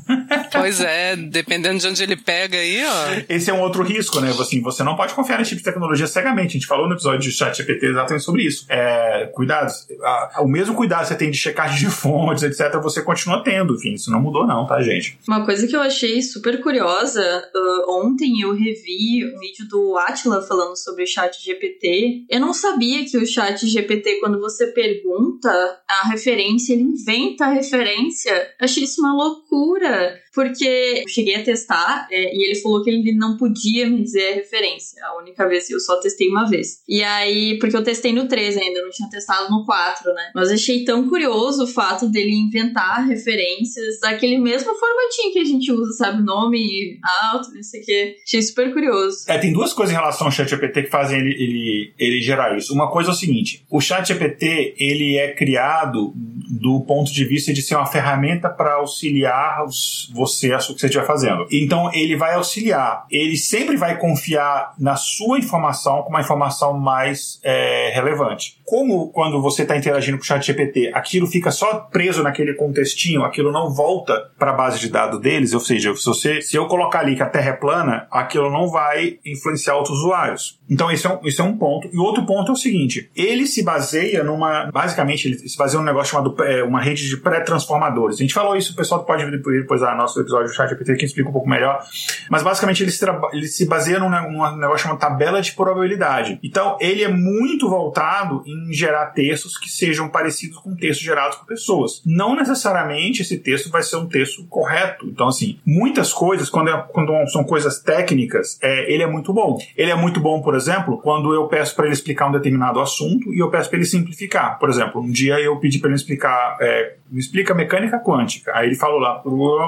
Pois é, dependendo de onde ele pega aí, ó. Esse é um outro risco, né? Assim, você não pode confiar nesse tipo de tecnologia cegamente. A gente falou no episódio de chat GPT exatamente sobre isso. É, cuidados. o mesmo cuidado que você tem de checagem de fontes, etc., você continua tendo. Enfim, isso não mudou, não, tá, gente? Uma coisa que eu achei super curiosa, uh, ontem eu revi um vídeo do Atila falando sobre o chat GPT. Eu não sabia que o chat GPT, quando você pergunta a referência, ele inventa a referência. Eu achei isso uma loucura loucura. Porque eu cheguei a testar é, e ele falou que ele não podia me dizer a referência. A única vez eu só testei uma vez. E aí, porque eu testei no 3 ainda, não tinha testado no 4, né? Mas achei tão curioso o fato dele inventar referências daquele mesmo formatinho que a gente usa, sabe? Nome alto, não sei o quê. Achei super curioso. É, tem duas coisas em relação ao chat GPT que fazem ele, ele, ele gerar isso. Uma coisa é o seguinte: o chat GPT ele é criado do ponto de vista de ser uma ferramenta para auxiliar os, você a o que você estiver fazendo. Então ele vai auxiliar, ele sempre vai confiar na sua informação como uma informação mais é, relevante. Como quando você está interagindo com o chat GPT, aquilo fica só preso naquele contextinho, aquilo não volta para a base de dados deles, ou seja, se, você, se eu colocar ali que a Terra é plana, aquilo não vai influenciar outros usuários. Então esse é um, esse é um ponto. E outro ponto é o seguinte, ele se baseia numa, basicamente ele se baseia num negócio chamado é, uma rede de pré-transformadores. A gente falou isso, o pessoal pode depois a nosso episódio do chat GPT que explica um pouco melhor, mas basicamente ele se, ele se baseia num, num negócio chamado tabela de probabilidade. Então ele é muito voltado em gerar textos que sejam parecidos com textos gerados por pessoas. Não necessariamente esse texto vai ser um texto correto. Então assim, muitas coisas, quando, é, quando são coisas técnicas, é, ele é muito bom. Ele é muito bom, por exemplo, quando eu peço para ele explicar um determinado assunto e eu peço para ele simplificar. Por exemplo, um dia eu pedi para ele explicar é, me explica mecânica quântica. Aí ele falou lá,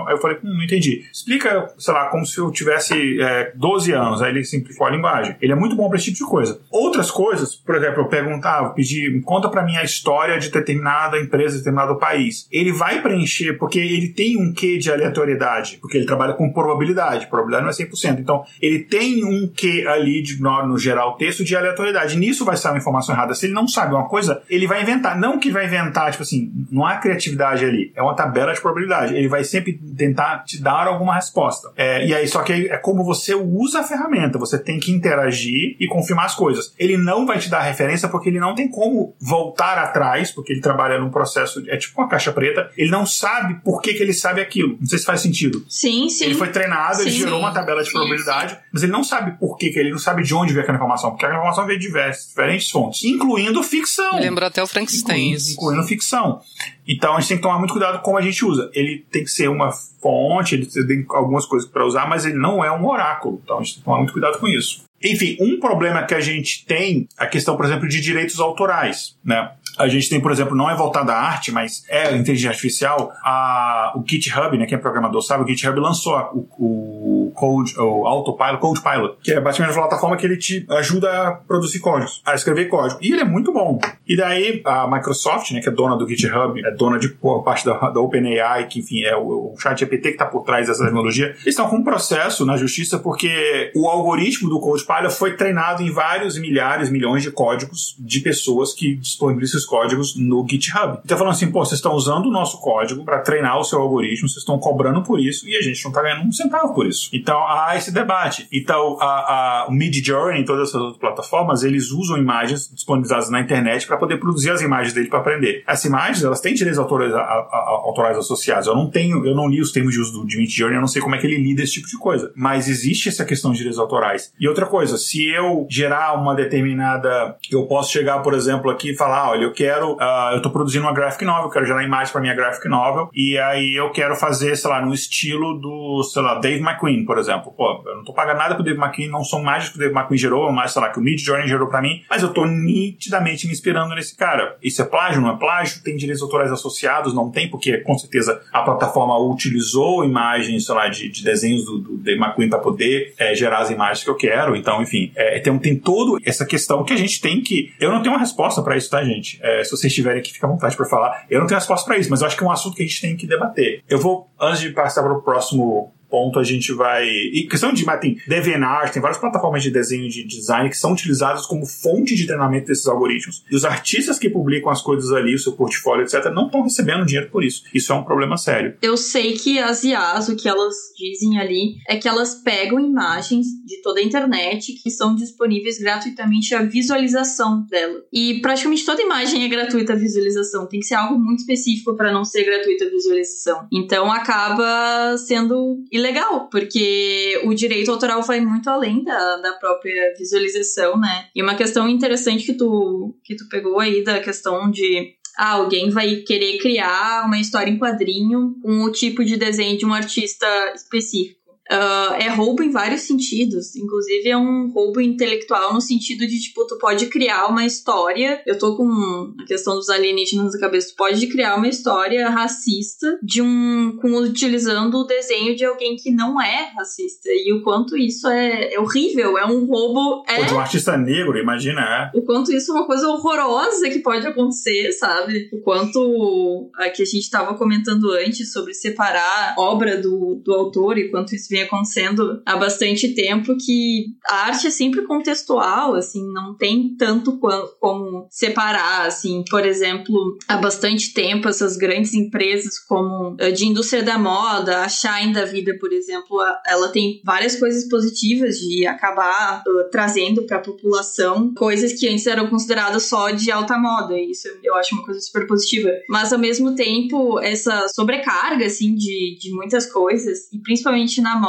aí eu falei, hum, não entendi. Explica, sei lá, como se eu tivesse é, 12 anos. Aí ele simplificou a linguagem. Ele é muito bom para esse tipo de coisa. Outras coisas, por exemplo, eu perguntava, pedir, conta para mim a história de determinada empresa, de determinado país. Ele vai preencher, porque ele tem um quê de aleatoriedade, porque ele trabalha com probabilidade. Probabilidade não é 100%. Então, ele tem um quê ali, de, no, no geral, texto de aleatoriedade. Nisso vai sair uma informação errada. Se ele não sabe uma coisa, ele vai inventar. Não que vai inventar, tipo assim, não há criatividade probabilidade ali. É uma tabela de probabilidade. Ele vai sempre tentar te dar alguma resposta. É, e aí, só que é como você usa a ferramenta. Você tem que interagir e confirmar as coisas. Ele não vai te dar referência porque ele não tem como voltar atrás, porque ele trabalha num processo. É tipo uma caixa preta. Ele não sabe por que, que ele sabe aquilo. Não sei se faz sentido. Sim, sim. Ele foi treinado, sim, ele gerou sim. uma tabela de probabilidade, sim, mas ele não sabe por que, que ele não sabe de onde veio aquela informação. Porque a informação veio de diversas, diferentes fontes, incluindo ficção. Lembra até o Frankenstein. Incluindo, incluindo ficção. Então a gente tem que tomar muito cuidado com como a gente usa. Ele tem que ser uma fonte, ele tem algumas coisas para usar, mas ele não é um oráculo. Então a gente tem que tomar muito cuidado com isso. Enfim, um problema que a gente tem, a questão, por exemplo, de direitos autorais, né? A gente tem, por exemplo, não é voltada à arte, mas é inteligência artificial. A, o GitHub, né, quem é programador sabe, o GitHub lançou o, o Code, o Autopilot, Code Pilot, que é basicamente uma plataforma que ele te ajuda a produzir códigos, a escrever código. E ele é muito bom. E daí a Microsoft, né, que é dona do GitHub, é dona de parte da, da OpenAI, que enfim é o, o chat GPT que está por trás dessa tecnologia, eles estão com um processo na justiça porque o algoritmo do Code Pilot foi treinado em vários milhares, milhões de códigos de pessoas que disponibilizam códigos no GitHub. Então falando assim, pô, vocês estão usando o nosso código para treinar o seu algoritmo, vocês estão cobrando por isso e a gente não está ganhando um centavo por isso. Então há esse debate. Então a, a, o Midjourney e todas essas outras plataformas, eles usam imagens disponibilizadas na internet para poder produzir as imagens dele para aprender. Essas imagens, elas têm direitos autorais, a, a, autorais associados. Eu não tenho, eu não li os termos de uso do de Midjourney, eu não sei como é que ele lida esse tipo de coisa. Mas existe essa questão de direitos autorais. E outra coisa, se eu gerar uma determinada, eu posso chegar, por exemplo, aqui e falar, olha, eu quero, uh, eu estou produzindo uma graphic novel, quero gerar imagens para minha graphic novel, e aí eu quero fazer, sei lá, no estilo do, sei lá, Dave McQueen, por exemplo. Pô, eu não tô pagando nada pro Dave McQueen, não são mágicos que o Dave McQueen gerou, mas sei lá, que o Mid Journey gerou pra mim, mas eu tô nitidamente me inspirando nesse cara. Isso é plágio, não é plágio? Tem direitos autorais associados? Não tem, porque com certeza a plataforma utilizou imagens, sei lá, de, de desenhos do, do Dave McQueen pra poder é, gerar as imagens que eu quero. Então, enfim, é, tem, tem toda essa questão que a gente tem que. Eu não tenho uma resposta para isso, tá, gente? É, se vocês tiverem aqui, fica à vontade para falar. Eu não tenho resposta para isso, mas eu acho que é um assunto que a gente tem que debater. Eu vou, antes de passar para o próximo ponto a gente vai. E questão de tem DeviantArt, tem várias plataformas de desenho de design que são utilizadas como fonte de treinamento desses algoritmos. E os artistas que publicam as coisas ali, o seu portfólio, etc., não estão recebendo dinheiro por isso. Isso é um problema sério. Eu sei que as IAs, o que elas dizem ali, é que elas pegam imagens de toda a internet que são disponíveis gratuitamente a visualização dela. E praticamente toda imagem é gratuita a visualização. Tem que ser algo muito específico para não ser gratuita a visualização. Então acaba sendo ilegal, porque o direito autoral vai muito além da, da própria visualização, né? E uma questão interessante que tu, que tu pegou aí da questão de ah, alguém vai querer criar uma história em quadrinho com o tipo de desenho de um artista específico. Uh, é roubo em vários sentidos. Inclusive, é um roubo intelectual no sentido de, tipo, tu pode criar uma história. Eu tô com a questão dos alienígenas na cabeça. Tu pode criar uma história racista de um. com utilizando o desenho de alguém que não é racista. E o quanto isso é, é horrível. É um roubo. É... Ou de um artista negro, imagina, é. O quanto isso é uma coisa horrorosa que pode acontecer, sabe? O quanto. Aqui a gente tava comentando antes sobre separar obra do, do autor e quanto isso vem acontecendo há bastante tempo que a arte é sempre contextual, assim, não tem tanto como separar, assim, por exemplo, há bastante tempo essas grandes empresas como eh, de indústria da moda, a Shine da vida, por exemplo, ela tem várias coisas positivas de acabar uh, trazendo para a população coisas que antes eram consideradas só de alta moda, isso eu acho uma coisa super positiva. Mas ao mesmo tempo, essa sobrecarga assim de, de muitas coisas, e principalmente na moda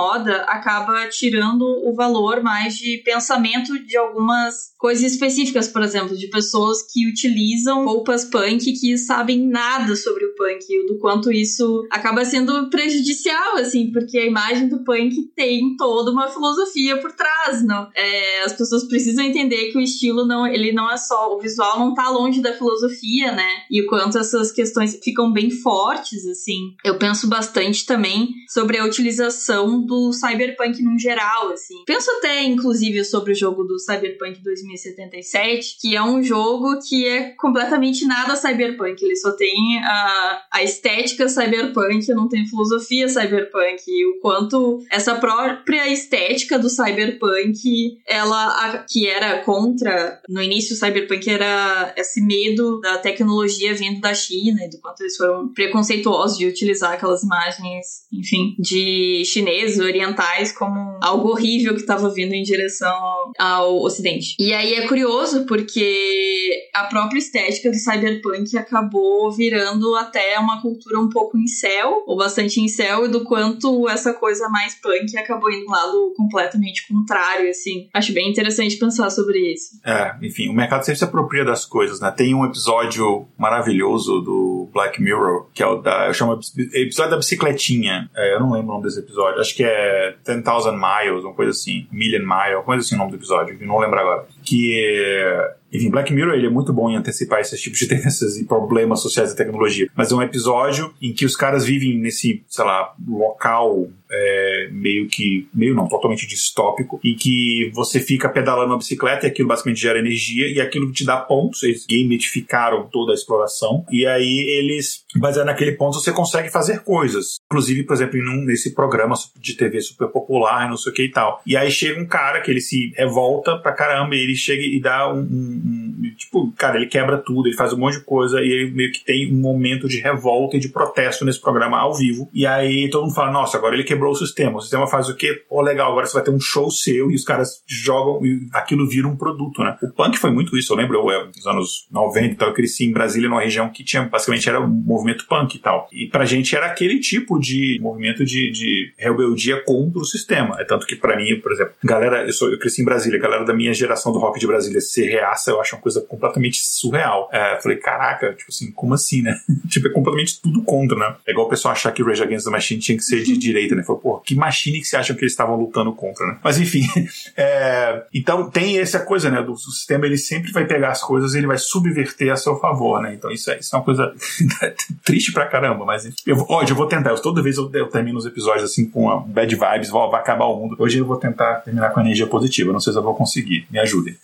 acaba tirando o valor mais de pensamento de algumas coisas específicas, por exemplo, de pessoas que utilizam roupas punk que sabem nada sobre o punk, e do quanto isso acaba sendo prejudicial, assim, porque a imagem do punk tem toda uma filosofia por trás, não? É, as pessoas precisam entender que o estilo não, ele não é só, o visual não tá longe da filosofia, né? E o quanto essas questões ficam bem fortes, assim. Eu penso bastante também sobre a utilização do cyberpunk no geral, assim. Penso até, inclusive, sobre o jogo do Cyberpunk 2077, que é um jogo que é completamente nada cyberpunk. Ele só tem a, a estética cyberpunk, não tem filosofia cyberpunk. E o quanto essa própria estética do cyberpunk, ela, a, que era contra, no início o cyberpunk era esse medo da tecnologia vindo da China e do quanto eles foram preconceituosos de utilizar aquelas imagens, enfim, de chineses, orientais como algo horrível que estava vindo em direção ao ocidente. E aí é curioso porque a própria estética do cyberpunk acabou virando até uma cultura um pouco em céu, ou bastante em céu, e do quanto essa coisa mais punk acabou indo um lado completamente contrário, assim. Acho bem interessante pensar sobre isso. É, enfim, o mercado sempre se apropria das coisas, né? Tem um episódio maravilhoso do Black Mirror, que é o da. Eu chamo episódio da bicicletinha. É, eu não lembro o nome desse episódio. Acho que é 10,000 Miles, uma coisa assim, Million Mile, uma coisa assim o nome do episódio, não lembro agora. Que enfim, Black Mirror ele é muito bom em antecipar esses tipos de tendências e problemas sociais da tecnologia. Mas é um episódio em que os caras vivem nesse, sei lá, local é, meio que. meio não, totalmente distópico, em que você fica pedalando uma bicicleta e aquilo basicamente gera energia e aquilo te dá pontos. Eles gamificaram toda a exploração. E aí eles, baseado naquele ponto, você consegue fazer coisas. Inclusive, por exemplo, num, nesse programa de TV super popular, não sei o que e tal. E aí chega um cara que ele se revolta pra caramba e ele chega e dá um, um um, tipo, cara, ele quebra tudo, ele faz um monte de coisa e ele meio que tem um momento de revolta e de protesto nesse programa ao vivo. E aí todo mundo fala, nossa, agora ele quebrou o sistema. O sistema faz o quê? Pô, legal, agora você vai ter um show seu e os caras jogam e aquilo vira um produto, né? O punk foi muito isso, eu lembro, eu, nos anos 90 e tal, eu cresci em Brasília, numa região que tinha, basicamente era um movimento punk e tal. E pra gente era aquele tipo de movimento de, de rebeldia contra o sistema. É tanto que pra mim, por exemplo, galera, eu, sou, eu cresci em Brasília, galera da minha geração do rock de Brasília se reaça eu acho uma coisa completamente surreal. É, falei, caraca, tipo assim, como assim, né? tipo, é completamente tudo contra, né? É igual o pessoal achar que o Rage Against the Machine tinha que ser de direita, né? Falei, pô, que machine que você acham que eles estavam lutando contra, né? Mas enfim, é, então tem essa coisa, né? Do sistema ele sempre vai pegar as coisas e ele vai subverter a seu favor, né? Então isso é, isso é uma coisa triste pra caramba, mas eu, hoje eu vou tentar. Eu, toda vez eu, eu termino os episódios assim com a bad vibes, vai acabar o mundo. Hoje eu vou tentar terminar com energia positiva. Não sei se eu vou conseguir. Me ajudem.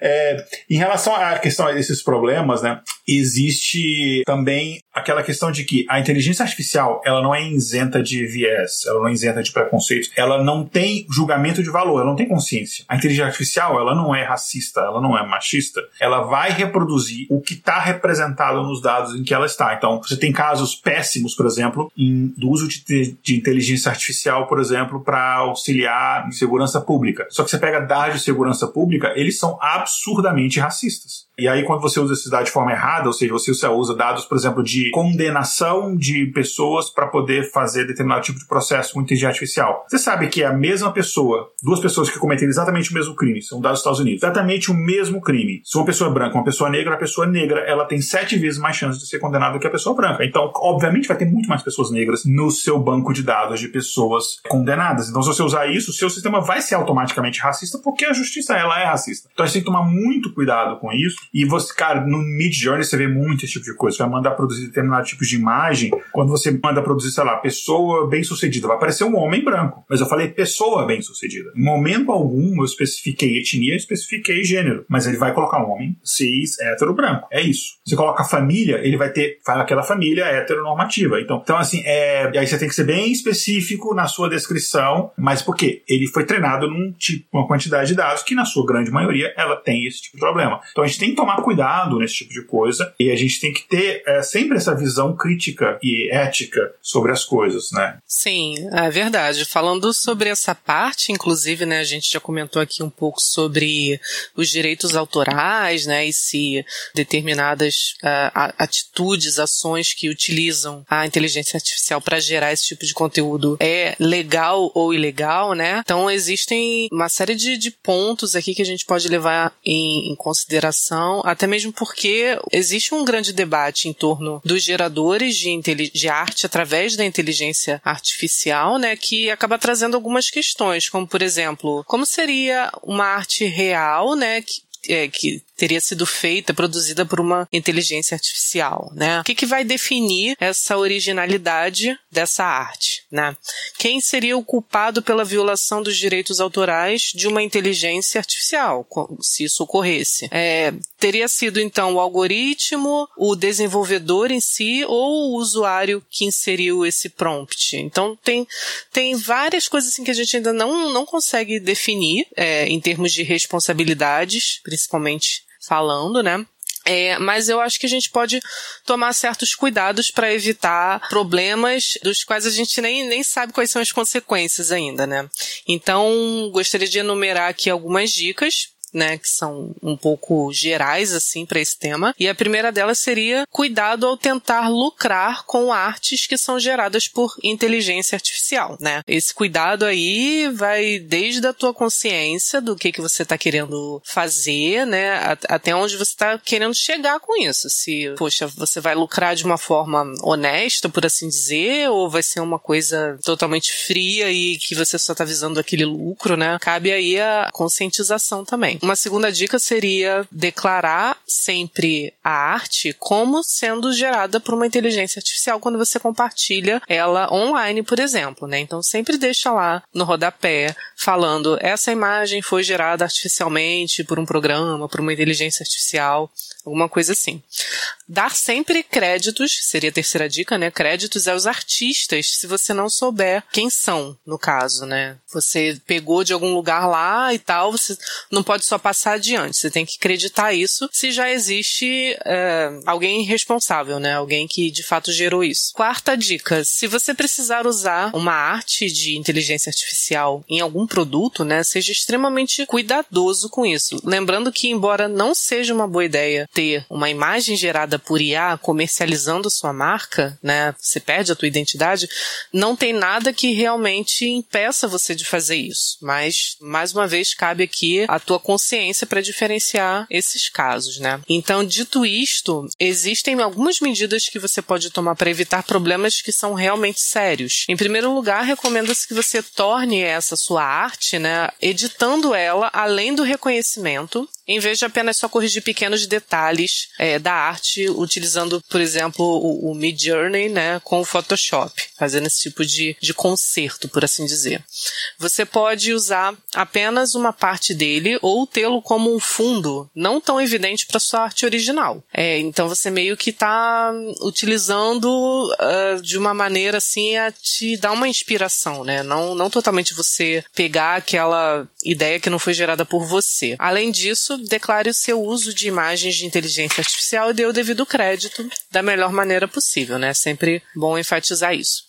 É, em relação à questão desses problemas, né, existe também aquela questão de que a inteligência artificial ela não é isenta de viés, ela não é isenta de preconceito, ela não tem julgamento de valor, ela não tem consciência. A inteligência artificial ela não é racista, ela não é machista, ela vai reproduzir o que está representado nos dados em que ela está. Então, você tem casos péssimos, por exemplo, em, do uso de, de inteligência artificial, por exemplo, para auxiliar em segurança pública. Só que você pega dados de segurança pública, eles são absurdamente racistas. E aí, quando você usa esses dados de forma errada, ou seja, você usa dados, por exemplo, de condenação de pessoas para poder fazer determinado tipo de processo com inteligência artificial. Você sabe que é a mesma pessoa, duas pessoas que cometeram exatamente o mesmo crime, são dados dos Estados Unidos, exatamente o mesmo crime. Se uma pessoa é branca, uma pessoa negra, a pessoa negra, ela tem sete vezes mais chance de ser condenada do que a pessoa branca. Então, obviamente, vai ter muito mais pessoas negras no seu banco de dados de pessoas condenadas. Então, se você usar isso, o seu sistema vai ser automaticamente racista porque a justiça, ela é racista. Então, a gente tem que tomar muito cuidado com isso. E você, cara, no Mid Journey você vê muito esse tipo de coisa. Você vai mandar produzir determinado tipo de imagem. Quando você manda produzir, sei lá, pessoa bem sucedida, vai aparecer um homem branco. Mas eu falei pessoa bem sucedida. Em momento algum eu especifiquei etnia, eu especifiquei gênero. Mas ele vai colocar um homem cis, hétero, branco. É isso. Você coloca família, ele vai ter aquela família heteronormativa. Então, então assim, é, aí você tem que ser bem específico na sua descrição. Mas por quê? Ele foi treinado num tipo, uma quantidade de dados que, na sua grande maioria, ela tem esse tipo de problema. Então a gente tem que tomar cuidado nesse tipo de coisa e a gente tem que ter é, sempre essa visão crítica e ética sobre as coisas, né? Sim, é verdade. Falando sobre essa parte, inclusive, né, a gente já comentou aqui um pouco sobre os direitos autorais, né, e se determinadas uh, atitudes, ações que utilizam a inteligência artificial para gerar esse tipo de conteúdo é legal ou ilegal, né? Então existem uma série de, de pontos aqui que a gente pode levar em, em consideração até mesmo porque existe um grande debate em torno dos geradores de, de arte através da inteligência artificial, né, que acaba trazendo algumas questões, como por exemplo, como seria uma arte real, né, que, é, que teria sido feita, produzida por uma inteligência artificial, né? O que, que vai definir essa originalidade dessa arte, né? Quem seria o culpado pela violação dos direitos autorais de uma inteligência artificial, se isso ocorresse? É, teria sido então o algoritmo, o desenvolvedor em si ou o usuário que inseriu esse prompt? Então tem tem várias coisas assim que a gente ainda não não consegue definir é, em termos de responsabilidades, principalmente falando, né? É, mas eu acho que a gente pode tomar certos cuidados para evitar problemas dos quais a gente nem, nem sabe quais são as consequências ainda, né? Então, gostaria de enumerar aqui algumas dicas né, que são um pouco gerais assim para esse tema. E a primeira delas seria cuidado ao tentar lucrar com artes que são geradas por inteligência artificial, né? Esse cuidado aí vai desde a tua consciência do que que você está querendo fazer, né, até onde você está querendo chegar com isso. Se, poxa, você vai lucrar de uma forma honesta, por assim dizer, ou vai ser uma coisa totalmente fria e que você só está visando aquele lucro, né? Cabe aí a conscientização também. Uma segunda dica seria declarar sempre a arte como sendo gerada por uma inteligência artificial quando você compartilha ela online, por exemplo, né? Então sempre deixa lá no rodapé falando essa imagem foi gerada artificialmente por um programa, por uma inteligência artificial, alguma coisa assim. Dar sempre créditos, seria a terceira dica, né? Créditos aos artistas, se você não souber quem são, no caso, né? Você pegou de algum lugar lá e tal, você não pode só passar adiante, você tem que acreditar isso se já existe é, alguém responsável, né? Alguém que de fato gerou isso. Quarta dica, se você precisar usar uma arte de inteligência artificial em algum produto, né? Seja extremamente cuidadoso com isso. Lembrando que, embora não seja uma boa ideia ter uma imagem gerada por IA comercializando sua marca, né? Você perde a tua identidade, não tem nada que realmente impeça você de fazer isso. Mas, mais uma vez, cabe aqui a tua consciência para diferenciar esses casos, né? Então, dito isto, existem algumas medidas que você pode tomar para evitar problemas que são realmente sérios. Em primeiro lugar, recomenda-se que você torne essa sua arte, né, editando ela além do reconhecimento em vez de apenas só corrigir pequenos detalhes é, da arte, utilizando, por exemplo, o, o Mid Journey, né, com o Photoshop, fazendo esse tipo de, de conserto, por assim dizer. Você pode usar apenas uma parte dele ou tê-lo como um fundo, não tão evidente para sua arte original. É, então você meio que está utilizando uh, de uma maneira assim a te dar uma inspiração, né? Não, não totalmente você pegar aquela ideia que não foi gerada por você. Além disso, declare o seu uso de imagens de inteligência artificial e dê o devido crédito da melhor maneira possível, né? Sempre bom enfatizar isso.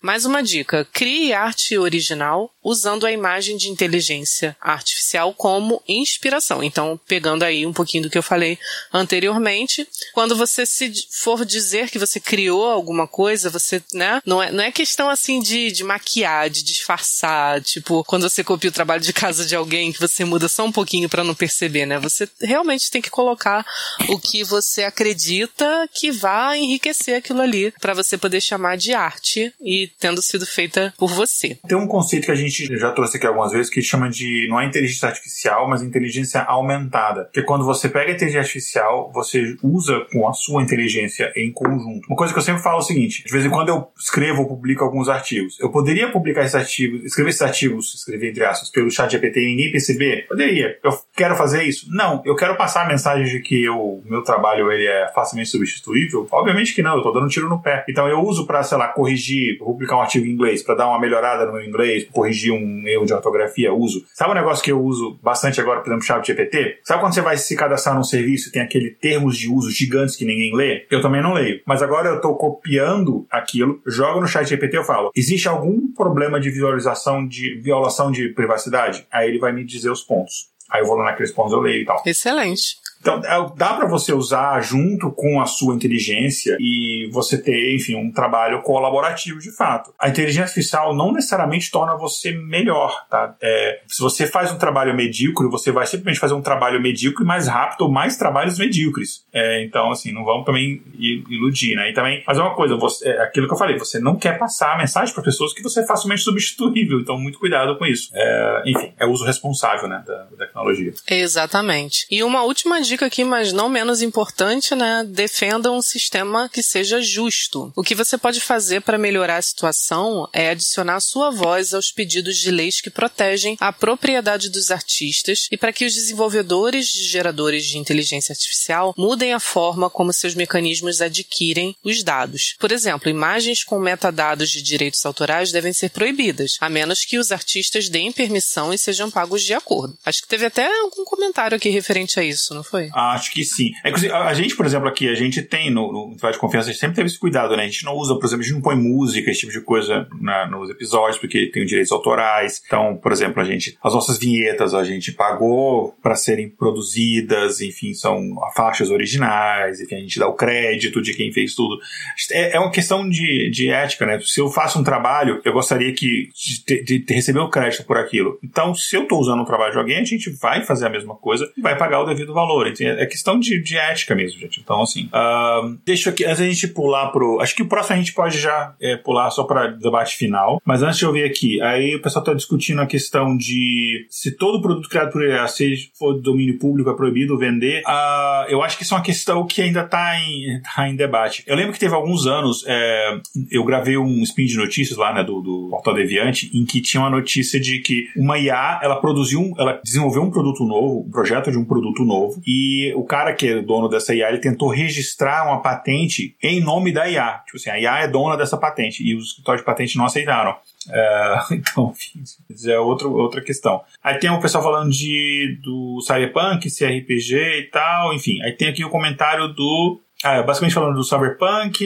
Mais uma dica: crie arte original usando a imagem de inteligência artificial como inspiração. Então, pegando aí um pouquinho do que eu falei anteriormente, quando você se for dizer que você criou alguma coisa, você, né, não é, não é questão assim de, de maquiar, de disfarçar, tipo, quando você copia o trabalho de casa de alguém que você muda só um pouquinho para não perceber, né? Você realmente tem que colocar o que você acredita que vai enriquecer aquilo ali para você poder chamar de arte e tendo sido feita por você. Tem um conceito que a gente já trouxe aqui algumas vezes que chama de não é inteligência artificial, mas inteligência aumentada. Que é quando você pega a inteligência artificial, você usa com a sua inteligência em conjunto. Uma coisa que eu sempre falo é o seguinte: de vez em quando eu escrevo ou publico alguns artigos. Eu poderia publicar esses artigos, escrever esses artigos, escrever entre aspas, pelo chat GPT e ninguém perceber? Poderia. Eu quero fazer isso? Não. Eu quero passar a mensagem de que o meu trabalho ele é facilmente substituível? Obviamente que não, eu tô dando um tiro no pé. Então eu uso para, sei lá, corrigir, publicar um artigo em inglês, para dar uma melhorada no meu inglês, corrigir um erro de ortografia, uso. Sabe um negócio que eu uso bastante agora, por exemplo, chat GPT? Sabe quando você vai se cadastrar num serviço e tem aquele termos de uso gigantes que ninguém lê? Eu também não leio. Mas agora eu tô copiando aquilo, jogo no chat GPT e falo, existe algum problema de visualização de violação de privacidade? Aí ele vai me dizer os pontos. Aí eu vou lá naqueles pontos eu leio e tal. Excelente. Então, é, dá para você usar junto com a sua inteligência e você ter, enfim, um trabalho colaborativo de fato. A inteligência artificial não necessariamente torna você melhor, tá? É, se você faz um trabalho medíocre, você vai simplesmente fazer um trabalho medíocre mais rápido ou mais trabalhos medíocres. É, então, assim, não vamos também iludir, né? E também, mas é uma coisa, você, é aquilo que eu falei, você não quer passar a mensagem para pessoas que você é facilmente substituível, então muito cuidado com isso. É, enfim, é uso responsável, né, da, da tecnologia. Exatamente. E uma última dica aqui, mas não menos importante, né? Defenda um sistema que seja justo. O que você pode fazer para melhorar a situação é adicionar sua voz aos pedidos de leis que protegem a propriedade dos artistas e para que os desenvolvedores de geradores de inteligência artificial mudem a forma como seus mecanismos adquirem os dados. Por exemplo, imagens com metadados de direitos autorais devem ser proibidas, a menos que os artistas deem permissão e sejam pagos de acordo. Acho que teve até algum comentário aqui referente a isso, não foi? Acho que sim. É, a gente, por exemplo, aqui, a gente tem no, no de Confiança, a gente sempre teve esse cuidado, né? A gente não usa, por exemplo, a gente não põe música, esse tipo de coisa na, nos episódios, porque tem direitos autorais. Então, por exemplo, a gente, as nossas vinhetas a gente pagou para serem produzidas, enfim, são faixas originais, enfim, a gente dá o crédito de quem fez tudo. É, é uma questão de, de ética, né? Se eu faço um trabalho, eu gostaria que de, de, de receber o crédito por aquilo. Então, se eu estou usando um trabalho de alguém, a gente vai fazer a mesma coisa e vai pagar o devido valor. É questão de, de ética mesmo, gente. Então, assim, uh, deixa aqui, antes da gente pular pro. Acho que o próximo a gente pode já é, pular só para debate final. Mas antes de eu ver aqui, aí o pessoal está discutindo a questão de se todo produto criado por IA, seja for de domínio público, é proibido vender. Uh, eu acho que isso é uma questão que ainda está em, tá em debate. Eu lembro que teve alguns anos, é, eu gravei um spin de notícias lá, né, do, do Portal Deviante, em que tinha uma notícia de que uma IA, ela produziu, ela desenvolveu um produto novo, um projeto de um produto novo, e o cara que é dono dessa IA, ele tentou registrar uma patente em nome da IA. Tipo assim, a IA é dona dessa patente e os escritórios de patente não aceitaram. É, então, enfim, é outro, outra questão. Aí tem o pessoal falando de do Cyberpunk, CRPG e tal, enfim. Aí tem aqui o comentário do Ah, basicamente falando do Cyberpunk.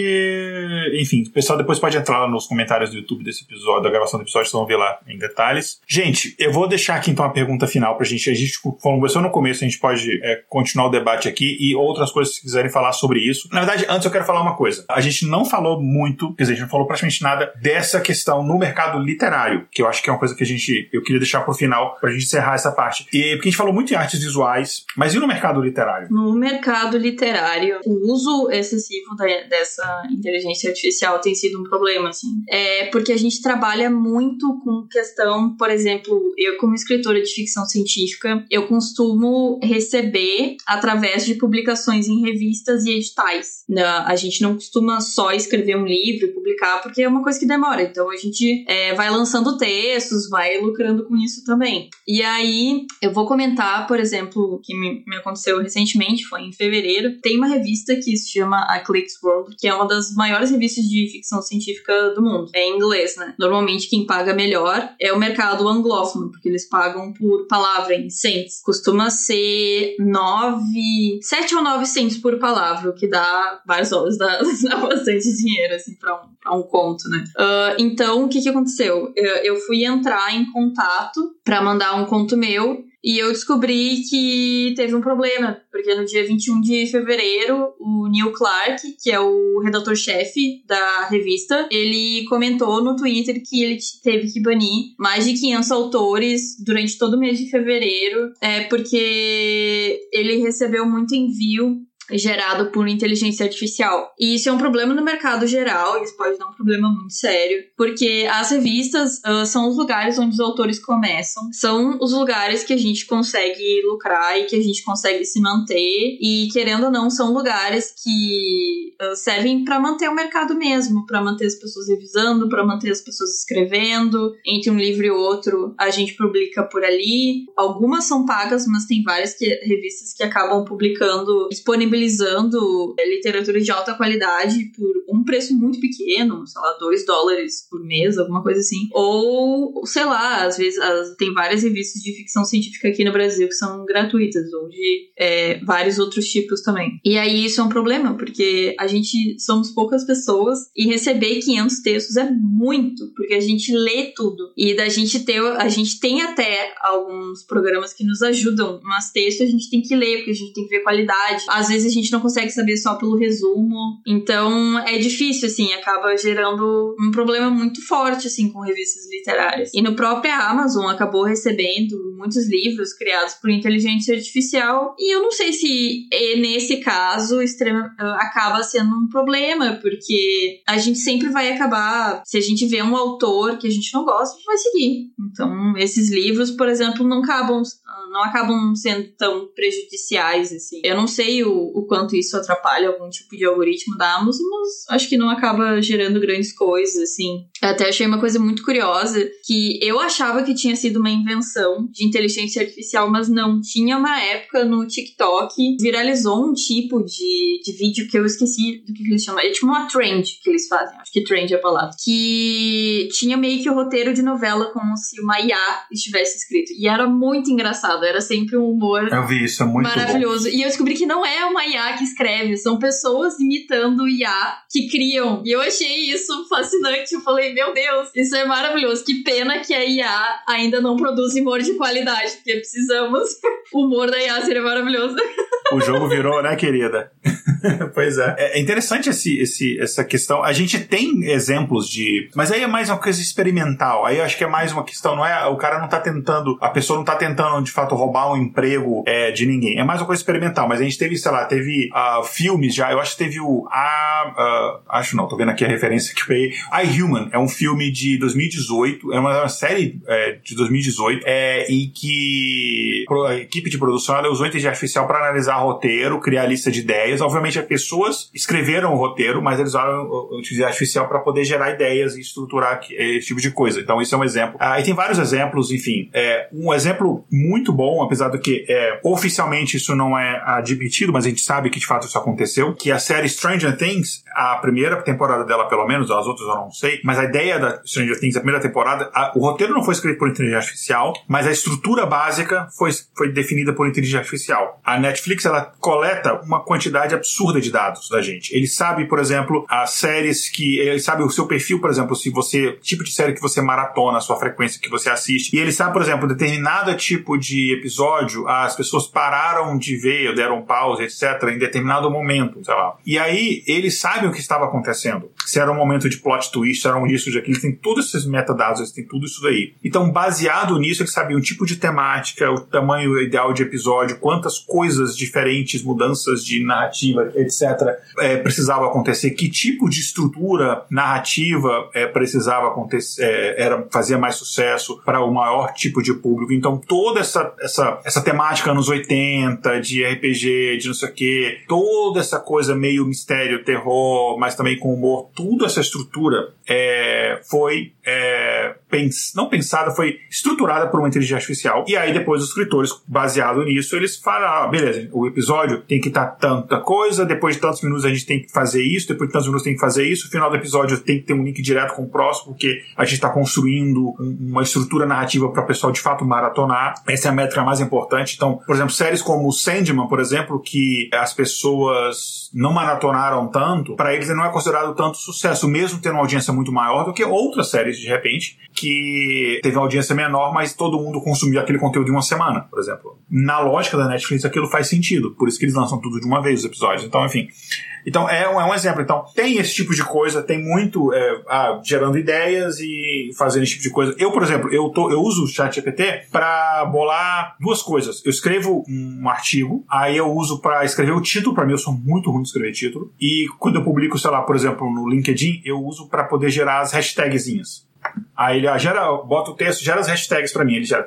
Enfim, o pessoal depois pode entrar lá nos comentários do YouTube desse episódio, da gravação do episódio, vocês vão ver lá em detalhes. Gente, eu vou deixar aqui então a pergunta final pra gente. A gente conversou no começo, a gente pode é, continuar o debate aqui e outras coisas se quiserem falar sobre isso. Na verdade, antes eu quero falar uma coisa. A gente não falou muito, quer dizer, a gente não falou praticamente nada dessa questão no mercado literário, que eu acho que é uma coisa que a gente, eu queria deixar pro final pra gente encerrar essa parte. E porque a gente falou muito em artes visuais, mas e no mercado literário? No mercado literário, o uso excessivo da, dessa inteligência artificial tem sido um problema, assim. É porque a gente trabalha muito com questão, por exemplo, eu como escritora de ficção científica, eu costumo receber através de publicações em revistas e editais. A gente não costuma só escrever um livro e publicar, porque é uma coisa que demora. Então a gente é, vai lançando textos, vai lucrando com isso também. E aí eu vou comentar, por exemplo, o que me, me aconteceu recentemente, foi em fevereiro. Tem uma revista que se chama a Clicks World, que é uma das maiores revistas de ficção científica do mundo. É em inglês, né? Normalmente quem paga melhor é o mercado anglófono, porque eles pagam por palavra em cents. Costuma ser 9, 7 ou 9 cents por palavra, o que dá vários dólares, dá, dá bastante dinheiro, assim, pra um, pra um conto, né? Uh, então, o que que aconteceu? Eu, eu fui entrar em contato para mandar um conto meu e eu descobri que teve um problema, porque no dia 21 de fevereiro, o Neil Clark, que é o redator-chefe da revista, ele comentou no Twitter que ele teve que banir mais de 500 autores durante todo o mês de fevereiro, é, porque ele recebeu muito envio gerado por inteligência artificial. E isso é um problema no mercado geral, isso pode dar um problema muito sério, porque as revistas uh, são os lugares onde os autores começam, são os lugares que a gente consegue lucrar e que a gente consegue se manter, e querendo ou não, são lugares que uh, servem para manter o mercado mesmo, para manter as pessoas revisando, para manter as pessoas escrevendo. Entre um livro e outro, a gente publica por ali. Algumas são pagas, mas tem várias que, revistas que acabam publicando disponibilizando disponibilizando é, literatura de alta qualidade por um preço muito pequeno, sei lá, 2 dólares por mês, alguma coisa assim. Ou, sei lá, às vezes as, tem várias revistas de ficção científica aqui no Brasil que são gratuitas, ou de é, vários outros tipos também. E aí isso é um problema, porque a gente somos poucas pessoas e receber 500 textos é muito, porque a gente lê tudo. E da gente ter, a gente tem até alguns programas que nos ajudam, mas texto a gente tem que ler, porque a gente tem que ver qualidade. Às vezes a gente não consegue saber só pelo resumo. Então é difícil, assim, acaba gerando um problema muito forte, assim, com revistas literárias. E no próprio Amazon acabou recebendo muitos livros criados por inteligência artificial. E eu não sei se nesse caso extrema, acaba sendo um problema, porque a gente sempre vai acabar, se a gente vê um autor que a gente não gosta, a gente vai seguir. Então, esses livros, por exemplo, não acabam, não acabam sendo tão prejudiciais, assim. Eu não sei o, o quanto isso atrapalha algum tipo de algoritmo da Amazon, mas acho que não acaba gerando grandes coisas, assim. Eu até achei uma coisa muito curiosa, que eu achava que tinha sido uma invenção de inteligência artificial, mas não. Tinha uma época no TikTok, viralizou um tipo de, de vídeo que eu esqueci do que, eles chamam. É tipo uma trend que eles fazem, acho que trend é a palavra. Que tinha meio que o roteiro de novela como se uma IA estivesse escrito. E era muito engraçado, era sempre um humor eu vi isso, é muito maravilhoso. Bom. E eu descobri que não é uma IA que escreve, são pessoas imitando IA que criam. E eu achei isso fascinante. Eu falei, meu Deus, isso é maravilhoso. Que pena que a IA ainda não produz humor de qualidade, porque precisamos. O humor da IA seria maravilhoso. O jogo virou, né, querida? pois é. É interessante esse, esse, essa questão. A gente tem exemplos de. Mas aí é mais uma coisa experimental. Aí eu acho que é mais uma questão, não é? O cara não tá tentando. A pessoa não tá tentando, de fato, roubar um emprego é, de ninguém. É mais uma coisa experimental. Mas a gente teve, sei lá, teve uh, filmes já. Eu acho que teve o. Uh, acho não, tô vendo aqui a referência que foi. I Human. É um filme de 2018. É uma, uma série é, de 2018. É, em que a equipe de produção usou inteligência artificial para analisar roteiro, criar lista de ideias. Obviamente, as pessoas escreveram o roteiro, mas eles usaram inteligência artificial para poder gerar ideias e estruturar esse tipo de coisa. Então, isso é um exemplo. Ah, e tem vários exemplos, enfim. É, um exemplo muito bom, apesar do que é, oficialmente isso não é admitido, mas a gente sabe que de fato isso aconteceu, que a série Stranger Things, a primeira temporada dela, pelo menos, as outras eu não sei, mas a ideia da Stranger Things, a primeira temporada, a, o roteiro não foi escrito por inteligência artificial, mas a estrutura básica foi, foi definida por inteligência artificial. A Netflix, ela coleta uma quantidade absurda absurda de dados da gente. Ele sabe, por exemplo, as séries que. Ele sabe o seu perfil, por exemplo, se você. tipo de série que você maratona, a sua frequência que você assiste. E ele sabe, por exemplo, determinado tipo de episódio, as pessoas pararam de ver, deram pausa, etc., em determinado momento, sei lá. E aí, ele sabe o que estava acontecendo. Se era um momento de plot twist, se era um isso, de aquilo, tem todos esses metadados, eles têm tudo isso daí. Então, baseado nisso, ele sabia o tipo de temática, o tamanho ideal de episódio, quantas coisas diferentes, mudanças de narrativa, etc., é, precisava acontecer, que tipo de estrutura narrativa é, precisava acontecer, é, era, fazia mais sucesso para o maior tipo de público. Então, toda essa, essa, essa temática anos 80, de RPG, de não sei o quê, toda essa coisa meio mistério, terror, mas também com humor, tudo essa estrutura é, foi é, pens não pensada, foi estruturada por uma inteligência artificial. E aí depois os escritores, baseado nisso, eles falam, ah, beleza, o episódio tem que estar tanta coisa, depois de tantos minutos a gente tem que fazer isso, depois de tantos minutos tem que fazer isso, o final do episódio tem que ter um link direto com o próximo, porque a gente está construindo uma estrutura narrativa para o pessoal de fato maratonar. Essa é a métrica mais importante. Então, por exemplo, séries como Sandman, por exemplo, que as pessoas não maratonaram tanto, para eles não é considerado tanto sucesso, mesmo tendo uma audiência muito maior do que outras séries, de repente, que teve uma audiência menor, mas todo mundo consumiu aquele conteúdo em uma semana, por exemplo. Na lógica da Netflix, aquilo faz sentido, por isso que eles lançam tudo de uma vez os episódios. Então, enfim. Então, é um, é um exemplo. Então, tem esse tipo de coisa, tem muito é, gerando ideias e fazendo esse tipo de coisa. Eu, por exemplo, eu, tô, eu uso o ChatGPT para bolar duas coisas. Eu escrevo um artigo, aí eu uso para escrever o título, para mim eu sou muito ruim de escrever título, e quando eu publico, sei lá, por exemplo, no LinkedIn, eu uso para poder gerar as hashtagzinhas. Aí ele ah, gera, bota o texto, gera as hashtags para mim. Ele gera.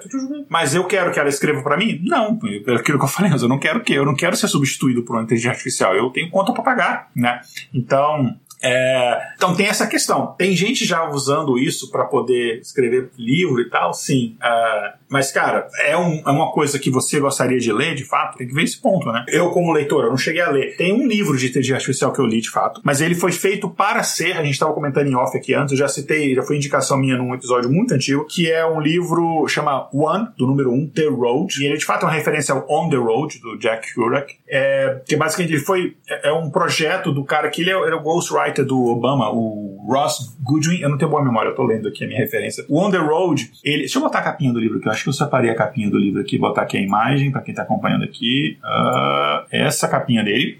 Mas eu quero que ela escreva para mim? Não, pelo aquilo que eu falei, eu não quero que eu não quero ser substituído por uma inteligência artificial. Eu tenho conta para pagar, né? Então, é, então tem essa questão. Tem gente já usando isso para poder escrever livro e tal, sim. Uh, mas, cara, é, um, é, uma coisa que você gostaria de ler, de fato? Tem que ver esse ponto, né? Eu, como leitor, eu não cheguei a ler. Tem um livro de inteligência artificial que eu li, de fato, mas ele foi feito para ser, a gente estava comentando em off aqui antes, eu já citei, já foi indicação minha num episódio muito antigo, que é um livro, chama One, do número One, The Road, e ele de fato é uma referência ao On the Road, do Jack Kerouac, é, que basicamente ele foi, é, é um projeto do cara que ele é, ele é o ghostwriter do Obama, o Ross Goodwin, eu não tenho boa memória, eu tô lendo aqui a minha referência. O On the Road, ele, deixa eu botar a capinha do livro, que eu acho que eu separei a capinha do livro aqui, botar aqui a imagem para quem está acompanhando aqui. Uh, essa capinha dele.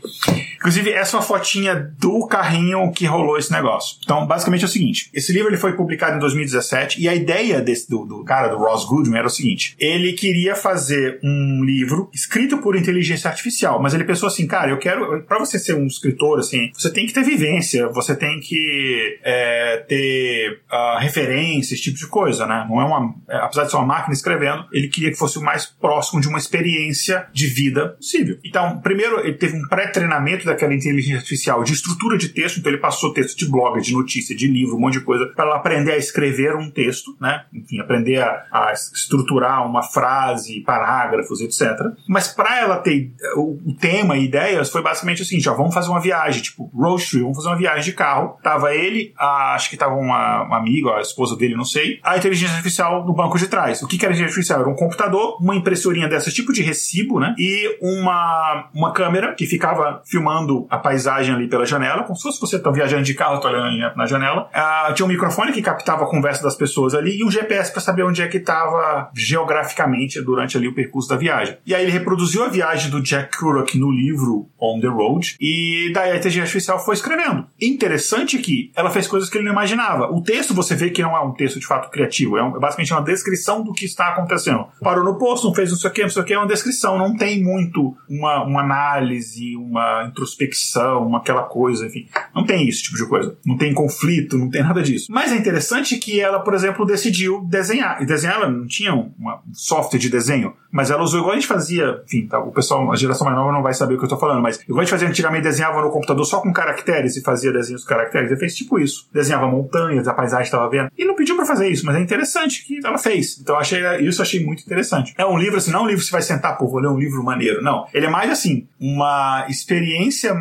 Inclusive, essa é uma fotinha do carrinho que rolou esse negócio. Então, basicamente é o seguinte: esse livro ele foi publicado em 2017 e a ideia desse, do, do cara, do Ross Goodman, era o seguinte: ele queria fazer um livro escrito por inteligência artificial, mas ele pensou assim, cara, eu quero, para você ser um escritor, assim, você tem que ter vivência, você tem que é, ter uh, referência, esse tipo de coisa, né? Não é uma, é, apesar de ser uma máquina escrevendo, ele queria que fosse o mais próximo de uma experiência de vida possível. Então, primeiro, ele teve um pré-treinamento daquela inteligência artificial de estrutura de texto, então ele passou texto de blog, de notícia, de livro, um monte de coisa, para ela aprender a escrever um texto, né? Enfim, aprender a, a estruturar uma frase, parágrafos, etc. Mas para ela ter o, o, tema e ideias, foi basicamente assim: já vamos fazer uma viagem, tipo, road trip, vamos fazer uma viagem de carro. Tava ele, a, acho que tava uma, uma amiga, a esposa dele, não sei, a inteligência artificial no banco de trás. O que, que era inteligência artificial? Era um computador, uma impressorinha dessa, tipo de recibo, né? E uma, uma câmera que ficava filmando a paisagem ali pela janela, como se fosse você tá viajando de carro, tá olhando na janela. Ah, tinha um microfone que captava a conversa das pessoas ali e um GPS para saber onde é que estava geograficamente durante ali o percurso da viagem. E aí ele reproduziu a viagem do Jack Kerouac no livro On the Road e daí a inteligência artificial foi escrevendo. Interessante que ela fez coisas que ele não imaginava. O texto você vê que não é um texto de fato criativo, é, um, é basicamente uma descrição do que está acontecendo. Parou no posto, não fez não sei o que, não sei o que, é uma descrição, não tem muito uma, uma análise, uma introspecção, uma aquela coisa, enfim. Não tem isso tipo de coisa. Não tem conflito, não tem nada disso. Mas é interessante que ela, por exemplo, decidiu desenhar. E desenhar, ela não tinha um software de desenho, mas ela usou igual a gente fazia, enfim, tá, o pessoal, a geração mais nova não vai saber o que eu tô falando, mas igual a gente fazia antigamente, desenhava no computador só com caracteres e fazia desenhos com caracteres. Ele fez tipo isso. Desenhava montanhas, a paisagem estava vendo. E não pediu para fazer isso, mas é interessante que ela fez. Então achei isso achei muito interessante. É um livro assim, não é um livro que você vai sentar, pô, vou ler um livro maneiro. Não. Ele é mais assim, uma experiência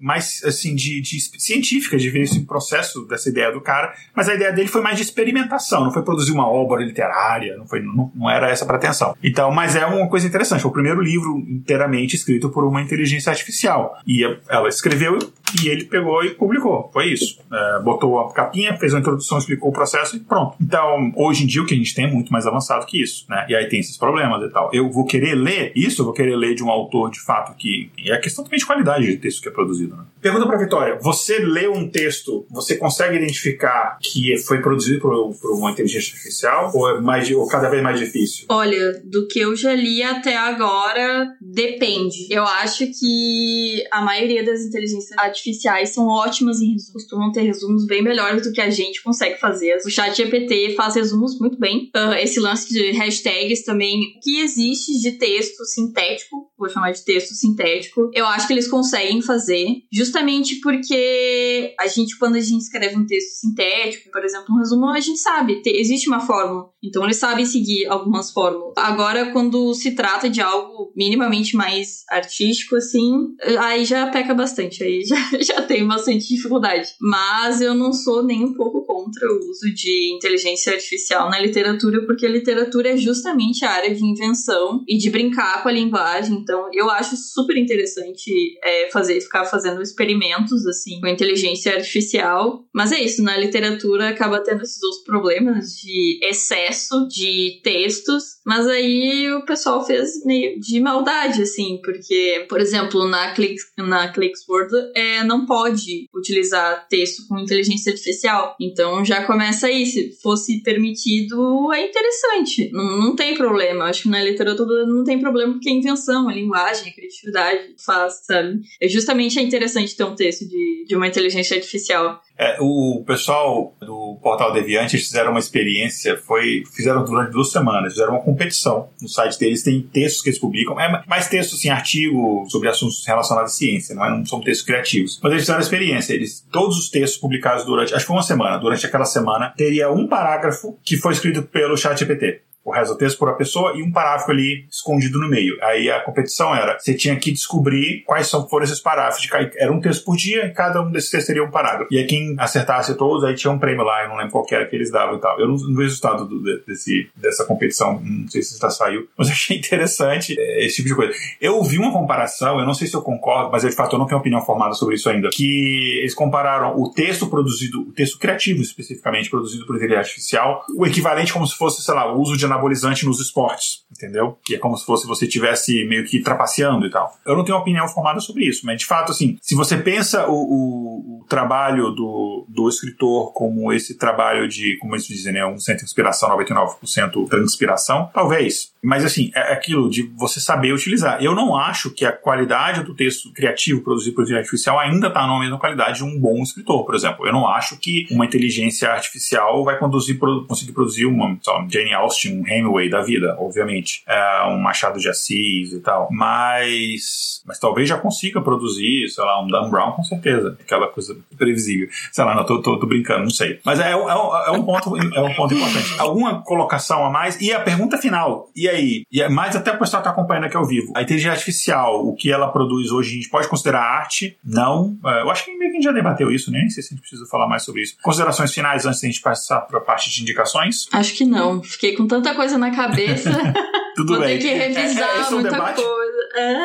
mais assim de, de, científica de ver esse processo dessa ideia do cara, mas a ideia dele foi mais de experimentação, não foi produzir uma obra literária, não foi não, não era essa pretensão. Então, mas é uma coisa interessante, foi o primeiro livro inteiramente escrito por uma inteligência artificial e ela escreveu e ele pegou e publicou. Foi isso. É, botou a capinha, fez uma introdução, explicou o processo e pronto. Então, hoje em dia, o que a gente tem é muito mais avançado que isso, né? E aí tem esses problemas e tal. Eu vou querer ler isso, eu vou querer ler de um autor de fato que. É questão também de qualidade de texto que é produzido, né? Pergunta pra Vitória: você lê um texto, você consegue identificar que foi produzido por, por uma inteligência artificial ou é mais ou cada vez mais difícil? Olha, do que eu já li até agora, depende. Eu acho que a maioria das inteligências artificiais são ótimas em resumos, costumam ter resumos bem melhores do que a gente consegue fazer. O chat GPT faz resumos muito bem. Uh, esse lance de hashtags também, que existe de texto sintético, vou chamar de texto sintético, eu acho que eles conseguem fazer, justamente porque a gente, quando a gente escreve um texto sintético, por exemplo, um resumo, a gente sabe, existe uma fórmula. Então eles sabem seguir algumas fórmulas. Agora, quando se trata de algo minimamente mais artístico, assim, aí já peca bastante, aí já, já tem bastante dificuldade. Mas eu não sou nem um pouco contra o uso de inteligência artificial na literatura, porque a literatura é justamente a área de invenção e de brincar com a linguagem. Então, eu acho super interessante é, fazer, ficar fazendo experimentos assim com inteligência artificial. Mas é isso, na literatura acaba tendo esses outros problemas de excesso de textos mas aí o pessoal fez meio de maldade, assim, porque, por exemplo, na, Click, na Clicksword é, não pode utilizar texto com inteligência artificial. Então já começa aí. Se fosse permitido, é interessante. Não, não tem problema. Acho que na literatura não tem problema porque é invenção, a linguagem, a criatividade faz, sabe? É justamente é interessante ter um texto de, de uma inteligência artificial. É, o pessoal do Portal Deviante fizeram uma experiência, foi fizeram durante duas semanas, fizeram uma competição. No site deles tem textos que eles publicam, é mais textos assim, artigo sobre assuntos relacionados à ciência, não, é, não são textos criativos. Mas eles fizeram a experiência, eles todos os textos publicados durante, acho que foi uma semana, durante aquela semana, teria um parágrafo que foi escrito pelo ChatGPT o resto do texto por a pessoa e um parágrafo ali escondido no meio. Aí a competição era, você tinha que descobrir quais são, foram esses parágrafos. De, era um texto por dia e cada um desses textos teria um parágrafo. E aí quem acertasse todos, aí tinha um prêmio lá, eu não lembro qual era que eles davam e tal. Eu não, não vi o resultado do, desse, dessa competição, não sei se já saiu, mas achei interessante é, esse tipo de coisa. Eu ouvi uma comparação, eu não sei se eu concordo, mas eu, de fato eu não tenho opinião formada sobre isso ainda, que eles compararam o texto produzido, o texto criativo especificamente, produzido por inteligência artificial, o equivalente como se fosse, sei lá, o uso de anabolizante nos esportes, entendeu? Que é como se fosse você tivesse meio que trapaceando e tal. Eu não tenho opinião formada sobre isso, mas de fato, assim, se você pensa o, o, o trabalho do, do escritor como esse trabalho de, como eles dizem, né, 1% inspiração, 99% transpiração, talvez. Mas assim, é aquilo de você saber utilizar. Eu não acho que a qualidade do texto criativo produzido por inteligência artificial ainda está na mesma qualidade de um bom escritor, por exemplo. Eu não acho que uma inteligência artificial vai conduzir, conseguir produzir uma, só, Jane Austen, um Hemingway da vida, obviamente. É, um Machado de Assis e tal. Mas, mas talvez já consiga produzir, sei lá, um Dan Brown com certeza. Aquela coisa previsível. Sei lá, não, tô, tô, tô brincando, não sei. Mas é, é, é, um ponto, é um ponto importante. Alguma colocação a mais? E a pergunta final. E aí? E é mais até o pessoal tá acompanhando aqui ao vivo. A inteligência artificial, o que ela produz hoje, a gente pode considerar arte? Não. É, eu acho que meio que a gente já debateu isso, né? Nem sei se a gente precisa falar mais sobre isso. Considerações finais antes da gente passar para a parte de indicações? Acho que não. Fiquei com tanta coisa na cabeça. Tudo Vou bem. ter que revisar é, é, muita debate. coisa.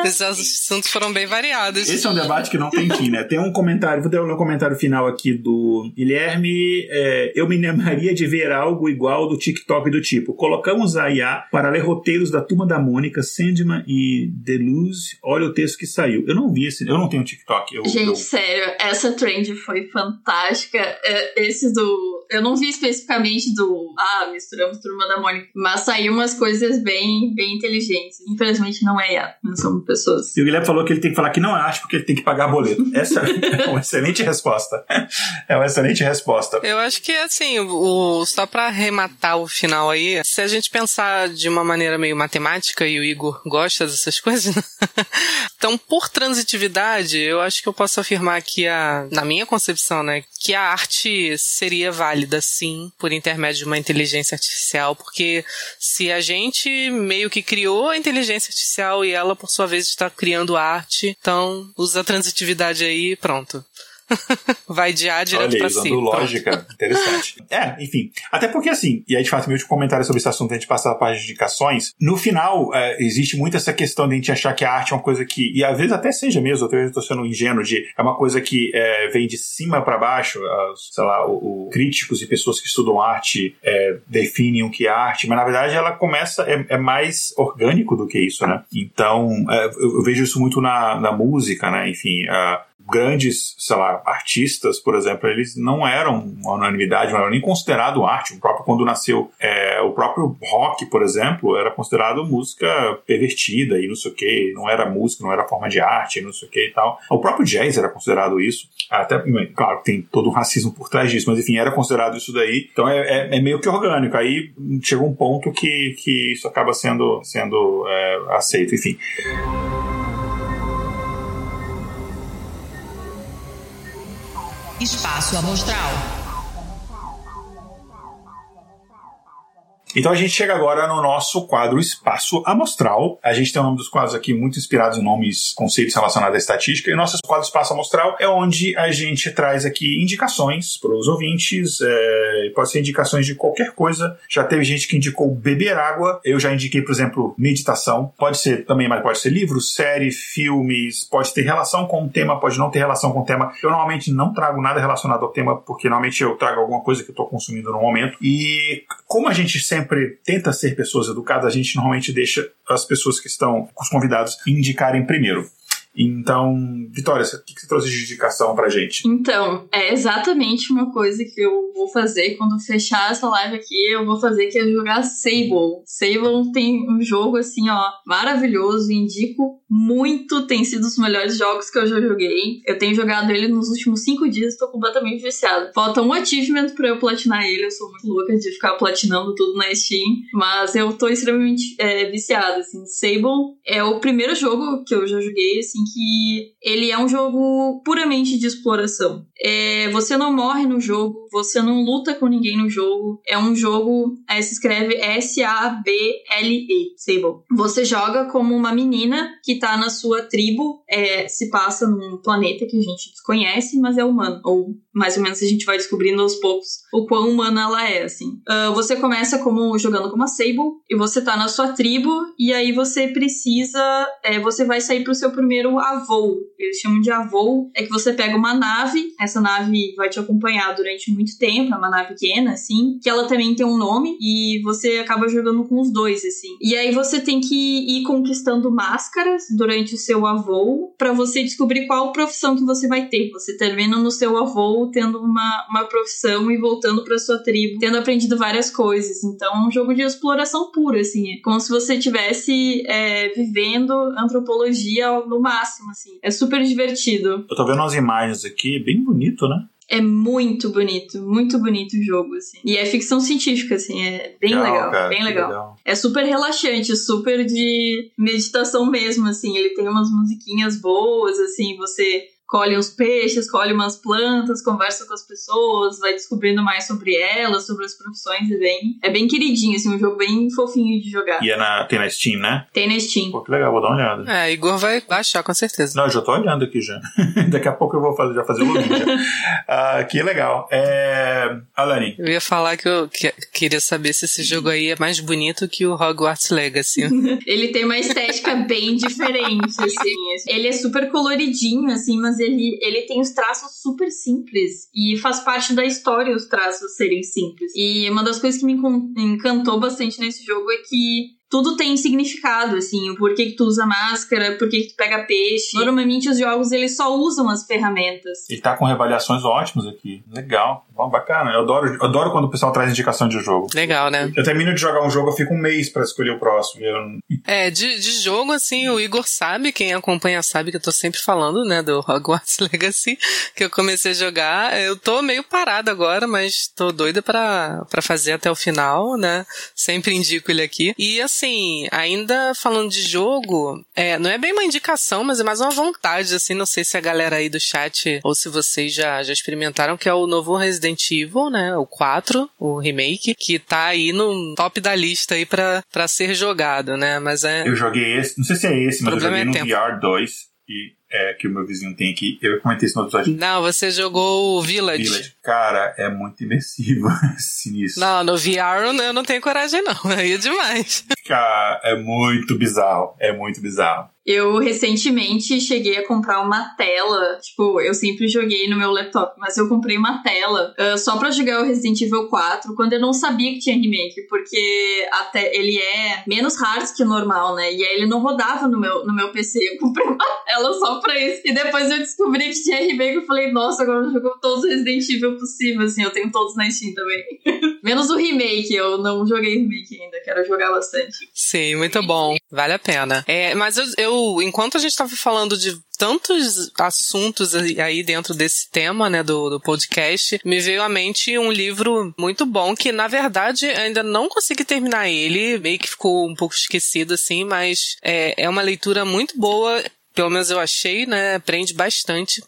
Esses assuntos foram bem variados. Esse é um debate que não tem fim, né? Tem um comentário, vou dar um comentário final aqui do Guilherme. É, eu me lembraria de ver algo igual do TikTok do tipo: colocamos a IA para ler roteiros da turma da Mônica, Sandman e Deleuze. Olha o texto que saiu. Eu não vi esse, eu não tenho TikTok. Eu, Gente, eu... sério, essa trend foi fantástica. É, Esse do. Eu não vi especificamente do. Ah, misturamos Turma da Mônica. Mas saiu umas coisas bem, bem inteligentes. Infelizmente não é IA, não são pessoas. E o Guilherme falou que ele tem que falar que não é arte porque ele tem que pagar boleto. Essa é uma excelente resposta. É uma excelente resposta. Eu acho que, assim, o, só pra arrematar o final aí, se a gente pensar de uma maneira meio matemática, e o Igor gosta dessas coisas, né? então, por transitividade, eu acho que eu posso afirmar que, a, na minha concepção, né, que a arte seria válida, sim, por intermédio de uma inteligência artificial, porque se a gente meio que criou a inteligência artificial e ela, por sua vez, está criando arte, então usa a transitividade aí pronto. Vai de A direto Olha, pra usando lógica, interessante. É, enfim. Até porque assim, e aí de fato, meu último comentário sobre esse assunto, a gente passar a página de indicações, no final, é, existe muito essa questão de a gente achar que a arte é uma coisa que, e às vezes até seja mesmo, eu estou sendo ingênuo de, é uma coisa que é, vem de cima para baixo, as, sei lá, o, o, críticos e pessoas que estudam arte é, definem o que é arte, mas na verdade ela começa, é, é mais orgânico do que isso, né? Então, é, eu, eu, vejo isso muito na, na música, né? Enfim, grandes, sei lá, artistas, por exemplo, eles não eram uma unanimidade, não eram nem considerado arte. O próprio quando nasceu é, o próprio rock, por exemplo, era considerado música pervertida e não sei o que, não era música, não era forma de arte, não sei o que e tal. O próprio jazz era considerado isso. Até, claro, tem todo um racismo por trás disso, mas enfim, era considerado isso daí. Então é, é, é meio que orgânico. Aí chega um ponto que, que isso acaba sendo, sendo é, aceito, enfim. Espaço Amostral. Então a gente chega agora no nosso quadro Espaço Amostral. A gente tem o nome dos quadros aqui muito inspirados em nomes, conceitos relacionados à estatística. E o nosso quadro Espaço Amostral é onde a gente traz aqui indicações para os ouvintes. É, pode ser indicações de qualquer coisa. Já teve gente que indicou beber água. Eu já indiquei, por exemplo, meditação. Pode ser também, mas pode ser livros, série, filmes. Pode ter relação com o tema, pode não ter relação com o tema. Eu normalmente não trago nada relacionado ao tema, porque normalmente eu trago alguma coisa que eu estou consumindo no momento. E como a gente sempre sempre tenta ser pessoas educadas, a gente normalmente deixa as pessoas que estão, os convidados, indicarem primeiro. Então, Vitória, o que você trouxe de indicação pra gente? Então, é exatamente uma coisa que eu vou fazer quando fechar essa live aqui, eu vou fazer que é jogar Sable. Sable tem um jogo assim, ó, maravilhoso, indico muito, tem sido os melhores jogos que eu já joguei. Eu tenho jogado ele nos últimos cinco dias, tô completamente viciada. Falta um achievement pra eu platinar ele, eu sou muito louca de ficar platinando tudo na Steam, mas eu tô extremamente é, viciada, assim. Sable é o primeiro jogo que eu já joguei, assim, que ele é um jogo puramente de exploração. É, você não morre no jogo, você não luta com ninguém no jogo. É um jogo, é, se escreve S-A-B-L-E, Sable. Você joga como uma menina que tá na sua tribo, é, se passa num planeta que a gente desconhece, mas é humano. Ou mais ou menos a gente vai descobrindo aos poucos o quão humana ela é, assim. Uh, você começa como jogando como a Sable e você tá na sua tribo e aí você precisa, é, você vai sair pro seu primeiro avô. Eles chamam de avô, é que você pega uma nave, essa nave vai te acompanhar durante muito tempo, é uma nave pequena, assim, que ela também tem um nome e você acaba jogando com os dois, assim. E aí você tem que ir conquistando máscaras durante o seu avô para você descobrir qual profissão que você vai ter. Você termina no seu avô tendo uma, uma profissão e voltando para sua tribo, tendo aprendido várias coisas. Então, é um jogo de exploração pura, assim. É como se você estivesse é, vivendo antropologia no máximo, assim. É super divertido. Eu tô vendo umas imagens aqui, bem bonito, né? É muito bonito, muito bonito o jogo, assim. E é ficção científica, assim, é bem legal, legal cara, bem legal. legal. É super relaxante, super de meditação mesmo, assim. Ele tem umas musiquinhas boas, assim, você colhe uns peixes, colhe umas plantas, conversa com as pessoas, vai descobrindo mais sobre elas, sobre as profissões, é bem, é bem queridinho, assim, um jogo bem fofinho de jogar. E é na, tem na Steam, né? Tem na Steam. Pô, que legal, vou dar uma olhada. É, Igor vai baixar, com certeza. Não, eu já tô olhando aqui já. Daqui a pouco eu vou fazer, já fazer o login. ah, que legal. É... Alani. Eu ia falar que eu que, queria saber se esse jogo aí é mais bonito que o Hogwarts Legacy. ele tem uma estética bem diferente, assim. Ele é super coloridinho, assim, mas ele, ele tem os traços super simples e faz parte da história os traços serem simples. E uma das coisas que me encantou bastante nesse jogo é que tudo tem significado, assim, o porquê que tu usa máscara, por que tu pega peixe. Normalmente os jogos eles só usam as ferramentas. E tá com avaliações ótimas aqui. Legal. Bom, bacana. Eu adoro, eu adoro quando o pessoal traz indicação de jogo. Legal, né? Eu termino de jogar um jogo, eu fico um mês para escolher o próximo. Eu... É, de, de jogo, assim, o Igor sabe, quem acompanha sabe que eu tô sempre falando, né, do Hogwarts Legacy, que eu comecei a jogar. Eu tô meio parado agora, mas tô doida para fazer até o final, né? Sempre indico ele aqui. E assim, ainda falando de jogo, é, não é bem uma indicação, mas é mais uma vontade, assim, não sei se a galera aí do chat ou se vocês já, já experimentaram, que é o novo Resident Resident Evil, né? O 4, o remake, que tá aí no top da lista aí pra, pra ser jogado, né? Mas é. Eu joguei esse, não sei se é esse, mas eu joguei é no tempo. VR 2 e é, que o meu vizinho tem aqui. Eu comentei isso no episódio. Não, você jogou o Village. Village. Cara, é muito imersivo sinistro. Não, no VR eu não tenho coragem, não. Aí é demais. Cara, é muito bizarro. É muito bizarro. Eu recentemente cheguei a comprar uma tela. Tipo, eu sempre joguei no meu laptop, mas eu comprei uma tela uh, só pra jogar o Resident Evil 4 quando eu não sabia que tinha remake, porque até ele é menos hard que o normal, né? E aí ele não rodava no meu, no meu PC. Eu comprei uma tela só pra isso. E depois eu descobri que tinha remake. Eu falei, nossa, agora eu jogo todos os Resident Evil possíveis, assim. Eu tenho todos na Steam também. menos o remake. Eu não joguei remake ainda. Quero jogar bastante. Sim, muito bom. Vale a pena. É, mas eu, eu enquanto a gente estava falando de tantos assuntos aí dentro desse tema, né, do, do podcast, me veio à mente um livro muito bom que, na verdade, ainda não consegui terminar ele, meio que ficou um pouco esquecido, assim, mas é, é uma leitura muito boa pelo menos eu achei, né? Prende bastante.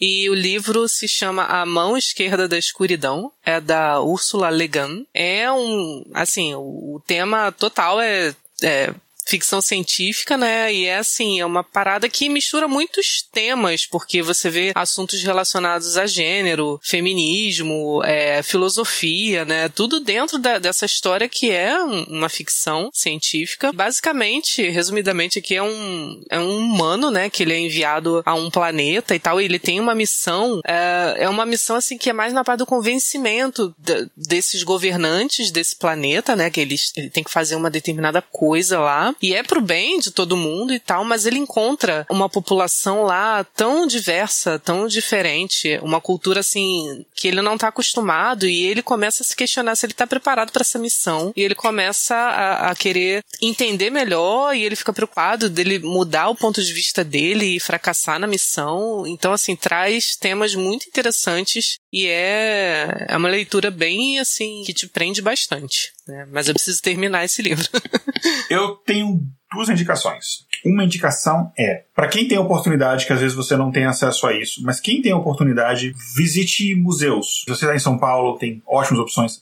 E o livro se chama A Mão Esquerda da Escuridão, é da Ursula Le Guin. É um, assim, o, o tema total é, é ficção científica, né? E é assim, é uma parada que mistura muitos temas, porque você vê assuntos relacionados a gênero, feminismo, é, filosofia, né? Tudo dentro da, dessa história que é uma ficção científica. Basicamente, resumidamente, aqui é um, é um humano, né? Que ele é enviado a um planeta e tal, e ele tem uma missão, é, é uma missão assim que é mais na parte do convencimento de, desses governantes desse planeta, né? Que eles, ele tem que fazer uma determinada coisa lá e é pro bem de todo mundo e tal, mas ele encontra uma população lá tão diversa, tão diferente, uma cultura assim que ele não tá acostumado e ele começa a se questionar se ele tá preparado para essa missão e ele começa a, a, querer entender melhor e ele fica preocupado dele mudar o ponto de vista dele e fracassar na missão. Então assim, traz temas muito interessantes e é, é uma leitura bem assim que te prende bastante. Né? Mas eu preciso terminar esse livro. eu tenho duas indicações. Uma indicação é, para quem tem oportunidade, que às vezes você não tem acesso a isso, mas quem tem oportunidade, visite museus. Se você está em São Paulo, tem ótimas opções.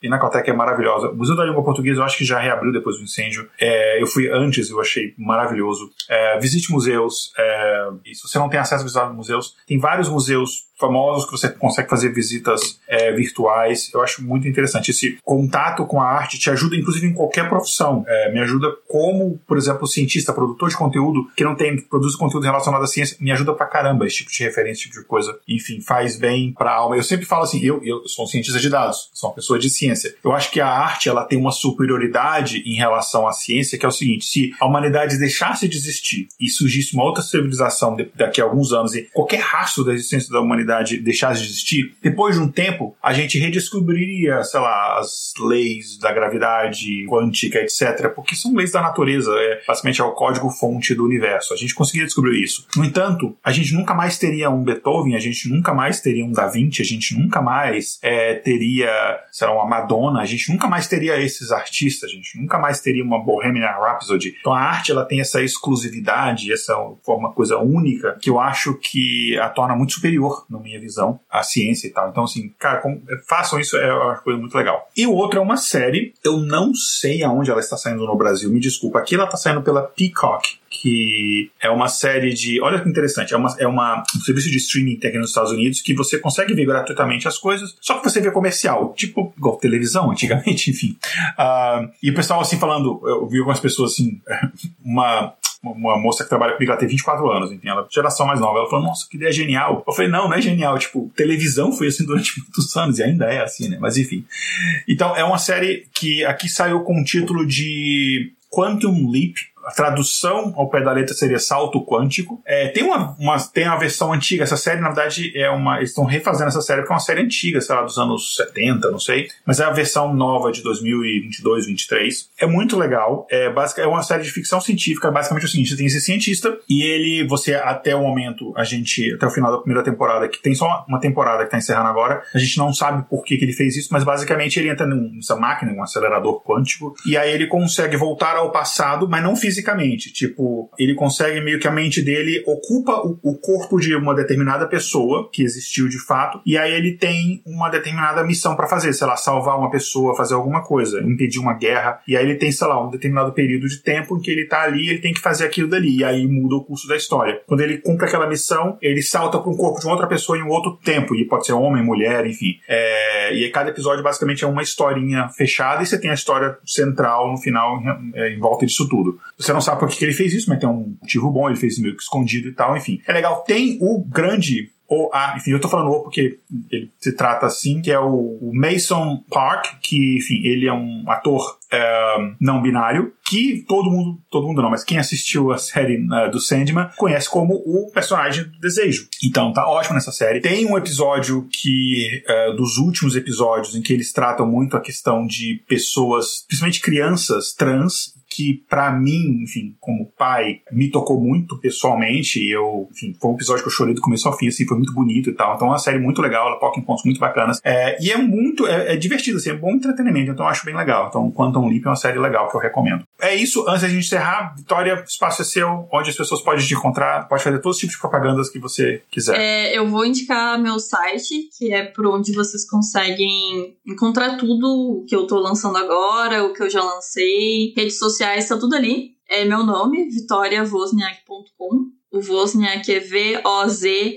Pinacoteca é maravilhosa. O Museu da Língua Portuguesa eu acho que já reabriu depois do incêndio. É, eu fui antes, eu achei maravilhoso. É, visite museus. É, se você não tem acesso a visitar museus, tem vários museus famosos que você consegue fazer visitas é, virtuais. Eu acho muito interessante. Esse contato com a arte te ajuda, inclusive, em qualquer profissão. É, me ajuda como, por exemplo, cientista, produtor de conteúdo, que não tem, produz conteúdo relacionado à ciência, me ajuda pra caramba esse tipo de referência, esse tipo de coisa. Enfim, faz bem pra alma. Eu sempre falo assim, eu, eu sou um cientista de dados, sou uma pessoa de ciência. Eu acho que a arte, ela tem uma superioridade em relação à ciência, que é o seguinte, se a humanidade deixasse de existir e surgisse uma outra civilização daqui a alguns anos e qualquer rastro da existência da humanidade humanidade deixasse de existir, depois de um tempo, a gente redescobriria, sei lá, as leis da gravidade quântica, etc., porque são leis da natureza, é, basicamente é o código-fonte do universo. A gente conseguiria descobrir isso. No entanto, a gente nunca mais teria um Beethoven, a gente nunca mais teria um Da Vinci, a gente nunca mais é, teria, sei lá, uma Madonna, a gente nunca mais teria esses artistas, a gente nunca mais teria uma Bohemian Rhapsody. Então a arte ela tem essa exclusividade, essa forma coisa única que eu acho que a torna muito superior no minha visão, a ciência e tal. Então, assim, cara, como, façam isso, é uma coisa muito legal. E o outro é uma série, eu não sei aonde ela está saindo no Brasil, me desculpa. Aqui ela está saindo pela Peacock, que é uma série de. Olha que interessante, é, uma, é uma, um serviço de streaming que tem aqui nos Estados Unidos que você consegue ver gratuitamente as coisas, só que você vê comercial, tipo igual televisão antigamente, enfim. Uh, e o pessoal assim falando, eu vi algumas pessoas assim, uma uma moça que trabalha comigo, ela tem 24 anos, enfim, ela geração mais nova. Ela falou, nossa, que ideia genial. Eu falei, não, não é genial. Tipo, televisão foi assim durante muitos anos e ainda é assim, né? Mas enfim. Então, é uma série que aqui saiu com o título de Quantum Leap, a tradução ao pé da letra seria salto quântico. É, tem uma, uma, tem a versão antiga, essa série, na verdade, é uma. Eles estão refazendo essa série porque é uma série antiga, sei lá, dos anos 70, não sei. Mas é a versão nova de 2022, 2023. É muito legal. É, basic, é uma série de ficção científica. Basicamente é o seguinte: você tem esse cientista e ele, você, até o momento, a gente, até o final da primeira temporada, que tem só uma temporada que está encerrando agora, a gente não sabe por que, que ele fez isso, mas basicamente ele entra nessa máquina, um acelerador quântico, e aí ele consegue voltar ao passado, mas não fisicamente. Tipo, ele consegue meio que a mente dele ocupa o, o corpo de uma determinada pessoa que existiu de fato, e aí ele tem uma determinada missão para fazer, sei lá, salvar uma pessoa, fazer alguma coisa, impedir uma guerra, e aí ele tem, sei lá, um determinado período de tempo em que ele tá ali, ele tem que fazer aquilo dali, e aí muda o curso da história. Quando ele cumpre aquela missão, ele salta para um corpo de outra pessoa em um outro tempo, e pode ser homem, mulher, enfim. É, e aí cada episódio basicamente é uma historinha fechada e você tem a história central no final em, é, em volta disso tudo. Você não sabe por que ele fez isso, mas tem um motivo bom, ele fez meio que escondido e tal, enfim. É legal. Tem o grande ou a, enfim, eu tô falando o porque ele se trata assim, que é o, Mason Park, que, enfim, ele é um ator é, não binário, que todo mundo, todo mundo não, mas quem assistiu a série uh, do Sandman conhece como o personagem do desejo. Então tá ótimo nessa série. Tem um episódio que, uh, dos últimos episódios, em que eles tratam muito a questão de pessoas, principalmente crianças trans, que para mim, enfim, como pai, me tocou muito pessoalmente. Eu, enfim, foi um episódio que eu chorei do começo ao fim, assim, foi muito bonito e tal. Então é uma série muito legal, ela toca em pontos muito bacanas. É, e é muito, é, é divertido, assim, é bom entretenimento, então eu acho bem legal. Então Quantum Leap é uma série legal que eu recomendo. É isso, antes da gente encerrar, Vitória, espaço é seu, onde as pessoas podem te encontrar, pode fazer todos os tipos de propagandas que você quiser. É, eu vou indicar meu site, que é por onde vocês conseguem encontrar tudo que eu tô lançando agora, o que eu já lancei, redes sociais sociais, tá tudo ali. É meu nome, vitoriavozniak.com. O Wozniak é V-O-Z-N-I-A-K.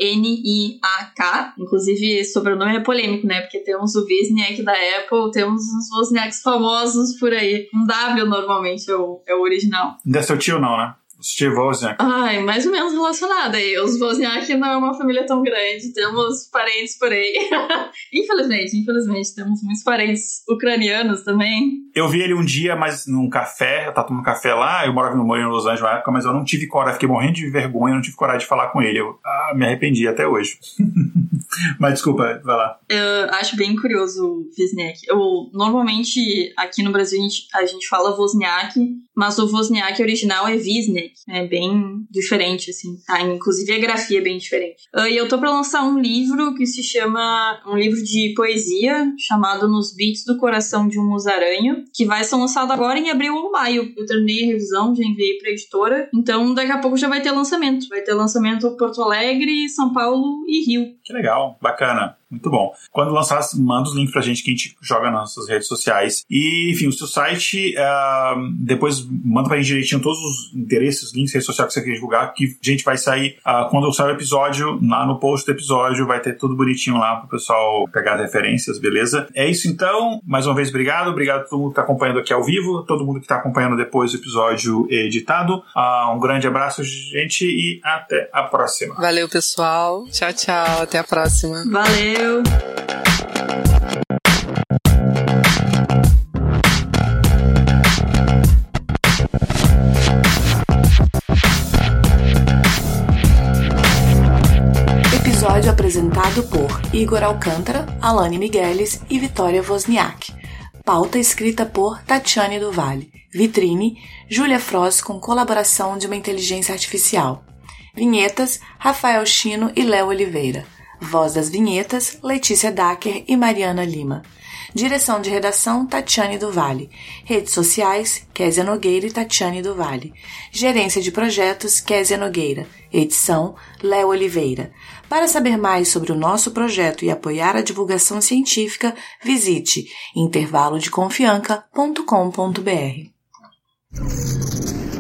Inclusive, esse sobrenome é polêmico, né? Porque temos o Wozniak da Apple, temos uns Wozniaks famosos por aí. Um W normalmente é o, é o original. Não é seu tio, não, né? Steve Wozniak. Ai, mais ou menos relacionado aí. Os Wozniak não é uma família tão grande, temos parentes por aí. infelizmente, infelizmente, temos muitos parentes ucranianos também. Eu vi ele um dia, mas num café, eu tava tomando café lá, eu morava no Moreno, em Los Angeles na época, mas eu não tive coragem, fiquei morrendo de vergonha, não tive coragem de falar com ele. Eu ah, me arrependi até hoje. mas desculpa, vai lá. Eu acho bem curioso o Wozniak. Eu, normalmente, aqui no Brasil, a gente, a gente fala Wozniak, mas o Wozniak original é Wisnik. É bem diferente, assim. Ah, inclusive a grafia é bem diferente. Uh, e eu tô pra lançar um livro que se chama... Um livro de poesia, chamado Nos Beats do Coração de um Musaranho, que vai ser lançado agora em abril ou maio. Eu terminei a revisão, já enviei pra editora. Então, daqui a pouco já vai ter lançamento. Vai ter lançamento Porto Alegre, São Paulo e Rio. Que legal, bacana. Muito bom. Quando lançar, manda os links pra gente que a gente joga nas nossas redes sociais. E, enfim, o seu site, uh, depois manda pra gente direitinho todos os endereços, links, redes sociais que você quer divulgar, que a gente vai sair uh, quando sair o episódio, lá no post do episódio, vai ter tudo bonitinho lá pro pessoal pegar as referências, beleza? É isso então. Mais uma vez, obrigado. Obrigado a todo mundo que tá acompanhando aqui ao vivo, todo mundo que tá acompanhando depois o episódio editado. Uh, um grande abraço, gente, e até a próxima. Valeu, pessoal. Tchau, tchau. Até a próxima. Valeu. Episódio apresentado por Igor Alcântara, Alane Migueles e Vitória Wozniak. Pauta escrita por Tatiane do Vale. Vitrine, Júlia Frost com colaboração de uma inteligência artificial. Vinhetas, Rafael Chino e Léo Oliveira. Voz das vinhetas, Letícia Dacker e Mariana Lima. Direção de redação, Tatiane do Vale. Redes sociais, Kézia Nogueira e Tatiane do Vale. Gerência de projetos, Kézia Nogueira. Edição, Léo Oliveira. Para saber mais sobre o nosso projeto e apoiar a divulgação científica, visite intervalodeconfianca.com.br.